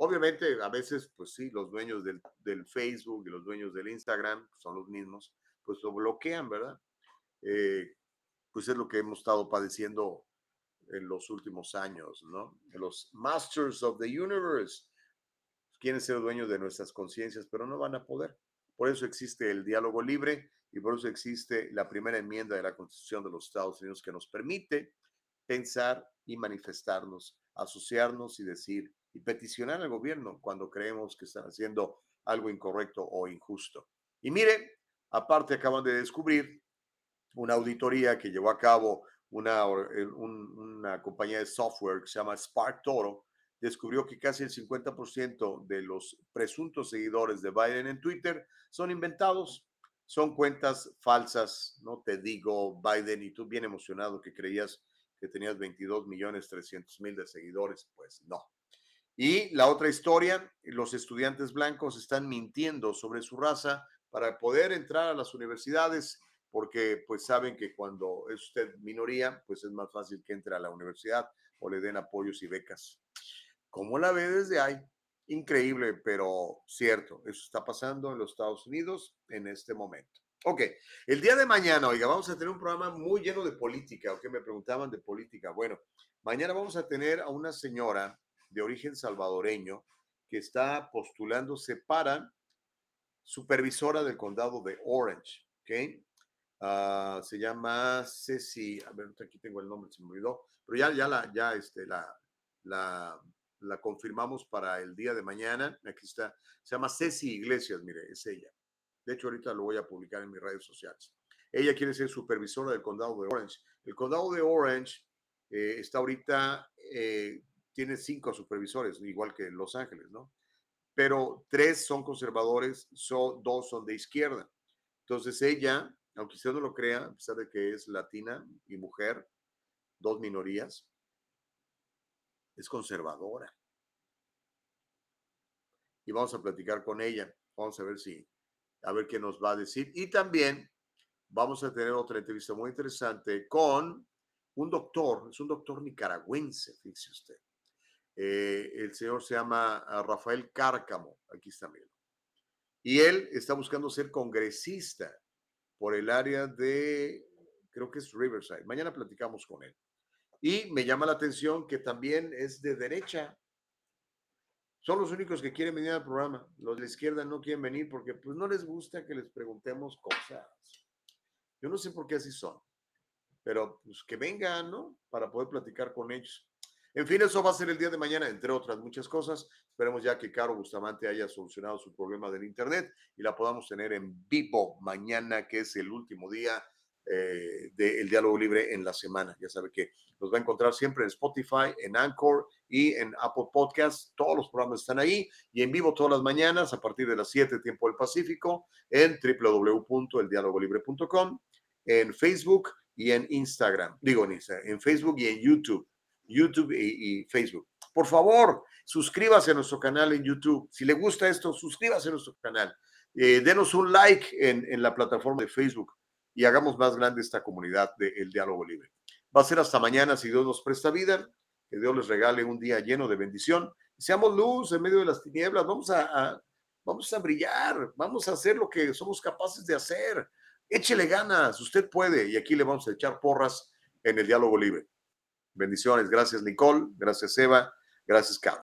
Obviamente, a veces, pues sí, los dueños del, Facebook y los dueños del Instagram son los mismos, pues lo bloquean, ¿verdad? Eh, pues es lo que hemos estado padeciendo en los últimos años, ¿no? Los Masters of the Universe quieren ser dueños de nuestras conciencias, pero no van a poder. Por eso existe el diálogo libre y por eso existe la primera enmienda de la Constitución de los Estados Unidos que nos permite pensar y manifestarnos, asociarnos y decir y peticionar al gobierno cuando creemos que están haciendo algo incorrecto o injusto. Y mire, aparte acaban de descubrir una auditoría que llevó a cabo una, una compañía de software que se llama Spark Toro, descubrió que casi el 50% de los presuntos seguidores de Biden en Twitter son inventados, son cuentas falsas, no te digo Biden y tú bien emocionado que creías que tenías 22 millones 300 mil de seguidores, pues no. Y la otra historia, los estudiantes blancos están mintiendo sobre su raza para poder entrar a las universidades, porque pues saben que cuando es usted minoría, pues es más fácil que entre a la universidad o le den apoyos y becas. ¿Cómo la ve desde ahí? Increíble, pero cierto, eso está pasando en los Estados Unidos en este momento. Ok, el día de mañana, oiga, vamos a tener un programa muy lleno de política, o que me preguntaban de política. Bueno, mañana vamos a tener a una señora de origen salvadoreño que está postulándose para supervisora del condado de Orange, ¿ok? Ah, se llama Ceci, a ver, aquí tengo el nombre, se me olvidó, pero ya, ya, la, ya este, la, la, la confirmamos para el día de mañana. Aquí está, se llama Ceci Iglesias, mire, es ella. De hecho, ahorita lo voy a publicar en mis redes sociales. Ella quiere ser supervisora del condado de Orange. El condado de Orange eh, está ahorita, eh, tiene cinco supervisores, igual que Los Ángeles, ¿no? Pero tres son conservadores, dos son de izquierda. Entonces ella, aunque usted no lo crea, a pesar de que es latina y mujer, dos minorías, es conservadora. Y vamos a platicar con ella. Vamos a ver si a ver qué nos va a decir. Y también vamos a tener otra entrevista muy interesante con un doctor, es un doctor nicaragüense, fíjese usted. Eh, el señor se llama ah, Rafael Cárcamo, aquí está, mira. Y él está buscando ser congresista por el área de, creo que es Riverside. Mañana platicamos con él. Y me llama la atención que también es de derecha, son los únicos que quieren venir al programa. Los de la izquierda no quieren venir porque pues no les gusta que les preguntemos cosas. Yo no sé por qué así son, pero pues que vengan, ¿no? Para poder platicar con ellos. En fin, eso va a ser el día de mañana, entre otras muchas cosas. Esperemos ya que Caro Bustamante haya solucionado su problema del Internet y la podamos tener en vivo mañana, que es el último día eh, del diálogo libre en la semana. Ya sabe que los va a encontrar siempre en Spotify, en Anchor y en Apple Podcasts. Todos los programas están ahí y en vivo todas las mañanas a partir de las 7 tiempo del Pacífico en www.eldialogolibre.com, en Facebook y en Instagram. Digo en Instagram, en Facebook y en YouTube. YouTube y, y Facebook. Por favor, suscríbase a nuestro canal en YouTube. Si le gusta esto, suscríbase a nuestro canal. Eh, denos un like en, en la plataforma de Facebook y hagamos más grande esta comunidad del diálogo libre. Va a ser hasta mañana si Dios nos presta vida, que Dios les regale un día lleno de bendición. Seamos luz en medio de las tinieblas, vamos a, a, vamos a brillar, vamos a hacer lo que somos capaces de hacer. Échele ganas, usted puede y aquí le vamos a echar porras en el diálogo libre. Bendiciones, gracias Nicole, gracias Eva, gracias Carlos.